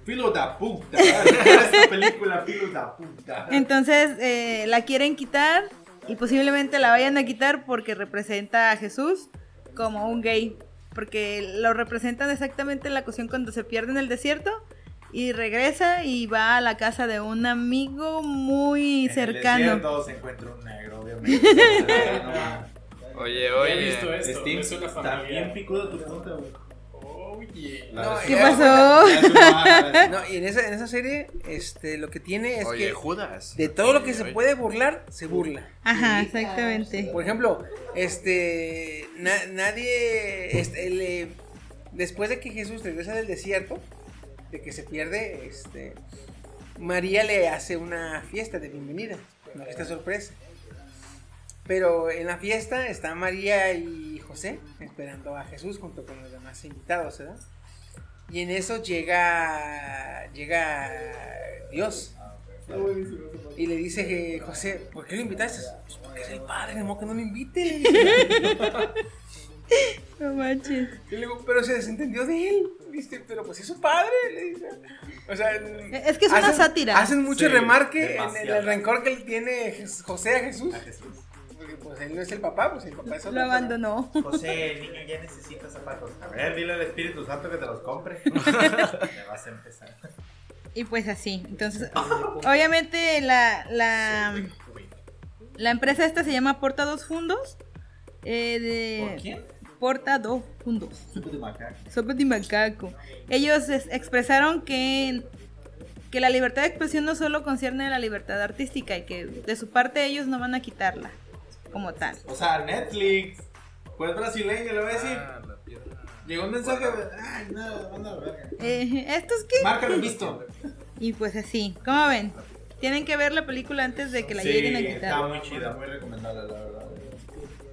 Filo da puta. Esta película, filo da puta. Entonces eh, la quieren quitar y posiblemente la vayan a quitar porque representa a Jesús como un gay. Porque lo representan exactamente en la ocasión cuando se pierde en el desierto y regresa y va a la casa de un amigo muy En el cercano. desierto se encuentra un negro, obviamente. Oye, Ya he oye. visto esto, suena está bien picudo tu punta, güey. Oye. ¿Qué pasó? No, y en esa, en esa serie, este, lo que tiene es Oye, que Judas. de todo lo que Oye, se puede burlar, se burla. Ajá, exactamente. Por ejemplo, este, na- nadie, este, le- después de que Jesús regresa del desierto, de que se pierde, este, María le hace una fiesta de bienvenida, una fiesta sorpresa. Pero en la fiesta está María y José esperando a Jesús junto con los demás invitados, ¿verdad? Y en eso llega, llega Dios. Y le dice que José, ¿por qué lo invitaste? Pues porque es el padre, de modo que no lo invite. No manches. Y le digo, pero se desentendió de él. Dice, pero pues es su padre. Le dice. O sea, Es que es una sátira. Hacen mucho Sí, remarque en el, demasiado. rencor que él tiene José a Jesús. A Jesús. Pues él no es el papá, pues el papá es otro. Lo abandonó. José, el niño ya necesita zapatos. A ver, dile al Espíritu Santo que te los compre. Me vas a empezar. Y pues así. Entonces, obviamente la, la, la empresa esta se llama Porta Dos Fundos. eh, de ¿Por quién? Porta Dos Fundos. Supo de macaco. Sopa de macaco. Ellos es- expresaron que, que la libertad de expresión no solo concierne a la libertad artística y que de su parte ellos no van a quitarla como tal. O sea, Netflix. Pues brasileño, le voy a decir. Ah, la. Llegó un mensaje. Ay, no, anda a la verga. Eh, ¿Estos qué? Márcalo visto. Y pues así, ¿cómo ven? Tienen que ver la película antes de que la sí, lleguen a está quitar. muy chida, muy recomendable, la verdad.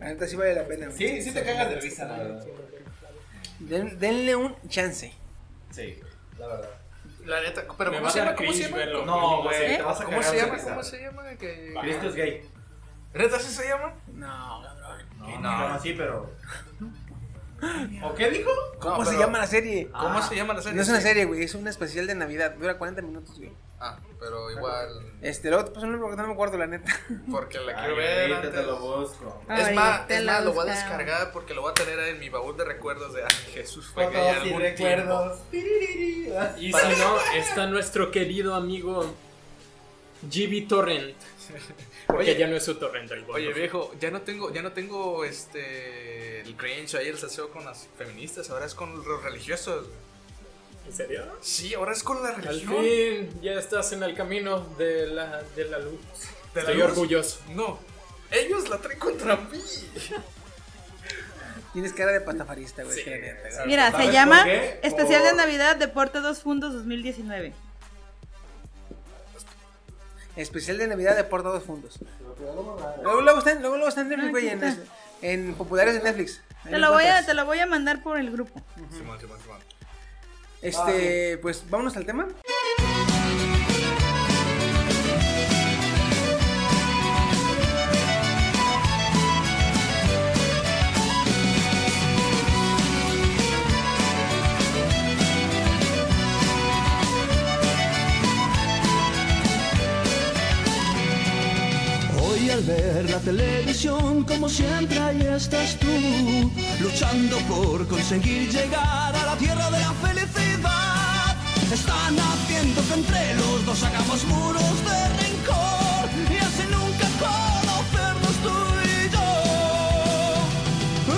La neta sí vale la pena. Sí, sí te cagas de risa, la verdad. Den- denle un chance. Sí, la verdad. La neta, pero Me ¿cómo va se a llama? ¿Cómo se llama? No, güey, ¿Eh? ¿Cómo se llama? ¿Cómo se llama? Que... Cristo es gay. ¿Neta así se llama? No, cabrón. No, no, no, sí, pero. ¿O qué dijo? ¿Cómo No, se pero- llama la serie? ¿Cómo Ah. se llama la serie? No es una serie, güey, es un especial de Navidad. Dura 40 minutos, güey. Ah, pero igual. Este, luego te paso el nombre porque no me acuerdo, la neta. Porque la Ay, quiero ver. ahorita te antes. lo busco. Es Ahorita más, es la más, lo voy a descargar porque lo voy a tener en mi baúl de recuerdos de ay, Jesús fue gay Fotos y algún recuerdos. Y si no, está nuestro querido amigo GB Torrent. Porque Oye. ya no es su torrent el tiempo. Oye, viejo, ya no tengo, ya no tengo este el cringe ahí el saseo con las feministas, ahora es con los religiosos. ¿En serio? Sí, ahora es con la Al religión. fin ya estás en el camino de la, de la luz. ¿De la Estoy luz? orgulloso. No, ellos la traen contra mí. Tienes cara de patafarista, güey. Sí. Mira, ¿Sabes se llama? Especial de Navidad de Porta Dos Fundos 2019. Especial de Navidad de Porta dos fundos. Luego luego están, luego luego están en Netflix, Ah, güey, aquí en, está. en populares de Netflix. Ahí Te lo, voy a, te lo voy a mandar por el grupo. Simón, Simón, Simón. Este, pues vámonos al tema. Televisión, como siempre, ahí estás tú, luchando por conseguir llegar a la tierra de la felicidad. Están haciendo que entre los dos hagamos muros de rencor y así nunca conocernos tú y yo.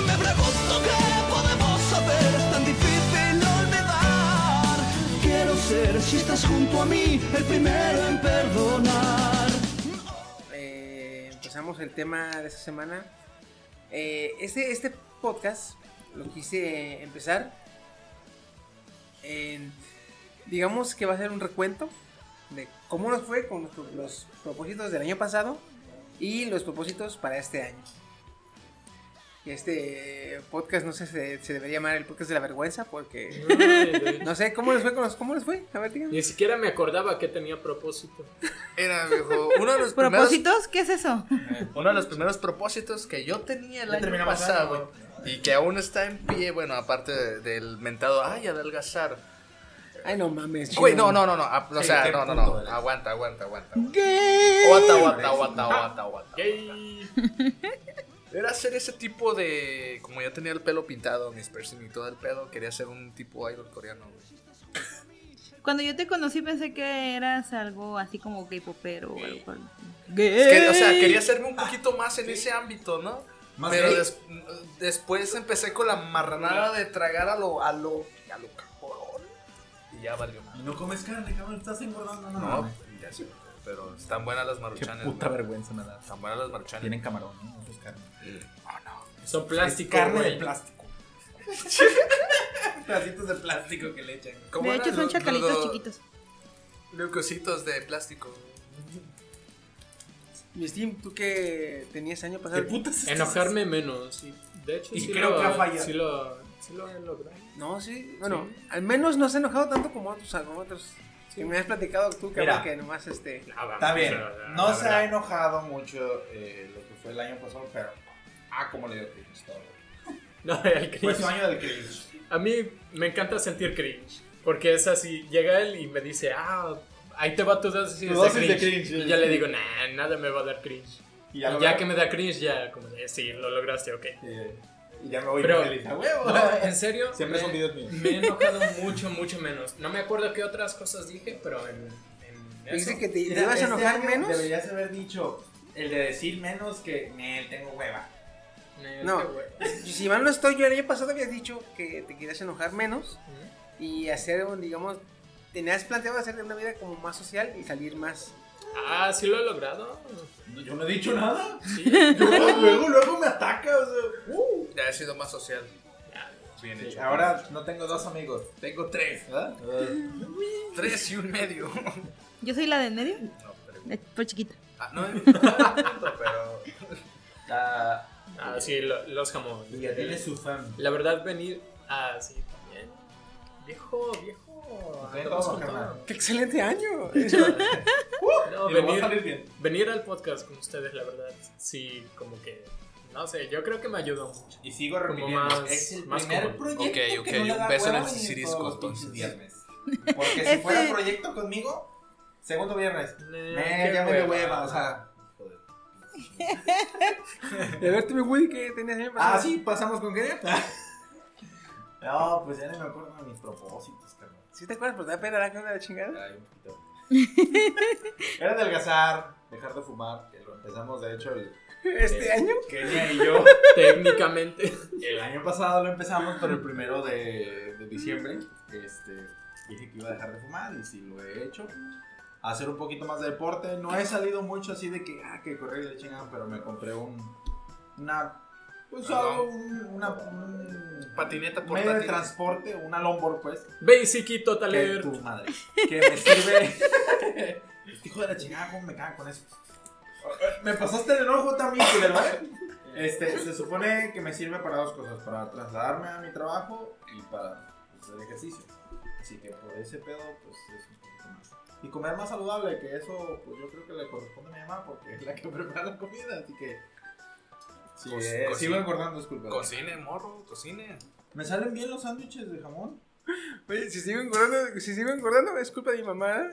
Me pregunto qué podemos hacer, es tan difícil olvidar. Quiero ser, si estás junto a mí, el primero en perdonar. Empezamos el tema de esta semana. Eh, este, este podcast lo quise empezar. en- digamos que va a ser un recuento de cómo nos fue con nuestro- los propósitos del año pasado y los propósitos para este año. Este podcast no sé, se, se debería llamar el podcast de la vergüenza porque no sé cómo les fue con los, cómo les fue. A ver, díganme. Ni siquiera me acordaba que tenía propósito. Era, viejo, uno de los primeros, ¿Propósitos? ¿Qué es eso? uno de los primeros propósitos que yo tenía el año pasado y que aún está en pie, bueno, aparte de- del mentado, ay, adelgazar. Ay, no mames. Güey, no, no, no, no, ah, o sea, no, no, no, aguanta, aguanta, aguanta. ¿Qué? Aguanta, aguanta, aguanta, aguanta, aguanta. Yay. Era hacer ese tipo de. Como ya tenía el pelo pintado, mis piercing y todo el pedo, quería ser un tipo idol coreano, güey. Cuando yo te conocí pensé que eras algo así como gay popero o algo por- Es que, o sea, quería hacerme un poquito más en ese ámbito, ¿no? ¿Más Pero des- después empecé con la marranada de tragar a lo, a lo, a lo cabrón. Y ya valió. Y no comes carne, cabrón, estás engordando. No, No, ya sé, pero están buenas las Qué maruchanes. puta güey. vergüenza me da. Están buenas las maruchanes. Tienen camarón, ¿no? Eso es carne. Son plástico, Es carne güey. de plástico. Pedacitos de plástico que le echan. ¿Cómo De hecho son chacalitos chiquitos. Los cositos de plástico. Mi Steam, ¿tú qué tenías año ¿Qué pasado? putas es Enojarme menos. sí. De hecho, Y sí, creo lo, que ha fallado. sí, lo, sí lo he logrado. No, sí, bueno, al menos no se ha enojado tanto como otros, como otros. Que me has platicado tú, cabrón, Mira. que nomás este. Vamos, Está bien. No se verdad. ha enojado mucho eh, lo que fue el año pasado, pero. Ah, como le dio cringe todo. No, el Fue cringe. su año del cringe. A mí me encanta sentir cringe. Porque es así, llega él y me dice, ah, ahí te va tu dosis, Tu de, dosis de cringe. cringe, Y sí, ya le sí. digo, nah, nada me va a dar cringe. Y Y ya, ya, lo que me da cringe, ya como de, sí, lo lograste, ok. Eh, y ya me voy Pero- feliz. ¡A huevo! No, en serio, Siempre me, son videos míos. me he enojado mucho, mucho menos. No me acuerdo qué otras cosas dije, pero en, en eso. Dice que te, te ibas a este enojar menos. Deberías haber dicho el de decir menos que "Nel, tengo hueva. No. güey. Si mal no estoy, yo el año pasado habías dicho que te querías enojar menos y hacer, un, digamos, tenías planteado hacer una vida como más social y salir más. Ah, sí lo he logrado. Yo no he dicho nada. Sí. Yo, luego, luego me ataca. O sea, uh. Ya he sido más social. Bien Sí, hecho. ahora no tengo dos amigos, tengo tres. ¿verdad? Tres y un medio. Yo soy la de en medio, No, pero. eh, por chiquita. Ah, no, no, pero. Ah, Ah, sí, lo- los jamones. y ya tiene su fan. La verdad, venir. Ah, sí, también. Viejo, viejo. Con todo. ¡Qué excelente año! No, a venir, salir bien. venir al podcast con ustedes, la verdad, sí, como que. No sé, yo creo que me ayudó mucho. Y sigo repitiendo, más- es el más primer proyecto Ok, que ok, un beso en el pinches entonces. viernes. Porque si Este- fuera proyecto conmigo, segundo viernes. Eh, ya me hueva. o sea. A ver, tú, Woody, ¿qué tenías? Ah, sí, pasamos con qué. No, pues ya no me acuerdo de mis propósitos. ¿Sí te acuerdas? Pues da pena la cara de la chingada. Ay, un poquito. Era adelgazar, dejar de fumar, que lo empezamos de hecho el ¿Este año? Kenia y yo. Técnicamente. El año pasado lo empezamos, pero el primero de, de diciembre este, dije que iba a dejar de fumar y sí lo he hecho. Hacer un poquito más de deporte. No he salido mucho así de que, ah, que correr y la chingada, pero me compré un, una, pues algo, un, una, un Patineta medio de portátil. transporte, una longboard pues, Basic y que Total tu madre, que me sirve. Hijo de la chingada, ¿cómo me cagan con eso? Me pasaste el enojo también, culero, ¿eh? Este, se supone que me sirve para dos cosas, para trasladarme a mi trabajo y para pues, hacer ejercicio. Así que por ese pedo, pues es un poquito más. Y comer más saludable, que eso, pues yo creo que le corresponde a mi mamá porque es la que prepara la comida, así que... Sí, eh, sigo engordando, disculpa. Cocine, morro, cocine. ¿Me salen bien los sándwiches de jamón? Oye, si sigo engordando, si sigo engordando es culpa de mi mamá.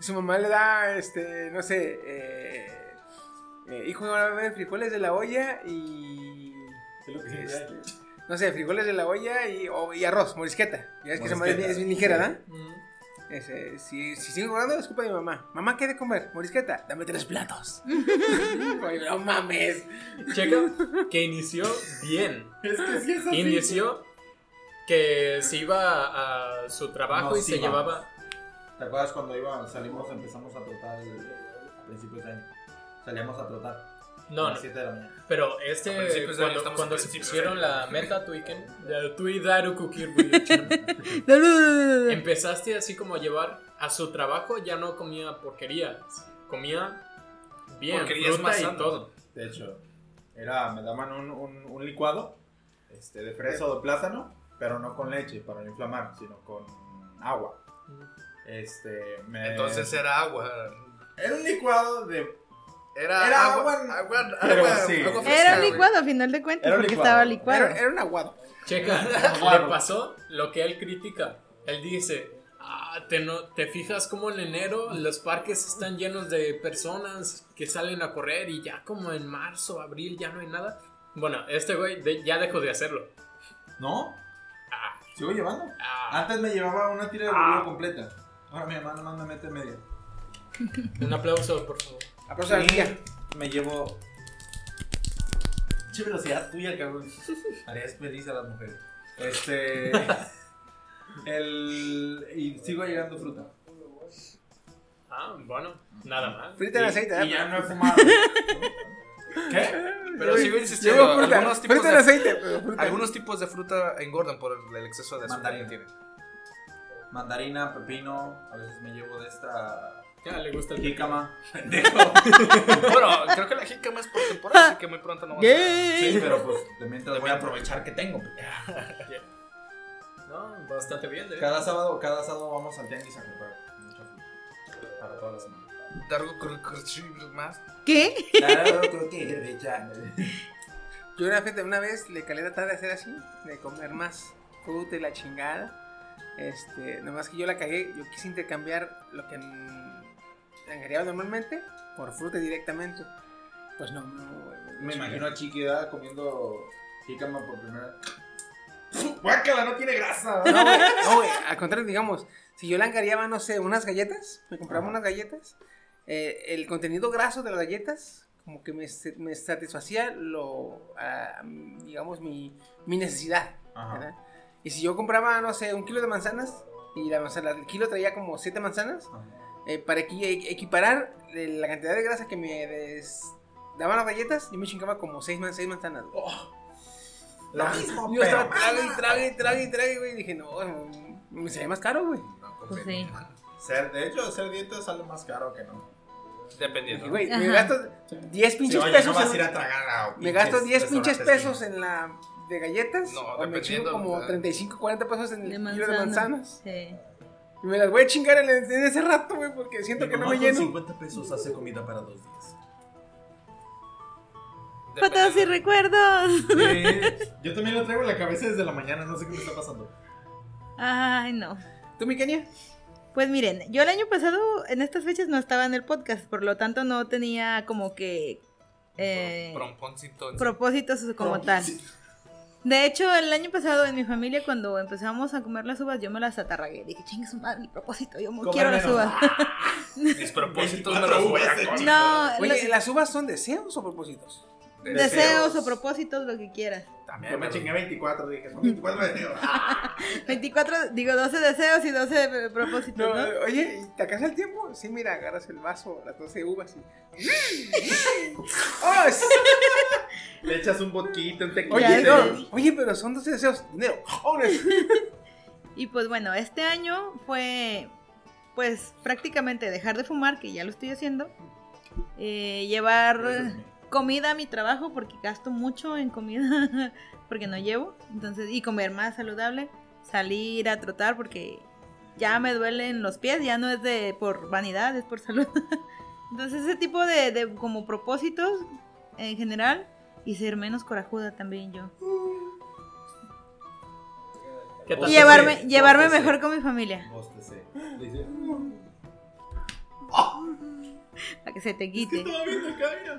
Su mamá le da, este, no sé, eh, Eh, hijo, ahora ver frijoles de la olla y. ¿Qué es lo que se dice ahí? No sé, frijoles de la olla y, o- y arroz, morisqueta. Ya ves que esa madre Morisqueta, es bien ligera, ¿verdad? Mm. Ese, si, si sigo jugando, es culpa de mi mamá. Mamá, ¿qué de comer? Morisqueta, dame tres platos. No mames. Checa que inició bien. Es que sí es así. Inició que se iba a su trabajo No, y sí se va. llevaba. ¿Te acuerdas cuando iba, salimos, empezamos a trotar el- a principios de año? Salíamos a trotar. No, a no. las 7 de la mañana. Pero este, año, cuando, cuando se pusieron la meta Tweaken, de tú y Daru Kukir Buyuchan, empezaste así como a llevar a su trabajo, ya no comía porquerías, comía bien, Porquerías fruta más y sano. todo. De hecho, era, me daban un, un, un licuado este, de fresa o de plátano, pero no con leche para no inflamar, sino con agua. Este, me- Entonces era agua. Era un licuado de... Era, Era agua. agua- Agua, pero agua- sí. agua fresca, Era licuado a final de cuentas, Era porque licuado. estaba licuado. Era, era un aguado. Checa, le pasó lo que él critica. Él dice, ah, te, no, te fijas como en enero los parques están llenos de personas que salen a correr y ya como en marzo, abril ya no hay nada. Bueno, este güey de- ya dejó de hacerlo. ¿No? Ah, ¿Sigo llevando? ah, Antes me llevaba una tira de bolillo completa. Ahora mi mamá nomás me mete media. un aplauso, por favor. Aplauso a la Y tía. me llevo. Che velocidad tuya, cabrón. Harías feliz a las mujeres. Este. el. Y sigo llegando fruta. Ah, bueno, nada más. Frita en Y- aceite, Y ¿eh? ya no he fumado. ¿Qué? Pero sigo insistiendo. Fruta. Algunos tipos, Frita en de, aceite, pero fruta. algunos tipos de fruta engordan por el exceso de azúcar que Mandarina. tiene. Mandarina, pepino. A veces me llevo de esta. Ya le gusta el Jícama. Bueno, creo que la jícama es por temporada, así que muy pronto no va a. Gay. Sí, pero pues de mientras voy a aprovechar que tengo. No, bastante bien, de Cada sábado, cada sábado vamos al tianguis a comprar mucha fruta. Para toda la semana. Dargo más. ¿Qué? Claro, creo que recha. Yo una vez, una vez le calé tratar de hacer así, de comer más fruta y la chingada. Este, nomás que yo la cagué, yo quise intercambiar lo que engariaba normalmente por fruta directamente. Pues no, no, güey, Me imagino a Chiqui ¿verdad? comiendo jícama por primera vez. ¡Guácala! No tiene grasa. No, güey, no, güey, al contrario, digamos, si yo le engariaba, no sé, unas galletas, me compraba Ajá. unas galletas, eh, el contenido graso de las galletas, como que me, me satisfacía lo, ah, digamos, mi, mi necesidad. Ajá. Y si yo compraba, no sé, un kilo de manzanas, y la manzana, el kilo traía como siete manzanas, eh, para equi- equiparar eh, la cantidad de grasa que me des- daban las galletas, yo me chingaba como seis, man- seis manzanas. güey. Lo mismo, Yo estaba pero- trague y trague y trague y trague, güey. Y dije, no, me salía más caro, güey. Pues sí. Ser, de hecho, ser dieta sale más caro que no. Dependiendo. Güey, me gasto 10 pinches Sí, oye, pesos. no vas en- a ir a tragar a me gasto pinches 10 pinches pesos en la de galletas. No, o me chingo como ¿verdad? 35, 40 pesos en el De kilo de manzana. manzanas. Sí. Y me las voy a chingar en, en ese rato, güey, porque siento Mi que no mamá me con lleno. 50 pesos hace comida para dos días. Fotos y recuerdos. Yo también lo traigo en la cabeza desde la mañana, no sé qué me está pasando. Ay, no. ¿Tú, mi Kenia? Pues miren, yo el año pasado en estas fechas no estaba en el podcast, por lo tanto no tenía como que eh, Promponcito en- propósitos como tal. De hecho, el año pasado en mi familia cuando empezamos a comer las uvas, yo me las atarragué. Dije, chingue su madre, el propósito, yo Comer quiero las uvas. Mis propósitos me los voy a comer. no, Oye, los- ¿las uvas son deseos o propósitos? deseos o propósitos, lo que quieras. También Yo me chingué 24, dije, son 24 deseos. 24, digo 12 deseos y 12 propósitos, No, ¿no? oye, ¿y te alcanza el tiempo? Sí, mira, agarras el vaso, las 12 uvas y... ¡Oh, sí! Le echas un boquito, un tequila. Oye, Ya no, oye, pero son 12 deseos. Dinero. Y pues bueno, este año fue pues prácticamente dejar de fumar, que ya lo estoy haciendo. eh, llevar comida a mi trabajo porque gasto mucho en comida porque no llevo. Entonces, y comer más saludable. Salir a trotar porque ya me duelen los pies, ya no es de por vanidad, es por salud. Entonces, ese tipo de, de como propósitos en general y ser menos corajuda también yo. Y llevarme, llevarme mejor con mi familia. Dice, que se te quite.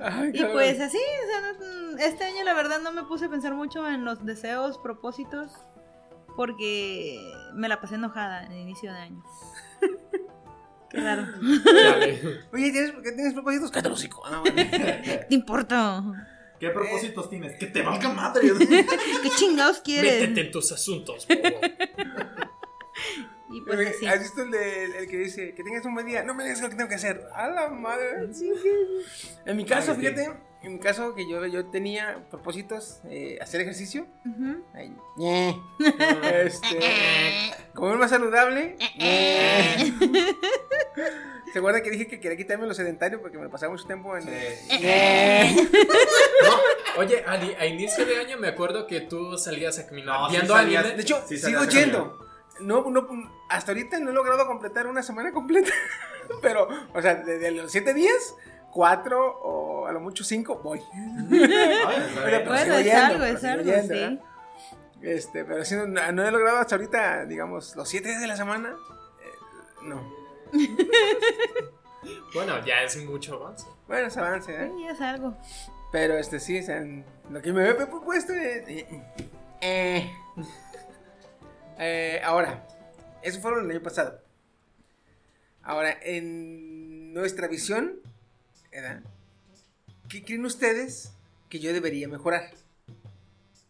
Ay, Y pues así, o sea, no- este año la verdad no me puse a pensar mucho en los deseos, propósitos, porque me la pasé enojada en el inicio de año. Qué raro. Oye, ¿tienes, ¿qué tienes propósitos? Cállate hocico. Ah. ¿Qué te importa? ¿Qué propósitos tienes? Que te valga madre. ¿Qué chingados quieres? Métete en tus asuntos, bobo. Y pues Oye, así. ¿Has visto el, de- el que dice que tengas un buen día? No me digas lo que tengo que hacer. A la madre. En mi caso, Ay, sí. fíjate, en mi caso que yo, yo tenía propósitos, eh, hacer ejercicio. Ujú. Ay, ñe. este, comer más saludable. ñe. ¿Se acuerdan que dije que quería quitarme lo sedentario porque me pasaba mucho tiempo en... ñe. No, oye, a, a inicio de año me acuerdo que tú salías a caminar No, sí viendo salías- anime. De hecho, Sí, sigo yendo. No, no, hasta ahorita no he logrado completar una semana completa. Pero, o sea, de, de los siete días, cuatro o a lo mucho cinco voy. Pero Bueno, sigo es yendo, algo, es algo, yendo, sí. Este, pero sí, no, no he logrado hasta ahorita, digamos, los siete días de la semana. eh, no. Bueno, ya es mucho avance. Bueno, es avance, ¿eh? Sí, es algo. Pero este sí, o sea, lo que me había propuesto es. eh, eh, eh, ahora, eso fue el año pasado. Ahora, en nuestra visión, ¿verdad? ¿qué creen ustedes que yo debería mejorar?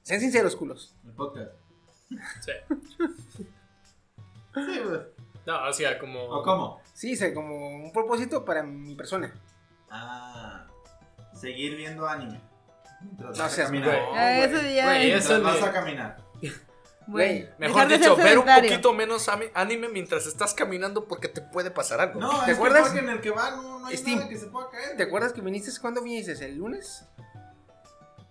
Sean sinceros, culos. El podcast. Sí. Sí, pues. No, o sea, como. ¿O cómo? Sí, o sea, como un propósito para mi persona. Ah, seguir viendo anime. Mientras No seas caminar. güey. Ah, eso ya. Güey, es- eso vas a caminar. Mejor dicho, ver un poquito menos anime mientras estás caminando porque te puede pasar algo. No, ¿Te es acuerdas? que el en el que va no, no hay Steam. nada que se pueda caer. ¿Te acuerdas que viniste cuando viniste? ¿El lunes?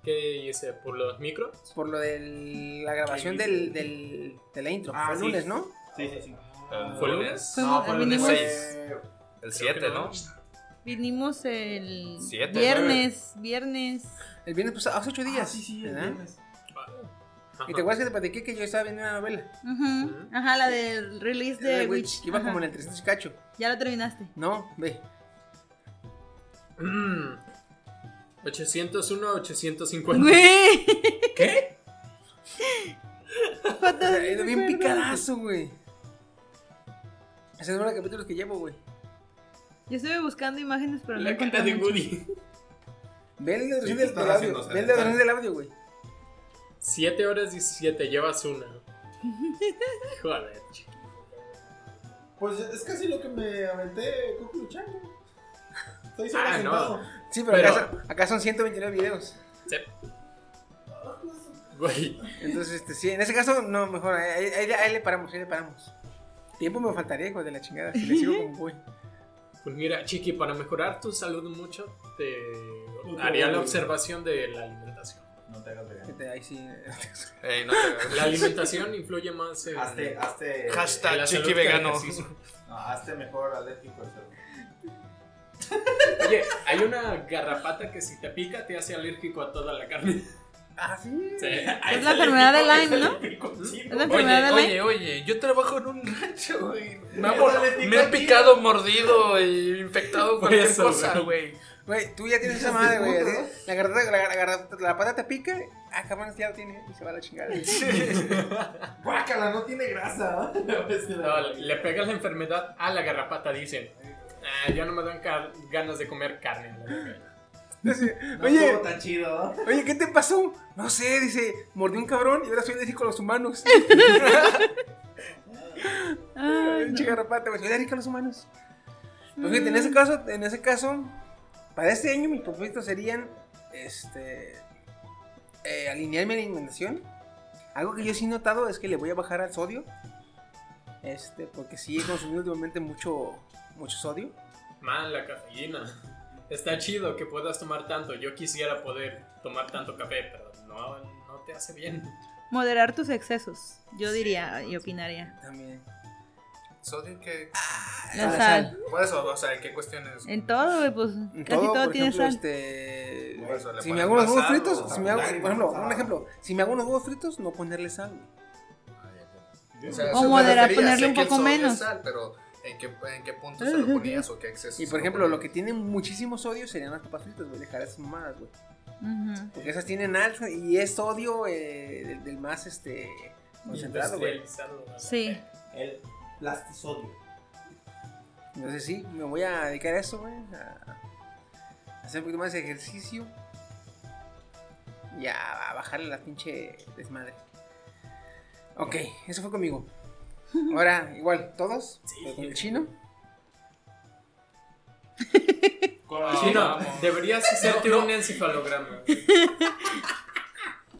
¿Qué hice? ¿Por los micros? Por lo de la grabación del, del, de la intro. Ah, Fue el sí. lunes, ¿no? Sí, sí, sí. ¿Fue lunes? Fuimos- No, fue el lunes vinimos- seis. El 7, ¿no? Vinimos el Siete, viernes, viernes. El viernes pasado, hace ocho días. Ah, sí, sí, el. Ajá. Y te acuerdas que te platiqué que yo estaba viendo una novela. Ujú. Ajá, la del release de Witch. Witch, que iba Ajá. como en el 300 y cacho. Ya lo terminaste. No, ve. Mm. 801, 850. Güey. ¿Qué? Bien picadazo, güey. Ese es uno de los capítulos que llevo, güey. Yo estuve buscando imágenes, pero no La cara de. Woody. Ve la duración Sí, del, audio. Ve la duración del audio, güey. 7 horas 17, llevas una. Joder. chico. Pues es casi lo que me aventé Coco luchando. Estoy solo Ah, no. Sí, pero, Pero- Acá, son, acá son 129 videos. Sí. Güey. Entonces, este, sí, en ese caso, no, mejor. Ahí, ahí- ahí le paramos, ahí le paramos. Tiempo me faltaría, hijo de la chingada. Si le sigo como voy. Pues mira, Chiqui, para mejorar tu salud mucho, te haría la observación de la alimentación. No te hagas vegano. Este, Ahí sí. Ey, no te La alimentación influye más en, Hazte, hazte. Hashtag chiqui que vegano. No, hazte mejor alérgico al. Oye, hay una garrapata que si te pica te hace alérgico a toda la carne. Ah, sí. Sí. Es la enfermedad de Lyme, ¿no? Es la enfermedad de Oye, Lyme. oye, oye, yo trabajo en un rancho, güey. Me, me tío. picado, mordido y infectado Por cualquier eso, cosa, güey. Güey. Tú ya tienes esa madre, güey. La, garrata, la, la, garrata- la pata te pica. Ah, cabrón, ya lo tiene. Y se va a la chingada. Guácala, no tiene grasa. No, le pegas la enfermedad a la garrapata, dicen. Ah, ya no me dan ganas de comer carne. la. No Oye. estuvo tan chido. Oye, ¿qué te pasó? No sé, dice, mordí un cabrón y ahora soy alérgico a los humanos. Ay, Pinche garrapata, güey, soy alérgico a los humanos. Pues fíjate, en ese caso, en ese caso, para este año mis propósitos serían, este, eh, alinearme a la alimentación. Algo que yo sí he notado es que le voy a bajar al sodio. Este, porque sí he consumido últimamente mucho, mucho sodio. Man, la cafeína. Está chido que puedas tomar tanto. Yo quisiera poder tomar tanto café, pero no, no te hace bien. Moderar tus excesos, yo diría y opinaría. También. ¿Sodio qué? La la sal. Por eso, o sea, ¿en qué cuestiones? En todo, güey, pues En casi todo, por tiene ejemplo, sal. Este, Por eso si me hago unos huevos sal, fritos, o si me hago, sal, por ejemplo, sal. un ejemplo, si me hago unos huevos fritos, no ponerle sal. güey. sea, O moderar, ponerle sé un que poco menos. sal, pero en qué, en qué punto se lo ponías o qué exceso. Y por ejemplo, lo que tiene muchísimo sodio serían las papas fritas, güey. Dejar esas mamadas, güey. Porque esas tienen alto y es sodio eh, del, del más este concentrado, güey. Sí. El plastisodio. Entonces sí, me voy a dedicar a eso, güey. A hacer un poquito más de ejercicio. Y a, a bajarle la pinche desmadre. Ok, eso fue conmigo. Ahora, igual, todos. pero con el chino. Sí, no, deberías hacerte un encefalograma.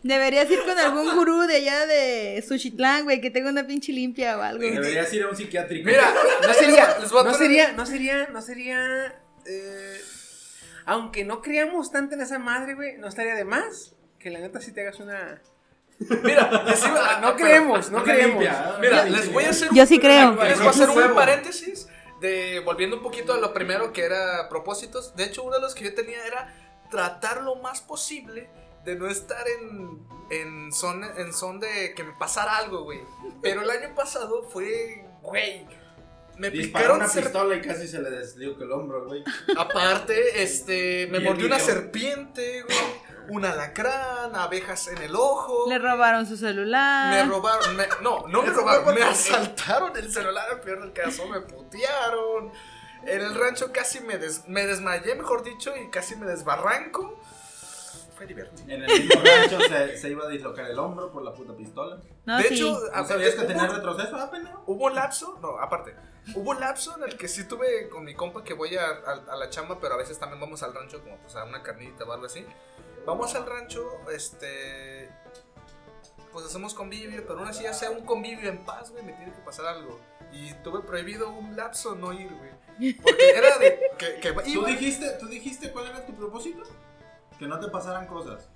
Deberías ir con algún gurú de allá de Sushitlán, güey, que tenga una pinche limpia o algo. Deberías ir a un psiquiátrico. Mira, No sería, les voy a no sería, no sería, no sería. eh, aunque no creamos tanto en esa madre, güey, no estaría de más que la neta si te hagas una. Mira, les iba- No creemos, no creemos. limpia. Mira, les voy a hacer Yo sí creo. Les voy a hacer un paréntesis de volviendo un poquito a lo primero que era propósitos. De hecho, uno de los que yo tenía era tratar lo más posible de no estar en en son en son de que me pasara algo, güey. Pero el año pasado fue, güey, me Disparó picaron una ser- pistola y casi se le deslió el hombro, güey. Aparte, este, me mordió una serpiente, güey, un alacrán, abejas en el ojo. Le robaron su celular. Me robaron, me- no, no me robaron, me asaltaron el celular, al peor del caso, me putearon. En el rancho casi me, des- me desmayé, mejor dicho, y casi me desbarranco. Fue divertido. En el mismo rancho se, se iba a dislocar el hombro por la puta pistola. No, de sí. hecho, ¿No sabías que hubo- tenía retroceso? Ah, pendejo. Hubo un lapso, no, aparte, hubo un lapso en el que sí tuve con mi compa que voy a, a- a la chamba, pero a veces también vamos al rancho, como pues a una carnita o algo así. Vamos al rancho, este. Pues hacemos convivio, pero aún así hacer un convivio en paz, güey, me tiene que pasar algo. Y tuve prohibido un lapso no ir, güey. Porque era de. Que, que ¿Tú dijiste, ¿Tú dijiste cuál era tu propósito? Que no te pasaran cosas.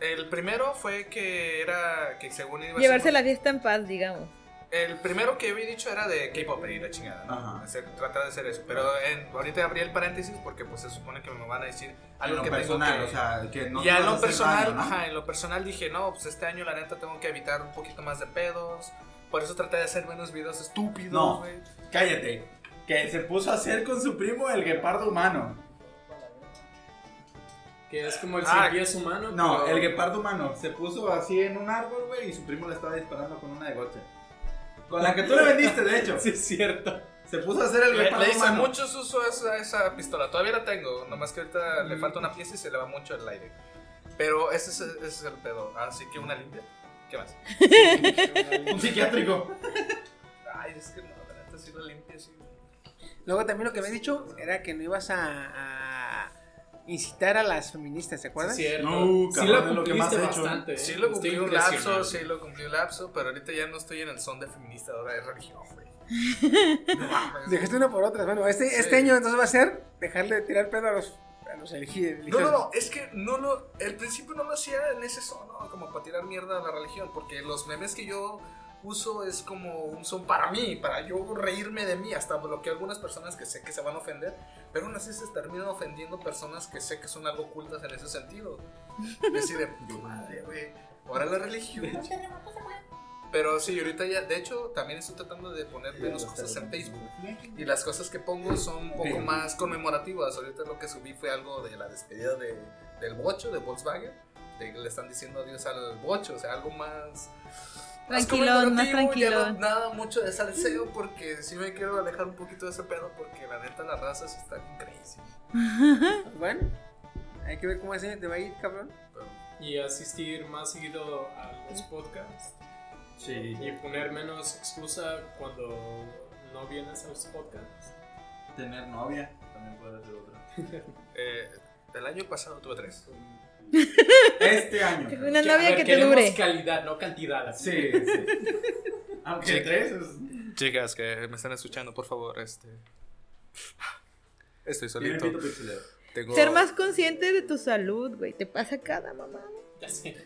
El primero fue que era. Que según iba a Llevarse ser- la fiesta en paz, digamos. El primero que había dicho era de K-pop y la chingada, ¿no? Ajá. Hacer- tratar de hacer eso. Pero en- ahorita abrí el paréntesis porque pues se supone que me van a decir En algo lo que personal, tengo que... o sea, que no te en lo personal, daño, ¿no? ajá, en lo personal dije, no, pues este año la neta tengo que evitar un poquito más de pedos. Por eso traté de hacer menos videos estúpidos, No. güey. Cállate. Que se puso a hacer con su primo el guepardo humano. Que es como el Ah, pies humano. No, pero- el guepardo humano. Se puso así en un árbol, güey, y su primo le estaba disparando con una de gocha. Con la que tú le vendiste, de hecho. Sí, es cierto. Se puso a hacer el Le, guepardo le hice humano. muchos usos a esa, esa pistola. Todavía la tengo, nomás que ahorita le falta una pieza y se le va mucho el aire. Pero ese es, ese es el pedo. Así que una limpia. ¿Qué más? Un psiquiátrico. Ay, es que no, la neta sí la limpia, sí. Luego también lo que me había dicho era que no ibas a, a incitar a las feministas, ¿se acuerdan? Sí, cierto. No, sí cabrón, lo lo que más he hecho, bastante. ¿eh? Sí lo cumplí un lapso, sí lo cumplí un lapso, pero ahorita ya no estoy en el son de feminista, ahora es religión, güey. No mames. Dejaste una por otra. Bueno, este, Sí. este año entonces va a ser dejarle de tirar pedo a los, a los elegi- No, religiosos. no, no, es que no lo. El principio no lo hacía en ese son, ¿no? Como para tirar mierda a la religión, porque los memes que yo uso es como un son para mí, para yo reírme de mí, hasta bloqueo a algunas personas que sé que se van a ofender, pero aún así se terminan ofendiendo personas que sé que son algo ocultas en ese sentido. Decir de "Tu madre, güey, ahora la religión. Pero sí, ahorita ya, de hecho, también estoy tratando de poner menos cosas en Facebook. Y las cosas que pongo son un poco más conmemorativas. Ahorita lo que subí fue algo de la despedida de, del bocho, de Volkswagen. De que le están diciendo adiós al bocho, o sea, algo más... Tranquilón, más conmemorativo, ya no- nada mucho de salseo porque sí me quiero alejar un poquito de ese pedo porque la neta las razas están crazy. Bueno, hay que ver cómo ese año te va a ir, cabrón. Y asistir más seguido a los podcasts. Sí. Y poner menos excusa cuando no vienes a los podcasts. Tener novia también puede ser otra. Eh, el año pasado tuve tres. Este año. Una a novia ver, que te dure. calidad, no cantidad. Sí, sí. Aunque Sí. tres es... Chicas que me están escuchando, por favor, este... Estoy solito. Tengo- Ser más consciente de tu salud, güey. Te pasa cada mamá. Ya sé.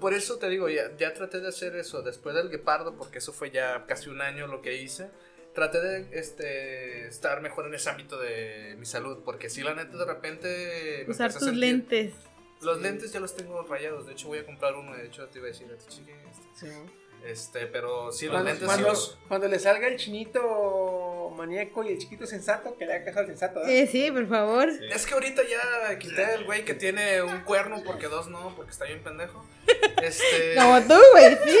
Por eso te digo, ya, ya traté de hacer eso después del guepardo, porque eso fue ya casi un año lo que hice. Traté de este, estar mejor en ese ámbito de mi salud, porque si la neta de repente... Usar tus sentir- lentes. Los lentes ya los tengo rayados, de hecho voy a comprar uno, de hecho te iba a decir a ti, chique, este, Sí. este, pero sí, los Cuando, lentes sí cuando, los... cuando le salga el chinito maníaco y el chiquito sensato que le haga caso al sensato. ¿verdad? Eh, sí, por favor. Es que ahorita ya quité el güey que tiene un cuerno porque dos no, porque está bien pendejo. Este. Como tú, güey, sí.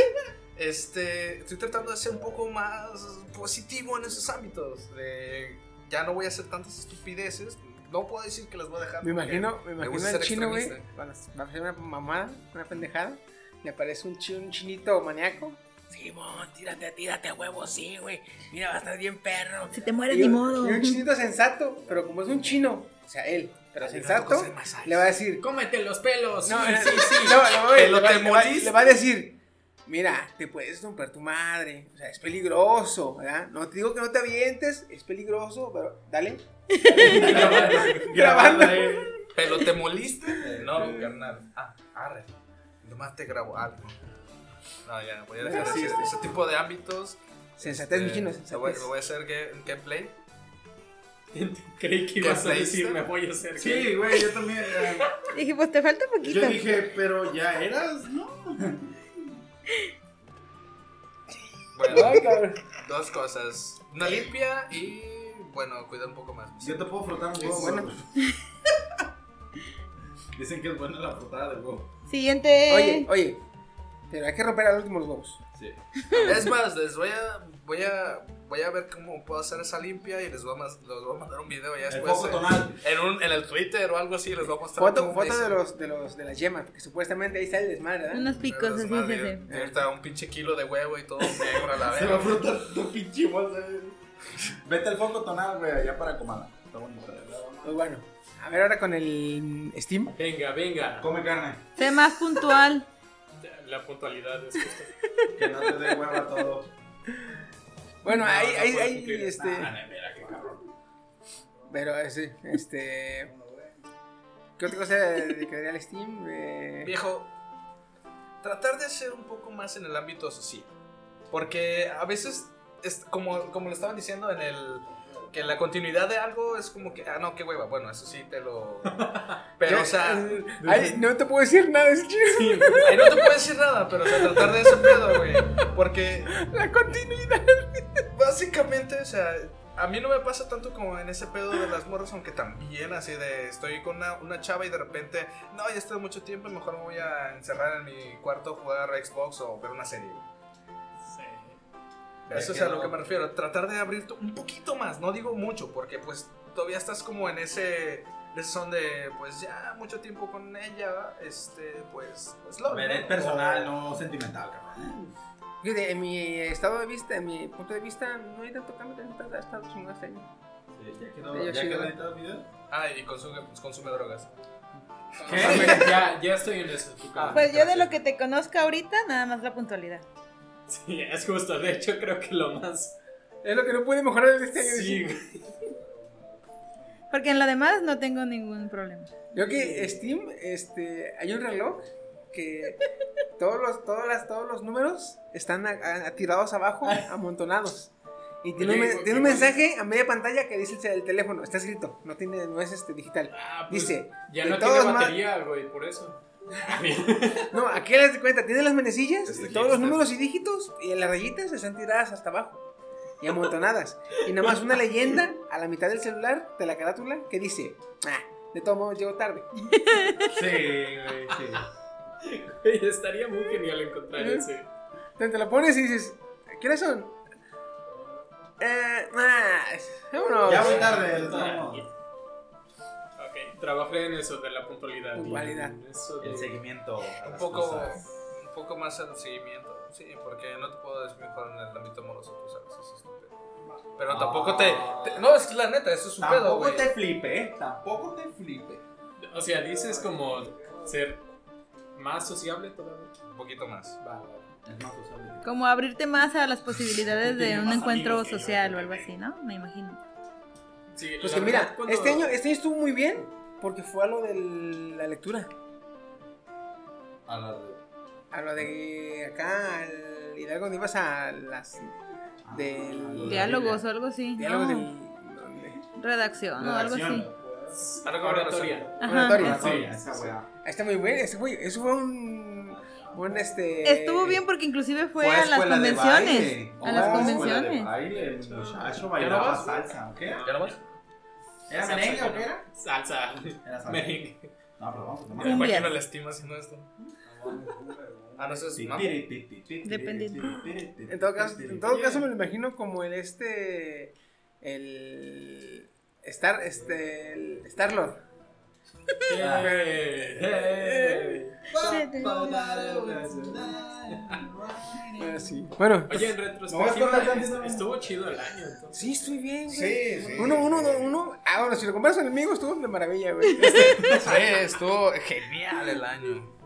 Este, estoy tratando de ser un poco más positivo en esos ámbitos. De, ya no voy a hacer tantas estupideces. No puedo decir que las voy a dejar. Me imagino, me imagino ser chino, güey, va a hacer una mamada, una pendejada, le aparece un, chi- un chinito maníaco. Simón, tírate, tírate a huevo, sí, güey. Mira, va a estar bien perro. Si te mueres, Y ni un- modo. Y un chinito sensato, pero como es un chino, o sea, él, pero sensato, le va a decir, Cómete los pelos. no, sí, no, sí, sí. no, no, le, va, te le va- le va a decir, mira, te puedes romper tu madre, o sea, es peligroso, ¿verdad? No te digo que no te avientes, es peligroso, pero dale. Grabando. Pero te moliste. No, carnal. Ah, arre. Nomás te grabo algo. No, ya, voy a dejar Sí, ese, tipo de ámbitos. Sensatez, mi chino, lo voy, sensatez. lo voy a hacer ga- gameplay. Creí que ibas a ¿Qué decir, me voy a hacer. Sí, güey, yo también. eh, Dije, pues te falta poquito. yo dije, pero ya eras, ¿no? Bueno, dos cosas. Una limpia y, bueno, cuidar un poco más. Yo te puedo frotar un huevo. bueno. Dicen que es buena la frotada del huevo. Siguiente. Oye, oye, pero hay que romper al último los huevos. Sí. Es más, les voy a, voy a, voy a ver cómo puedo hacer esa limpia y les voy a, mas- les voy a mandar un video ya El después. foco eh, tonal. En, un, en el Twitter o algo así les voy a mostrar. Foto, foto de los, de los, de las yemas, porque supuestamente ahí está el desmadre, ¿verdad? Unos picos, así ahí está un pinche kilo de huevo y todo negro a la Se va a vez. frotar tu pinche bolsa. Vete al foco tonal, güey, allá para Comala. Está bonito. Pues bueno, a ver ahora con el Steam. Venga, venga. Come carne. Sé más puntual. La puntualidad es justo. Que no te dé hueva todo. Bueno, No, ahí, no ahí, ahí, este. Ah, mira, qué cabrón. Pero eh, sí, este. ¿Qué otra cosa dedicaría al Steam? Eh, Viejo, tratar de ser un poco más en el ámbito social. Porque a veces, es como, como le estaban diciendo en el. Que la continuidad de algo es como que, ah, no, qué hueva. Bueno, eso sí te lo. Pero, o sea, Ay, no te puedo decir nada, es chido. ahí no te puedo decir nada, pero, o sea, tratar de ese pedo, güey. Porque La continuidad. básicamente, o sea, a mí no me pasa tanto como en ese pedo de las morras, aunque también así de estoy con una, una chava y de repente, no, ya estoy mucho tiempo, mejor me voy a encerrar en mi cuarto, jugar a Xbox o ver una serie. güey. Eso es a lo que me refiero, tratar de abrirte un poquito más, no digo mucho, porque pues todavía estás como en ese, ese son de, pues ya mucho tiempo con ella, este, pues, pues lo Veré personal, no sentimental, cabrón. Fíjate, en mi estado de vista, en mi punto de vista, no hay tanto cambio, chingón este año. Sí, ya quedó, ya quedó editado el video. Ah, y consume, pues, consume drogas. Ya, ya estoy en eso. calma. Pues yo de lo que te conozco ahorita, nada más la puntualidad. Sí, es justo. De hecho, creo que lo más. Es lo que no puede mejorar este año. Sí. Porque en lo demás no tengo ningún problema. Yo que Steam, este, hay un reloj que todos los, todas las, todos los números están a- a- tirados abajo, amontonados. Y tiene, un, Oye, me- ¿por tiene un mensaje a media pantalla que dice el teléfono, está escrito, no tiene, no es este digital. Ah, pues, Dice, Ya no tiene batería, güey, por eso. No, aquí les de cuenta, tiene las manecillas, Este todos los números y dígitos, y las rayitas están tiradas hasta abajo. Y amontonadas. Y nada más una leyenda a la mitad del celular, de la carátula, que dice, ah, de todos modos llego tarde. Sí, güey, sí. Güey, estaría muy genial encontrar ese. Entonces te lo pones y dices, ¿qué horas son? Eh, ah, vámonos. Ya voy tarde, trabajé en eso de la puntualidad. Puntualidad. en eso de- El seguimiento. a Un las poco, cosas. un poco más al seguimiento, sí, porque no te puedo decir mejor en el ámbito amoroso, tú sabes, eso es pedo. Pero tampoco te, te- No, es que la neta, eso es un pedo, Tampoco te flipe, ¿eh? Tampoco te flipe. O sea, dices como ser más sociable todavía. Un poquito más. Va, va. Es más usable. Como abrirte más a las posibilidades de un encuentro social o algo así, ¿no? Me imagino. Sí, Pues que mira, cuando- este año, este año estuvo muy bien porque fue a lo de la lectura. A la de. A lo de acá, al Hidalgo, donde ibas a las. del. Diálogos o algo así. Diálogos No, del. donde- Redacción o algo así. Como Oratoria. Ajá. Oratoria. Sí, esa weá. Está muy bueno, eso fue un. Un este. Estuvo bien porque inclusive fue, Fue a las convenciones. baile. A las convenciones. baile, muchacho ¿Ya bailaba salsa, ¿o qué? ¿Ya nomás? ¿Era merengue o qué era? Salsa. Era salsa. Merengue. No, pero vamos a tomar. Me imagino la estima haciendo esto. Ah, no, eso es mambo. Dependiendo. En todo caso, en todo caso me lo imagino como el este. El. Star. Este. El Star Lord. Sí. Bueno, Oye, en ¿No vas retrospectiva, estuvo chido el año. Entonces. sí, estoy bien, güey. Sí, sí. Uno, uno, uno. Ah, bueno, si lo comparas con el mío, estuvo de maravilla, güey. Sí, estuvo genial el año.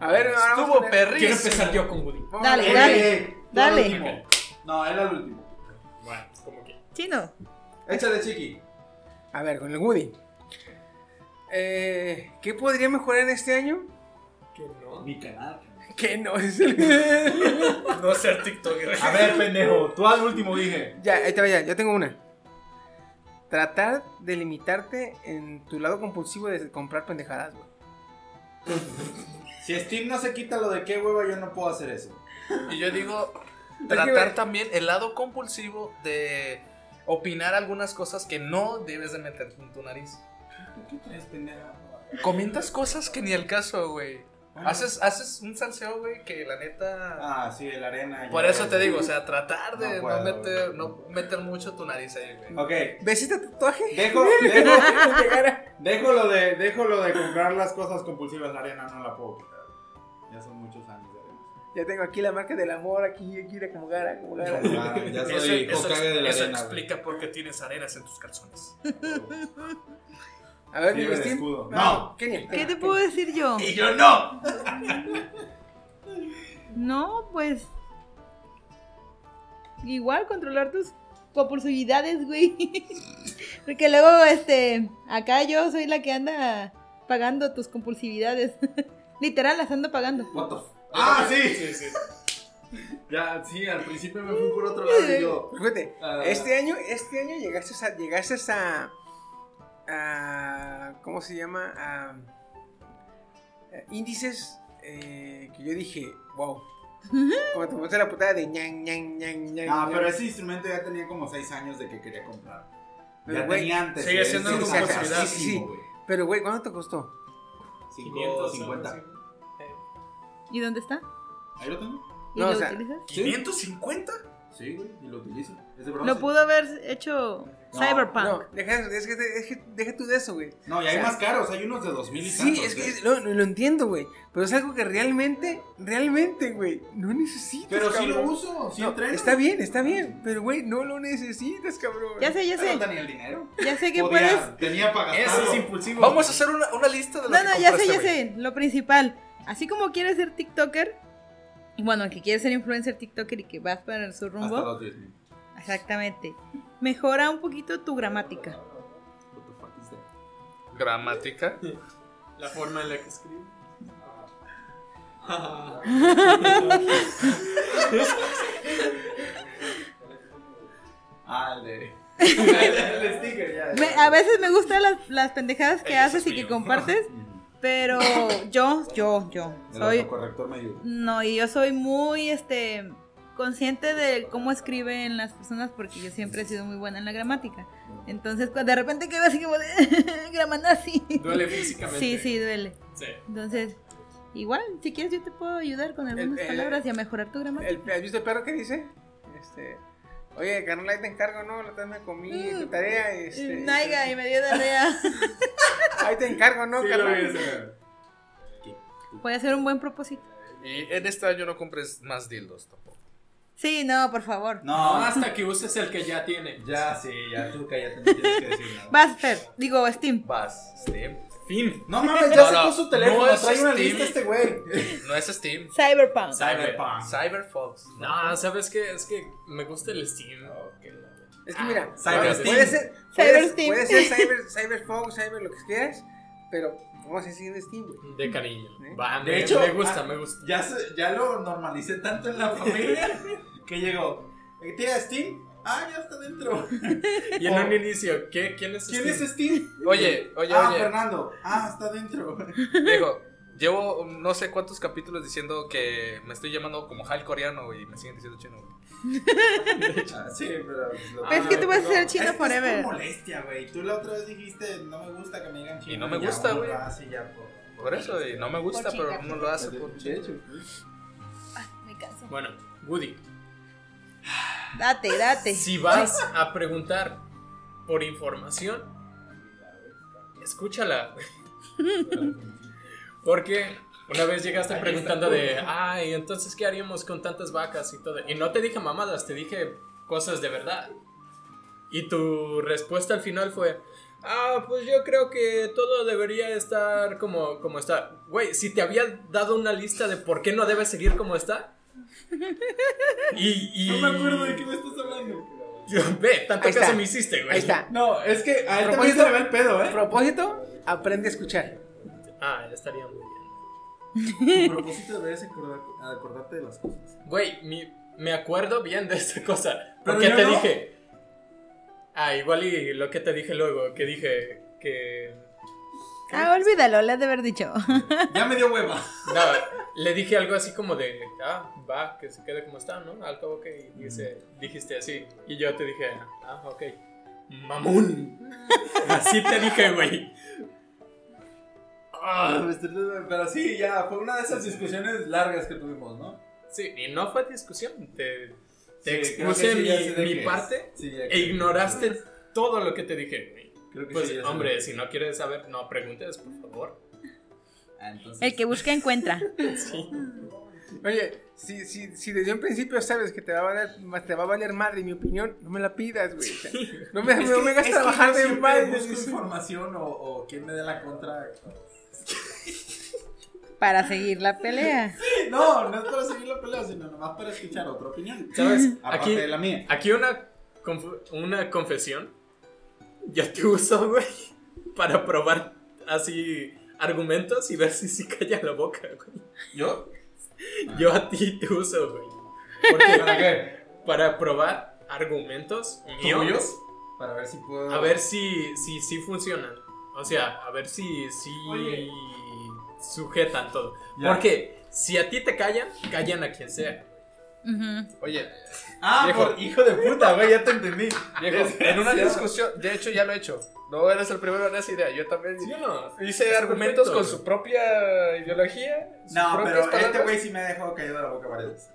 A ver, ahora vamos Estuvo a- perrísimo. Quiero empezar yo con Woody. Dale, Eh, dale. eh, Dale. al último. No, él al último. Bueno, como que. Chino. Échale, chiqui. A ver, con el Woody. Eh, ¿Qué podría mejorar en este año? Que no. Mi canal. Que no es el. No ser TikToker. A ver, pendejo, tú al último dije. ya, ahí te va, ya, yo tengo una. Tratar de limitarte en tu lado compulsivo de comprar pendejadas, güey. Si Steve no se quita lo de qué hueva, yo no puedo hacer eso. Y yo digo, tratar también el lado compulsivo de opinar algunas cosas que no debes de meter en tu nariz. ¿Qué traes, pendeja? Comentas cosas que ni al caso, güey. Haces, haces un salseo, güey, que la neta... Ah, sí, la arena. Por eso te digo, o sea, tratar de No no, puedo, meter, güey. no meter mucho tu nariz ahí, güey. Ok, ¿Besita tatuaje? dejo, dejo, dejo, lo de, dejo lo de comprar las cosas compulsivas. La arena no la puedo quitar. Ya son muchos años de arena. Ya tengo aquí la marca del amor, aquí, aquí, de como gara, como gara. Ah, ya Eso, soy eso- Hokage de la eso arena. güey. explica por qué tienes arenas en tus calzones. A ver, mi. No, No. Kenia. ¿Qué te puedo decir yo? Y yo no. No, pues. Igual controlar tus compulsividades, güey. Porque luego, este. Acá yo soy la que anda pagando tus compulsividades. Literal, las ando pagando. What the f- Ah, sí. Sí, sí. Ya, sí, al principio me fui por otro lado y yo. Fíjate, Ah. este año, este año llegaste a, llegaste a, a- ¿cómo se llama? A, a índices eh, que yo dije, wow. Como te puse la putada de ñan, ñan, ñan, ñan. Ah, ñan. pero ese instrumento ya tenía como 6 años de que quería comprar. Pero, ya güey, tenía antes. sigue siendo una compulsividad. Sí, sí, sí. Pero, güey, ¿cuánto te costó? 550. ¿Y dónde está? Ahí lo tengo. ¿Y No, lo o sea, utilizas? ¿550? Sí, güey, y lo. Es de bronce. Lo pudo haber hecho No, Cyberpunk. No, deja, deja, deja, deja tú de eso, güey. No, y hay O sea, más caros, hay unos de 2000 y Sí, tantos. es que es- lo, entiendo, güey. Pero es algo que realmente, realmente, güey, no necesitas. Pero sí lo uso, sí No, entreno. está bien, está bien. Pero, güey, no lo necesitas, cabrón. Ya sé, ya Pero sé. no tenía el dinero. Ya sé que Podía- puedes. Tenía para gastarlo. Eso es impulsivo. Vamos a hacer una, una lista de lo No, que no, ya sé, ya sé. Lo principal. Así como quieres ser TikToker. Y Bueno, que quieres ser influencer TikToker y que vas para su Hasta rumbo. los 10 mil. Exactamente. Mejora un poquito tu gramática. What the fuck is that? Gramática. La forma en la que escribe. Ah, el el sticker, ya. Me- a veces me gustan las, las pendejadas que haces y que compartes. Pero yo, yo, yo. El Soy. autocorrector me ayuda. No, y yo soy muy este consciente de cómo escriben las personas porque yo siempre he sido muy buena en la gramática. Entonces, cuando de repente quedo así como de gramanazi. Duele físicamente. Sí, sí, duele. Sí. Entonces, igual, si quieres yo te puedo ayudar con algunas el- palabras y a mejorar tu gramática. El, ¿Has visto el perro que dice? Este. Oye, carnal, ahí te encargo, ¿no? La vez me comí Mm. tu tarea. Este, Naiga, y me dio diarrea. Ahí te encargo, ¿no, Sí, carnal? Puede ser un buen propósito. Y en este año no compres más dildos tampoco. Sí, no, por favor. No, No, hasta que uses el que ya tiene. ya, sí, ya tú cállate, no tienes que decir nada. Vas, Fer. Digo, Steam. Vas, Steam. Fin. No mames, ya No, sacó no, su teléfono, no es trae una Steam. lista este güey. No es Steam. Cyberpunk. Cyberpunk. Cyberfox. No, ¿sabes qué? Es que me gusta el Steam. Es que mira, Cyber puede Steam. ser, Cyber puede, Steam. puede ser Cyber, Cyberfox, Cyber lo que quieras, pero vamos a decir en Steam, güey. De cariño. ¿Eh? Va, De me, hecho, me gusta, ah, me gusta. Ya, se- ya lo normalicé tanto en la familia que llegó. eh, ¿Tía Steam? Ah, ya está dentro. Y en un inicio, ¿qué? ¿quién es ¿Quién Steam? es Steam? Oye, oye, ah, oye. Fernando. Ah, está dentro. Digo, Llevo no sé cuántos capítulos diciendo que me estoy llamando como Hal coreano y me siguen diciendo chino. güey. Ah, sí, pero. lo- Es que tú vas a ser chino Es que forever. Es molestia, güey. Tú la otra vez dijiste, no me gusta que me digan chino. Y no me gusta, uno güey. por- Por eso, y no me gusta, pero chingar. no lo hace. Por- de hecho. Me canso. Bueno, Woody, Date, date. si vas a preguntar por información, escúchala. Porque una vez llegaste preguntando de, ay, entonces, ¿qué haríamos con tantas vacas y todo? Y no te dije mamadas, te dije cosas de verdad. Y tu respuesta al final fue, ah, pues yo creo que todo debería estar como, como está. Güey, si te había dado una lista de por qué no debe seguir como está. Y, y... No me acuerdo de qué me estás hablando. Ve, tanto Ahí caso está. me hiciste, güey. Ahí está. No, es que a él también Propósito- se le va el pedo, ¿eh? Propósito, aprende a escuchar. Ah, ya estaría muy bien. A propósito deberías acordar- acordarte de las cosas. Güey, mi- me acuerdo bien de esta cosa. Porque te no. dije. Ah, igual y lo que te dije luego, que dije que. Ah, olvídalo, le has de haber dicho. Ya me dio hueva. No, le dije algo así como de. Ah, va, que se quede como está, ¿no? Al cabo que dice, dijiste así. Y yo te dije, ah, ok. Mamón. Así te dije, güey. Ah, pero sí, ya, fue una de esas discusiones largas que tuvimos, ¿no? Sí, y no fue discusión. Te, te Sí, expuse sí, mi, parte Sí, e ignoraste todo lo que te dije. Creo que Pues, hombre, si no quieres saber, no preguntes, por favor. Ah, entonces- El que busca encuentra. Sí. Oye, si, si, si desde un principio sabes que te va a valer, te va a valer madre mi opinión, no me la pidas, güey. O sea, no me, no me hagas trabajar de madre. busco información o, o quién me dé la contra. Para seguir la pelea. No, no es para seguir la pelea, sino nomás para escuchar otra opinión. ¿Sabes? Aparte Aquí, de la mía. aquí una, una confesión. Yo te uso, güey, para probar así argumentos y ver si sí calla la boca, güey. ¿Yo? Yo a ti te uso, güey. Porque ¿Para qué? para probar argumentos míos. ¿Tuyos? Para ver si puedo. A ver si si, si funcionan. O sea, a ver si, si Oye. sujetan todo. Ya. Porque si a ti te callan, callan a quien sea. Oye, Ah, Viejo. por hijo de puta, güey, ya te entendí. viejo, en una discusión, de hecho ya lo he hecho. No eres el primero en esa idea. Yo también ¿Sí o no? hice Es argumentos perfecto, con güey. su propia ideología. No, pero este palabras. güey sí me ha dejado callado la boca varias veces.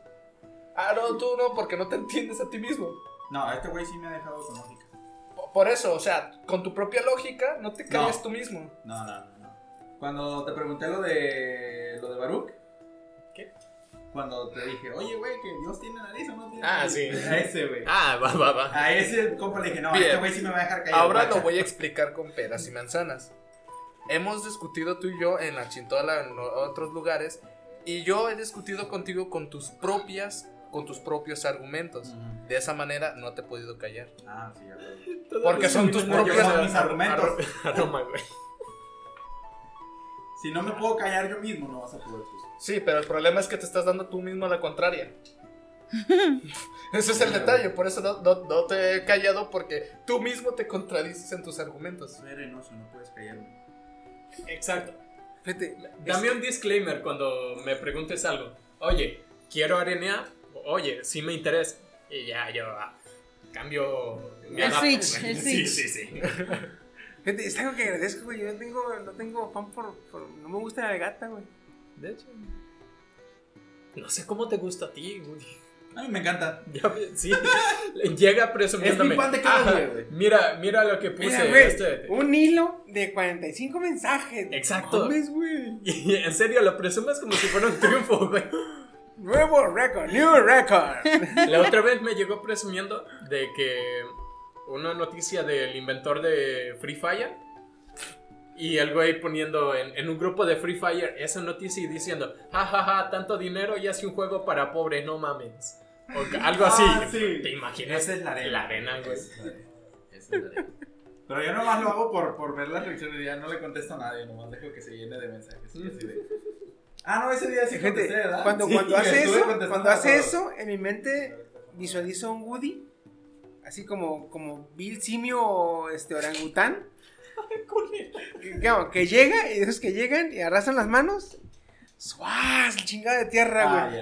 Ah, no, tú no, porque no te entiendes a ti mismo. No, este güey sí me ha dejado con lógica. Por eso, o sea, con tu propia lógica, no te calles No. tú mismo. No, no, no, no. Cuando te pregunté lo de. lo de Baruch. Cuando te dije, oye, güey, que Dios tiene nariz o no tiene Ah, nariz. sí. A ese, güey. Ah, va, va, va. A ese compa le dije, no, Bien. este güey sí me va a dejar callado. Ahora lo voy a explicar con peras y manzanas. Hemos discutido tú y yo en la chintola, en otros lugares, y yo he discutido contigo con tus propias, con tus propios argumentos. De esa manera no te he podido callar. Ah, sí, ya güey. Porque son tus propios son mis argumentos. Aroma, güey. Si no me puedo callar yo mismo, no vas a poder tú. Sí, pero el problema es que te estás dando tú mismo la contraria. Ese es el detalle, por eso no, no- no te he callado porque tú mismo te contradices en tus argumentos. Soy arenoso, no puedes callarme. Exacto. Fíjate, Dame un disclaimer cuando me preguntes algo. Oye, quiero arenear. Oye, sí me interesa. Y ya, yo ah, cambio. El switch, el Sí, switch. sí, sí. fíjate, es algo que agradezco, güey. Yo no tengo, no tengo fan por, por- No me gusta la gata, güey. De hecho. No sé cómo te gusta a ti, güey. A mí me encanta. Ya sí. Llega presumiéndome. Es mi pan de cada "Ah, día, güey". Mira, mira lo que puse. Mira, güey, este- un hilo de 45 mensajes. Exacto. Mames, güey. Y en serio, lo presumes como si fuera un triunfo, güey. Nuevo récord, new record. La otra vez me llegó presumiendo de que una noticia del inventor de Free Fire y el güey poniendo en, en un grupo de Free Fire esa noticia y diciendo, jajaja, tanto dinero y hace un juego para pobres, no mames. O algo así. Ah, sí. ¿Te imaginas? Esa es la arena. La arena, güey. Esa es la arena. Pero yo nomás lo hago por, por ver las reacciones y ya no le contesto a nadie, nomás dejo que se llene de mensajes. y así de- Ah, no, ese día sí Gente, contesté, ¿verdad? cuando, Sí, cuando hace eso, cuando a hace eso, en mi mente visualizo un Woody, así como, como Bill Simio este, orangután. Que, llega y esos que llegan y arrasan las manos ¡Suaz! El chingado de tierra, Ah, güey.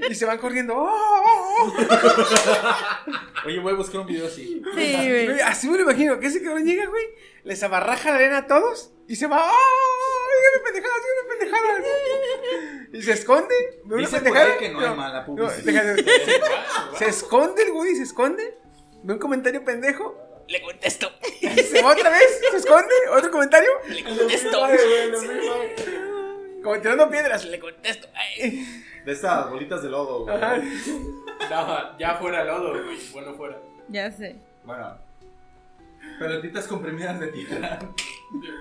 ya. Y se van corriendo. ¡Oh, oh, oh! Oye, voy a buscar un video así. Sí, Güey, güey. Así me lo imagino, que ese cabrón llega, güey, les abarraja la arena a todos y se va. ¡Oh! Díganme pendejadas, díganme pendejadas. Y se esconde. Ve una pendejada. ahí que no hay mala publicidad. déjame- se, se esconde el güey, se esconde. Ve un comentario pendejo. Le contesto. Y se va otra vez, se esconde. Otro comentario. Le contesto. Como tirando piedras, le contesto. Ay. De estas bolitas de lodo, güey. No, ya fuera lodo, güey. Bueno, fuera. Ya sé. Bueno. Pelotitas comprimidas de tierra.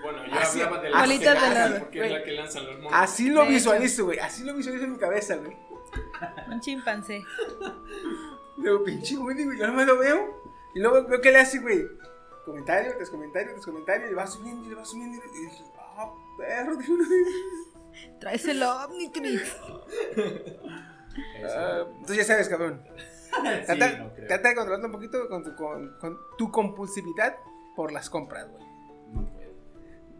Bueno, yo Así- hablaba de Bolitas de la lodo. porque es la que lanzan los monos. Así lo visualizo, güey. Así lo visualizo en mi cabeza, güey. Un chimpancé. Luego, pinche güey, yo no me lo veo. Y luego veo que le hace, güey. Comentario, tras comentario, tras comentario. Y le va subiendo, y le va subiendo. Y dije, ah, perro, de una vez. Traes el Omnitrix. Ah, entonces ya sabes, cabrón. Sí, Trata, no creo. trata de controlarte un poquito con tu, con, con tu compulsividad por las compras, güey. No puedo.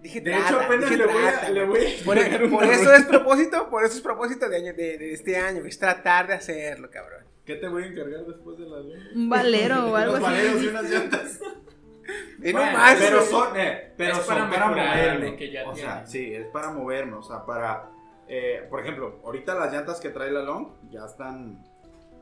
Dije De trata, hecho, apenas dije le voy a- le güey. voy a Por, eso es propósito, por eso es propósito de, año, de, de este año, güey. Es tratar de hacerlo, cabrón. ¿Qué te voy a encargar después de la luna? Un valero o algo Unos valeros y así. unas llantas. Y no Bueno, más, pero son, eh, pero Es son para para, mejorar moverme. lo que ya o sea, tiene. sí, es para moverme, o sea, para, eh, por ejemplo, ahorita las llantas que trae la Long ya están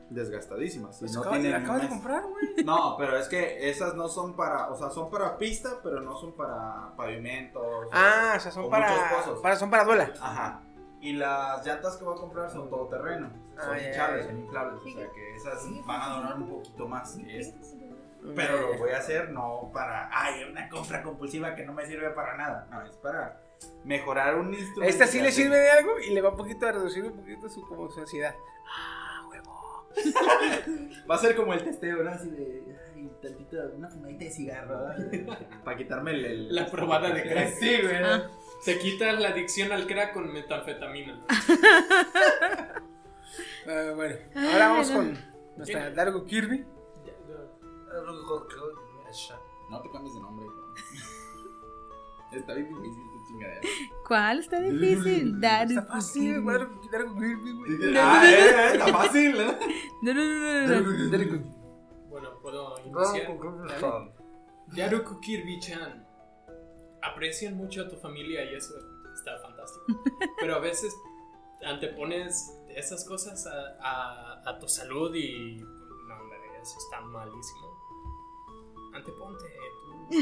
desgastadísimas. y Pues no acabas, tienen la acabas de mes. comprar, güey. No, pero es que esas no son para, o sea, son para pista, pero no son para pavimentos. Ah, o sea, son o para, pozos. para. Son para duela. Ajá. Y las llantas que voy a comprar son todoterreno. Son Ah, hinchables, son inflables. O sea que esas van a durar un poquito más que estas. Pero lo voy a hacer no para, ay, una compra compulsiva que no me sirve para nada. No, es para mejorar un instrumento. Esta sí le hace- sirve de algo y le va un poquito a reducir un poquito su, como su ansiedad. Va a ser como el testeo, ¿no? Así de, ay, tantito, una fumadita de cigarro. para quitarme el, el- La probada de crack. Sí, güey. Ah. Se quita la adicción al crack con metanfetamina. Ah, bueno, ahora vamos no. con nuestra Dargo Kirby. No te cambies de nombre. Está bien difícil tu chingadera. ¿Cuál está difícil? Dar. Está fácil, Dargo, Dargo Kirby, güey. Ah, eh, eh, está fácil, ¿eh? No, no, no, no, no. Dargo. Bueno, puedo iniciar. Yaruku Kirby-chan. Aprecian mucho a tu familia y eso está fantástico. Pero a veces antepones esas cosas a, a- a tu salud y. No, hombre, eso está malísimo. Anteponte. tú.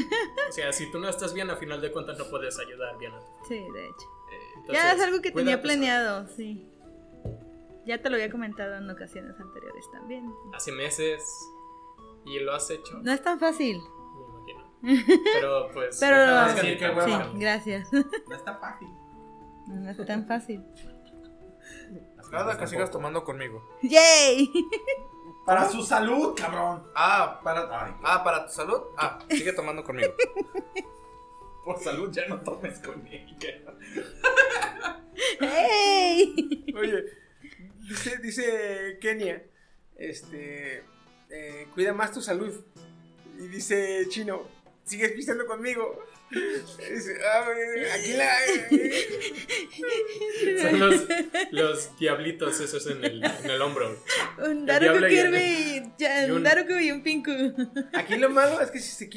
O sea, si tú no estás bien, a final de cuentas no puedes ayudar bien a tu Sí, de hecho. Entonces, ya es algo que tenía planeado, sí. Ya te lo había comentado en ocasiones anteriores también. Hace meses y lo has hecho. No es tan fácil. Me imagino. Pero pues. Pero sí, que. Sí, gracias. No está fácil. No es tan fácil. Nada que sigas tomando conmigo. ¡Yay! Para su salud, cabrón. Ah, Para, ay, ah, para tu salud. Ah, sigue tomando conmigo. por salud ya no tomes con él. ¡Hey! Oye, dice, dice Kenia, este, eh, cuida más tu salud. Y dice Chino, sigues pisando conmigo. Ah, aquí la... Son los, los diablitos esos en el, en el hombro. Un Daruku Kirby y un un- Daruku y un Pinku. Aquí lo malo es que si,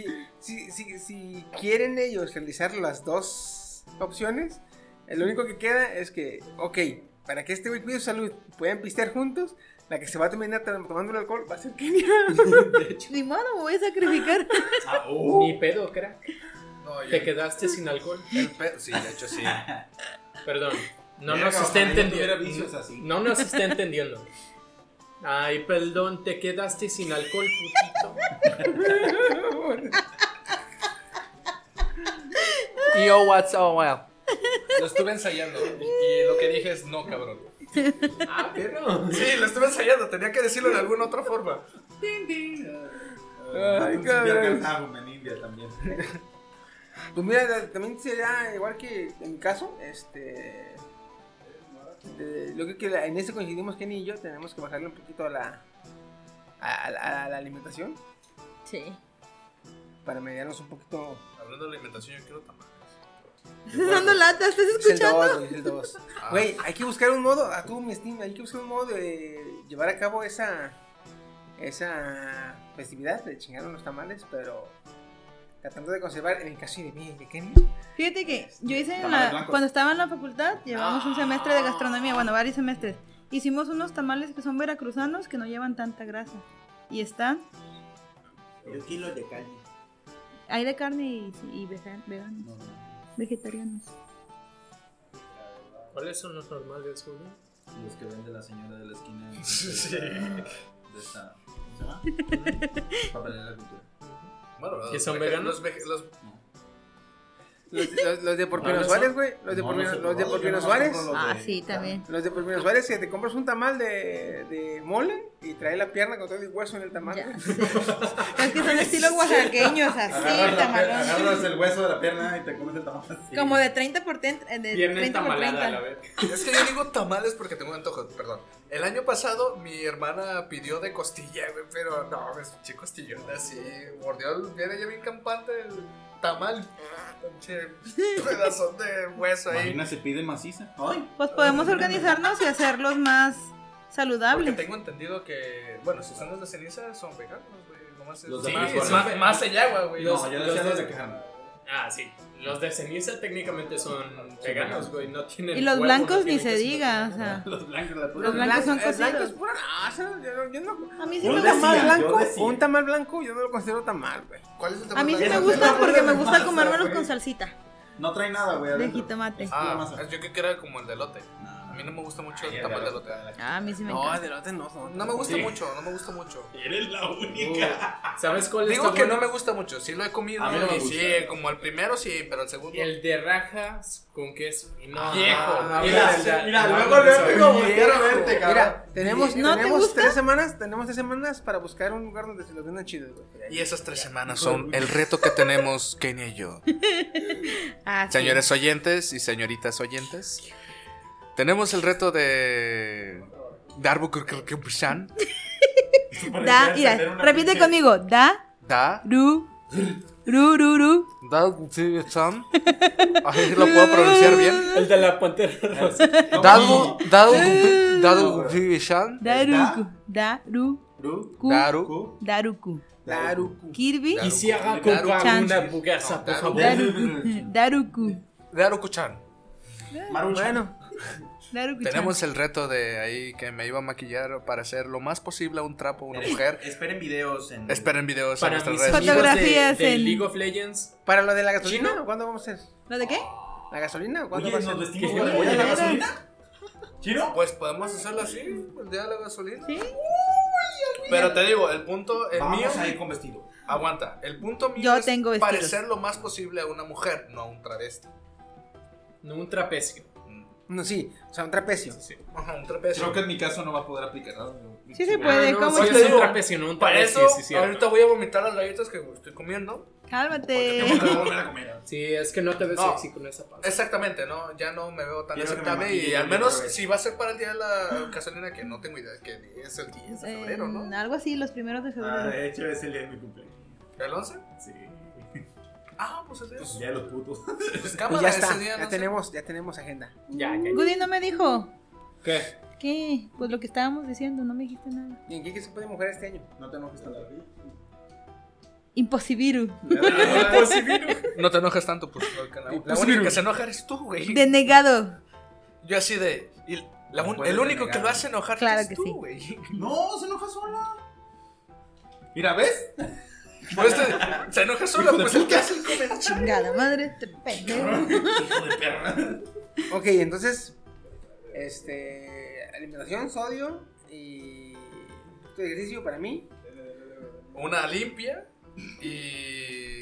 si, si, si quieren ellos realizar las dos opciones, lo único que queda es que, ok, para que este güey cuide su salud puedan pistear juntos, la que se va a terminar tom- tomando el alcohol va a ser Kenia. Ni modo, me voy a sacrificar. Ni pedo, crack. No, Te quedaste sin alcohol. el Sí, de hecho sí. Perdón. No Verga, nos está entendiendo. No nos está entendiendo. Ay, perdón, te quedaste sin alcohol, putito. Yo, what's oh, well. Lo estuve ensayando y lo que dije es no, cabrón. Ah, pero. Sí, lo estuve ensayando, tenía que decirlo de alguna otra forma. Ay, Un cabrón. Cartago en India también. Pues mira, también sería igual que en mi caso, este... eh, lo que, en este coincidimos Kenny y yo, tenemos que bajarle un poquito a la, a, a- a la alimentación Sí. para mediarnos un poquito... Hablando de alimentación, yo quiero tamales. Estás dando lata, ¿estás escuchando? 2, güey, es el 2. Güey, hay que buscar un modo, a tú, mi Steam, hay que buscar un modo de llevar a cabo esa esa festividad de chingar unos tamales, pero tratando de conservar, en el caso de mí, de Kenia, Fíjate que yo hice en la, cuando estaba en la facultad, llevamos un semestre de gastronomía, bueno, varios semestres. Hicimos unos tamales que son veracruzanos que no llevan tanta grasa. Y están, Un kilo de carne. hay de carne y, y vegan- veganos, vegetarianos. ¿Cuáles son los normales, Julio? Los que vende la señora de la esquina. de Sí. De esta. ¿Cómo se llama? Papelera de la cultura. Bueno, ¿Que los son vege- veganos? Los, vege- los- los, los, los de Porpino ¿Cuáles Suárez, güey, los de No, Porpino, no sé, los de no, yo Porpino nomás Suárez. Ah, de- sí, también. Los de Porpino Suárez, que te compras un tamal de, de mole y trae la pierna con todo el hueso en el tamal. Ya sé. Es que son estilo oaxaqueños, así, Agarras, la tamalón. agarras el hueso de la pierna y te comes el tamal así. Como de 30 por 30, eh, de Pierna 30 por entamalada a la 30. vez. Es que yo digo tamales porque tengo un antojo, perdón. El año pasado mi hermana pidió de costilla, güey, pero no, es pinche costillón así. Mordió, el- viene ya bien campante el tamal. Pinche pedazón de hueso ahí. Imagina, se pide maciza. Ay. Pues podemos organizarnos y hacerlos más Porque saludables. tengo entendido que, bueno, si son los de ceniza son veganos, güey. Nomás es Los de sí, más- más, más el agua, güey. Los- No, yo los decía los de- de quejarme. Ah, sí. Los de ceniza técnicamente son veganos, güey. No tienen Y los blancos no ni se diga, o sea. Los blancos, la Los blancos son el blanco es cocidos. pura grasa, yo, no- yo no... A mí sí me gusta. tamal blanco, un tamal blanco yo no lo considero tamal, güey. ¿Cuál es el A tamal mí sí me gusta porque me gusta comérmelos con salsita No trae nada, güey. de jitomate. Pura Ah, yo creo que era como el de elote. No. A mí no me gusta mucho Ay, el tamal de elote. Ah, a mí sí me No, encanta. de lote no. no. No me gusta Sí. mucho, no me gusta mucho. Eres la única. ¿Sabes cuál Digo está que bueno? no me gusta mucho, sí lo he comido A mí no me y sí, como el primero sí, pero el segundo El de rajas con queso. No, Viejo. no, Mira, el de- mira, no, luego, no, luego, a verte, cabrón. Mira, tenemos, ¿No te tenemos tres semanas, tenemos tres semanas para buscar un lugar donde se los vendan chidos, güey. y esas tres semanas son el reto que tenemos Kenia y yo. Ah. Señores oyentes y señoritas oyentes, tenemos el reto de Darbukurkurkurkushan. Da, mira, repite conmigo. Da, Da ru, ru, ru, ru. Darbukurkurkushan. Así lo puedo pronunciar bien. El de la pantera rosa. Darbu Darbukurkurkushan. Daruku, daru, Daru daruku. Daruku. Kirby, Quisiera Daru- comprar Chan. una por favor. daruku, daruku. Darukuchan. Bueno. Tenemos el reto de ahí que me iba a maquillar para hacer lo más posible un trapo a una mujer. Esperen videos en. Esperen videos en Para nuestras mis redes. Fotografías de, de en- League of Legends. para lo de la gasolina, ¿Chino? ¿cuándo vamos a hacer? ¿Lo de qué? ¿La gasolina? ¿Cuándo Oye, va a ¿nos ser? vestimos con la de la gasolina? ¿Chino? Pues podemos hacerlo así, el día de la gasolina. Sí. Pero te digo, el punto, el Vamos mío, a ir con vestido. aguanta, el punto mío Yo es tengo parecer lo más posible a una mujer, no a un travesti. No un trapecio. No, sí, o sea, un trapecio. Ajá, un trapecio. Creo que en mi caso no va a poder aplicar. ¿no? Sí se puede, Ah, no, ¿cómo sí, es un trapecio, no un Para travesti, eso, sí, ahorita voy a vomitar las galletas que estoy comiendo. Cálmate. Sí, es que no te ves No. sexy con esa panza. Exactamente, ¿no? Ya no me veo tan aceptable y al menos si va a ser para el día de la gasolina, que no tengo idea, que es el 10 de febrero, Eh, ¿no? algo así, los primeros de Ah, febrero. de hecho, es el día de mi cumpleaños. ¿El 11? Sí. Ah, pues es Pues eso. el día de los putos. Pues Pues cámara, ya ese está, día, ya sé. tenemos, ya tenemos agenda. Ya, ya, ya. Goody no me dijo. ¿Qué? ¿Qué? Pues lo que estábamos diciendo, no me dijiste nada. ¿Y en qué se puede mujer este año? No te enojes tanto. Imposibiru. No te enojes tanto, pues. La, la única que se enoja eres tú, güey. Denegado. Yo así de. y la un- puedes el único que lo hace enojar Claro es que tú, sí. güey. No, se enoja sola. Mira, ¿ves? Pues te- se enoja solo, pues el que hace el comentario. Chingada madre, este pendejo. Hijo de perra. Ok, entonces, este, alimentación, sodio y ejercicio para mí. Una limpia y.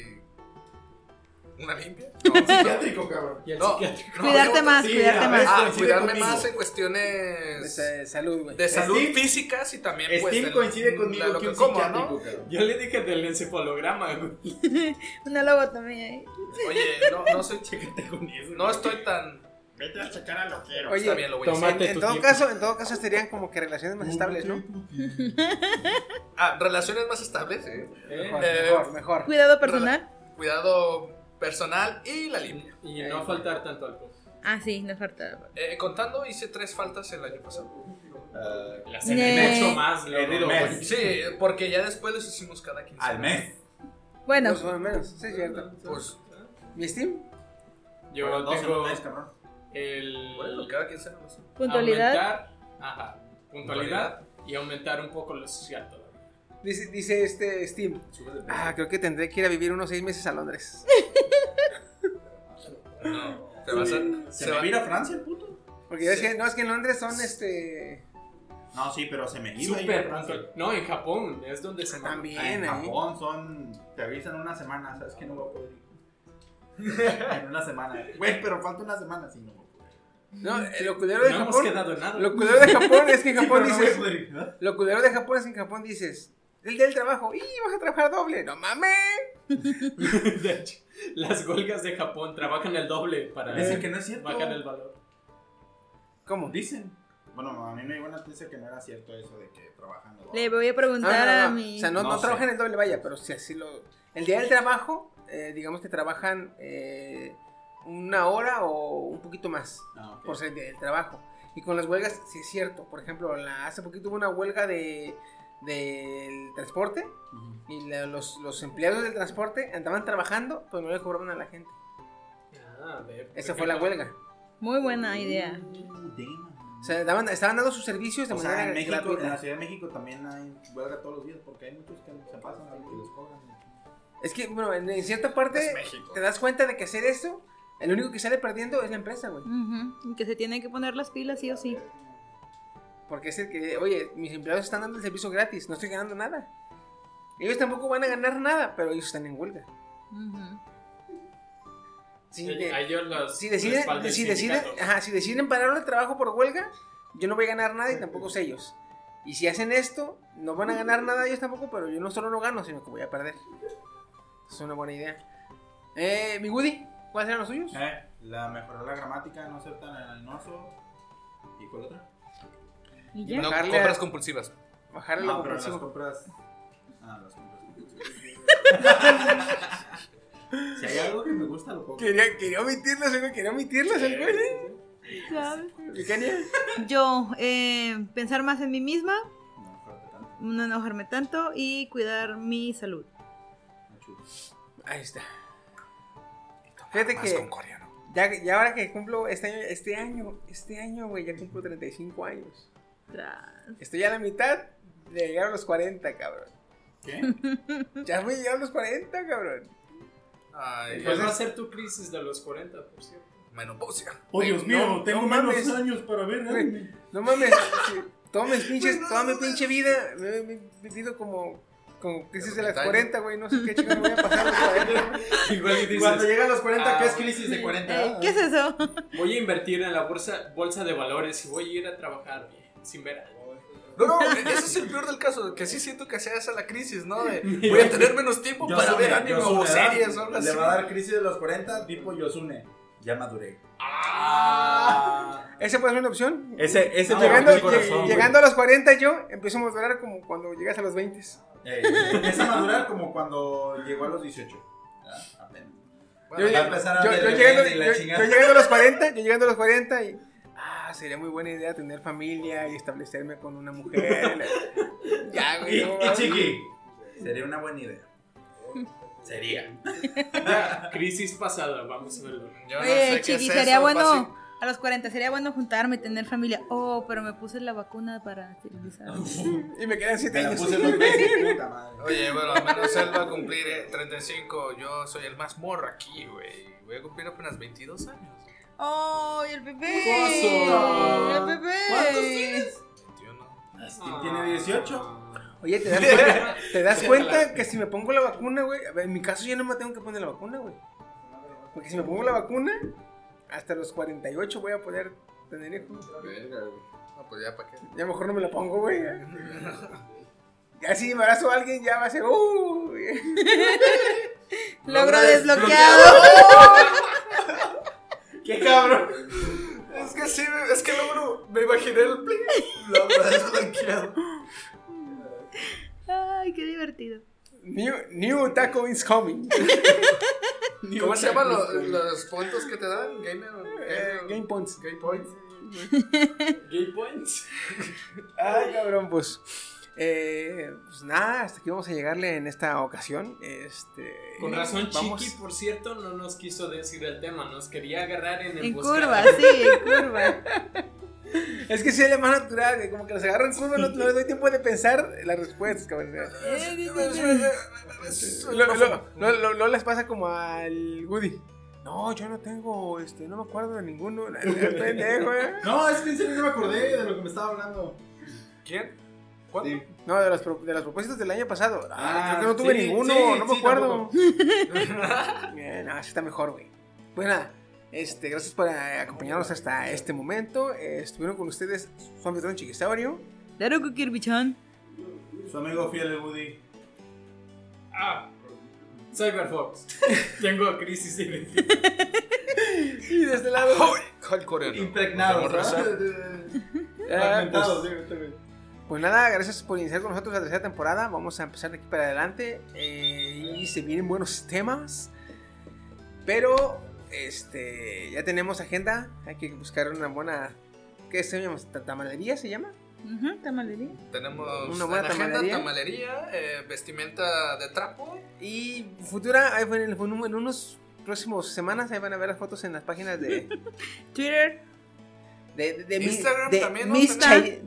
¿Una limpia? Psiquiátrico, cabrón. Y el No, psiquiátrico. no, Cuidarte más, sí, cuidarte más. Ah, cuidarme conmigo. más en De cuestiones sa- salud, güey. de salud Steve- físicas y también pues Steve de coincide conmigo lo que que un como, ¿no? cabrón. Yo le dije del encefalograma, güey. Una lobotomía ahí. Oye, no, no soy Chécate con eso. no estoy tan Vete a checar a lo quiero. Oye, está bien, lo voy a En, tu todo tiempo. caso, en todo caso serían como que relaciones más estables, ¿no? Ah, relaciones más estables, ¿eh? ¿Eh? Mejor, Eh, mejor, mejor. Cuidado personal. Cuidado personal y la limpia. Y no faltar tanto al post. Ah, sí, nos falta. Eh, contando, hice tres faltas el año pasado. Eh, Las Ne- he hecho más, en el mes. Sí, porque ya después los hicimos cada 15 Al mes. Bueno, Dos o menos, sí, es cierto. Pues, ¿Mi Steam? Yo Bueno, dos en tengo mes, cabrón. el bueno, cada 15 años. puntualidad. aumentar, ajá, puntualidad y aumentar un poco lo social. Dice, dice este Steam. Ah, creo que tendré que ir a vivir unos seis meses a Londres. No, te vas a. ¿Se va- vira a Francia el puto? Porque es que, no, es que en Londres son este. No, sí, pero se me iba a ir a puntual. No, en Japón es donde se. También, Ah, En ahí. Japón son. Te avisan una semana, sabes que no voy a poder ir. en una semana. Güey, pero falta una semana, sí, no voy a poder ir. No, eh, lo culero de No hemos Japón. quedado en nada. Lo culero de Japón es que en Japón no a dices. poder ir, ¿verdad? Lo culero de Japón es que en Japón dices. El día del trabajo. ¡Y vas a trabajar doble! ¡No mames! De hecho, las huelgas de Japón trabajan el doble para Dicen que no es cierto. bajar el valor. ¿Cómo? Dicen. Bueno, a mí me llegó una noticia que no era cierto eso de que trabajan. de Le voy a preguntar no, no, a no. mi. O sea, no, No no sé. trabajan el doble, vaya, pero sí así lo. El día del trabajo, eh, digamos que trabajan eh, una hora o un poquito más Ah, ok. por ser el día del trabajo. Y con las huelgas, sí es cierto. Por ejemplo, la- hace poquito hubo una huelga de del transporte Ujú. y la- los, los empleados del transporte andaban trabajando, pero no le cobraban a la gente. Ah, Esa fue la huelga. Muy buena idea. Uh. O sea, daban- estaban dando sus servicios de O sea, manera en México, en la Ciudad de México también hay huelga todos los días porque hay muchos que se pasan y que les cobran. Es que, bueno, en, en cierta parte te das cuenta de que hacer eso, el único que sale perdiendo es la empresa, güey. Ujú, y Que se tienen que poner las pilas sí o sí. Porque es el que, oye, mis empleados están dando el servicio gratis, no estoy ganando nada. Ellos tampoco van a ganar nada, pero ellos están en huelga. Ujú. Si, eh, de- a ellos los si deciden, el si deciden, ajá, si deciden parar el trabajo por huelga, yo no voy a ganar nada y tampoco es ellos. Y si hacen esto, no van a ganar nada ellos tampoco, pero yo no solo no gano, sino que voy a perder. Es una buena idea. Eh, mi Woody, ¿cuáles eran los suyos? Eh, la mejorar la gramática, no ser tan animoso. ¿Y cuál otra? Y ya. No, Bajarle compras a- compulsivas. Bajarle la No, pero las compulsivo. compras. Ah, las compras. si hay algo que me gusta, lo pongo. Quería, quería omitirlos, el güey, quería omitirlos, el güey. ¿Sabes? Yo, eh, pensar más en mí misma, No, fuerte tanto. no enojarme tanto y cuidar mi salud. No chulo. Ahí está. Fíjate Más que con coreano. ya, ya ahora que cumplo este año, este año, este año, güey, ya cumplo 35 años. Estoy a la mitad de llegar a los 40, cabrón. ¿Qué? Ya voy a llegar a los 40, cabrón. Ay, ¿Cuál va a ser tu crisis de los 40, por cierto? menopausia. Oh, Dios No, mío, no tengo mames. menos años para ver Güey, anime. No mames, sí, todos mis pinches, toda mi pinche vida me me he vivido como, como crisis de las 40, güey. No sé qué chingados voy a pasar a los 40. güey. Igual y dices, Cuando llega a los 40, ah, ¿qué es crisis de 40? Eh, ¿Qué es eso? voy a invertir en la bolsa, bolsa de valores y voy a ir a trabajar bien, sin ver algo. No, no, ese es el peor del caso, que sí siento que sea esa la crisis, ¿no? De voy a tener menos tiempo para ver anime o series o algo así. Le va a dar crisis de los 40, tipo Yosune. Ya maduré. Ah, ¿Esa puede ser una opción? Ese, ese Ah, llegando, el corazón, llegando a los 40 yo empiezo a madurar como cuando llegas a los 20. Eh, empieza a madurar como cuando llegó a los 18. Ya, apenas. Yo, llegando, yo- a los 40, yo llegando a los 40 y ah, sería muy buena idea tener familia y establecerme con una mujer. ya, güey. Y, no y chiqui, sería una buena idea. Sería. crisis pasada, vamos a verlo. Yo no Oye, sé qué Chiqui, es sería eso, bueno. A los 40 sería bueno juntarme, tener familia. Oh, pero me puse la vacuna para esterilizar. Y me quedan 7 Te la años. puse puta madre. Oye, bueno, al menos él va a cumplir eh, 35. Yo soy el más morro aquí, güey. Voy a cumplir apenas 22 años. ¡Oh, y el bebé! ¡El bebé! ¿Cuántos tienes? 21. Steve tiene 18. Oye, ¿te das cuenta, ¿te das cuenta que si me pongo la vacuna, güey? En mi caso yo no me tengo que poner la vacuna, güey. Porque si me pongo la vacuna, hasta los 48 voy a poder tener hijos. No, pues ya para qué. Ya mejor no me la pongo, güey. Ya si embarazo a alguien, ya va a ser. ¡Uh! Logro desbloqueado. ¡Qué cabrón! Es que sí, es que luego me imaginé el play. Ay, qué divertido. New, new taco is coming. ¿Cómo se llaman los, los puntos que te dan? Gamer, Eh, Game Points. Game points. Gay points. Ay, cabrón, pues. Eh, pues nada, hasta aquí vamos a llegarle en esta ocasión. Este. Con razón, vamos- Chiqui, por cierto, no nos quiso decir el tema, nos quería agarrar en En emboscada. curva, sí, en curva. Es que sí, es más natural, que como que los agarro en curva, no, no les doy tiempo de pensar las respuestas, cabrón. Lo, lo- lo- lo les pasa como al Woody. No, yo no tengo, este, no me acuerdo de ninguno. El pendejo, eh. No, es que en serio no me acordé de lo que me estaba hablando. ¿Quién? ¿Cuándo? Sí. No, de los, pro- de los propósitos del año pasado. Ah, Ah, creo que no tuve sí, ninguno, sí, no me sí, acuerdo. Eh, no, así está mejor, güey. Pues nada, este, gracias por eh, acompañarnos hasta este momento. Eh, estuvieron con ustedes su anfitrión Chiquisaurio. Cookie Bichón. Su amigo fiel, el Woody. Ah, Cyberfox. Tengo crisis de identidad. Y de este lado. Impregnado, Podemos rezar. Fragmentado, sí, está bien. Pues nada, gracias por iniciar con nosotros la tercera temporada. Vamos a empezar de aquí para adelante. eh, y se vienen buenos temas. Pero, este, ya tenemos agenda. Hay que buscar una buena. ¿Qué se llama? ¿Ta- ¿Tamalería se llama? Ujú, tamalería. Tenemos Una buena en agenda tamalería. tamalería, eh, vestimenta de trapo. Y futura, en unos próximos semanas, ahí van a ver las fotos en las páginas de. Twitter, de, de, de mi- Instagram de también, ¿no? Miss,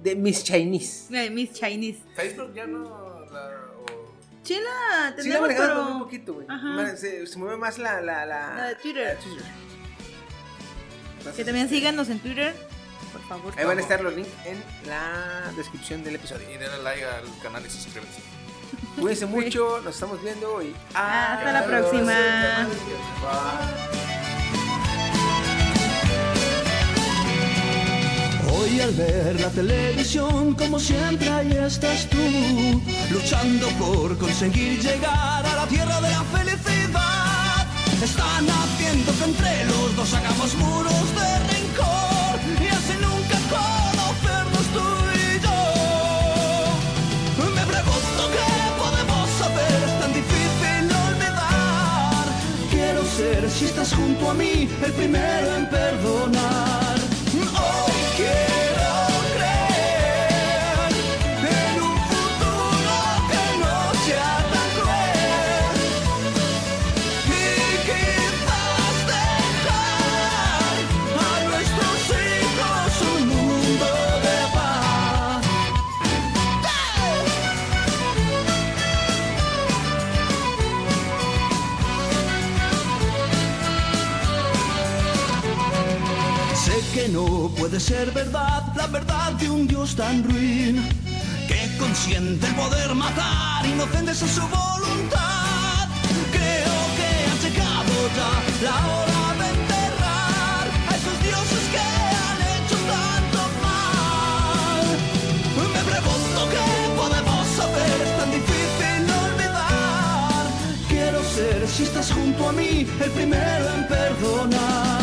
de Miss Chinese. eh, Miss Chinese. Facebook ya no. La, o- Chila, Sí, la tenemos, manejaron pero... un poquito, güey. Ajá. Ma- Se, se mueve más la. la, la, La de Twitter. la Twitter. Entonces, Que también síganos en Twitter, por favor. Ahí van a estar los links en la descripción del episodio. y denle like al canal y suscríbanse. Cuídense mucho, nos estamos viendo y Hasta la próxima. Hoy al ver la televisión, como siempre, ahí estás tú, luchando por conseguir llegar a la tierra de la felicidad. Están haciendo que entre los dos hagamos muros de rencor y así nunca conocernos tú y yo. Me pregunto qué podemos hacer, es tan difícil olvidar. Quiero ser, si estás junto a mí, el primero en perdonar. puede ser verdad la verdad de un Dios tan ruin que consiente el poder matar inocentes a su voluntad. Creo que ha llegado ya la hora de enterrar a esos dioses que han hecho tanto mal. Me pregunto qué podemos saber, es tan difícil olvidar. Quiero ser, si estás junto a mí, el primero en perdonar.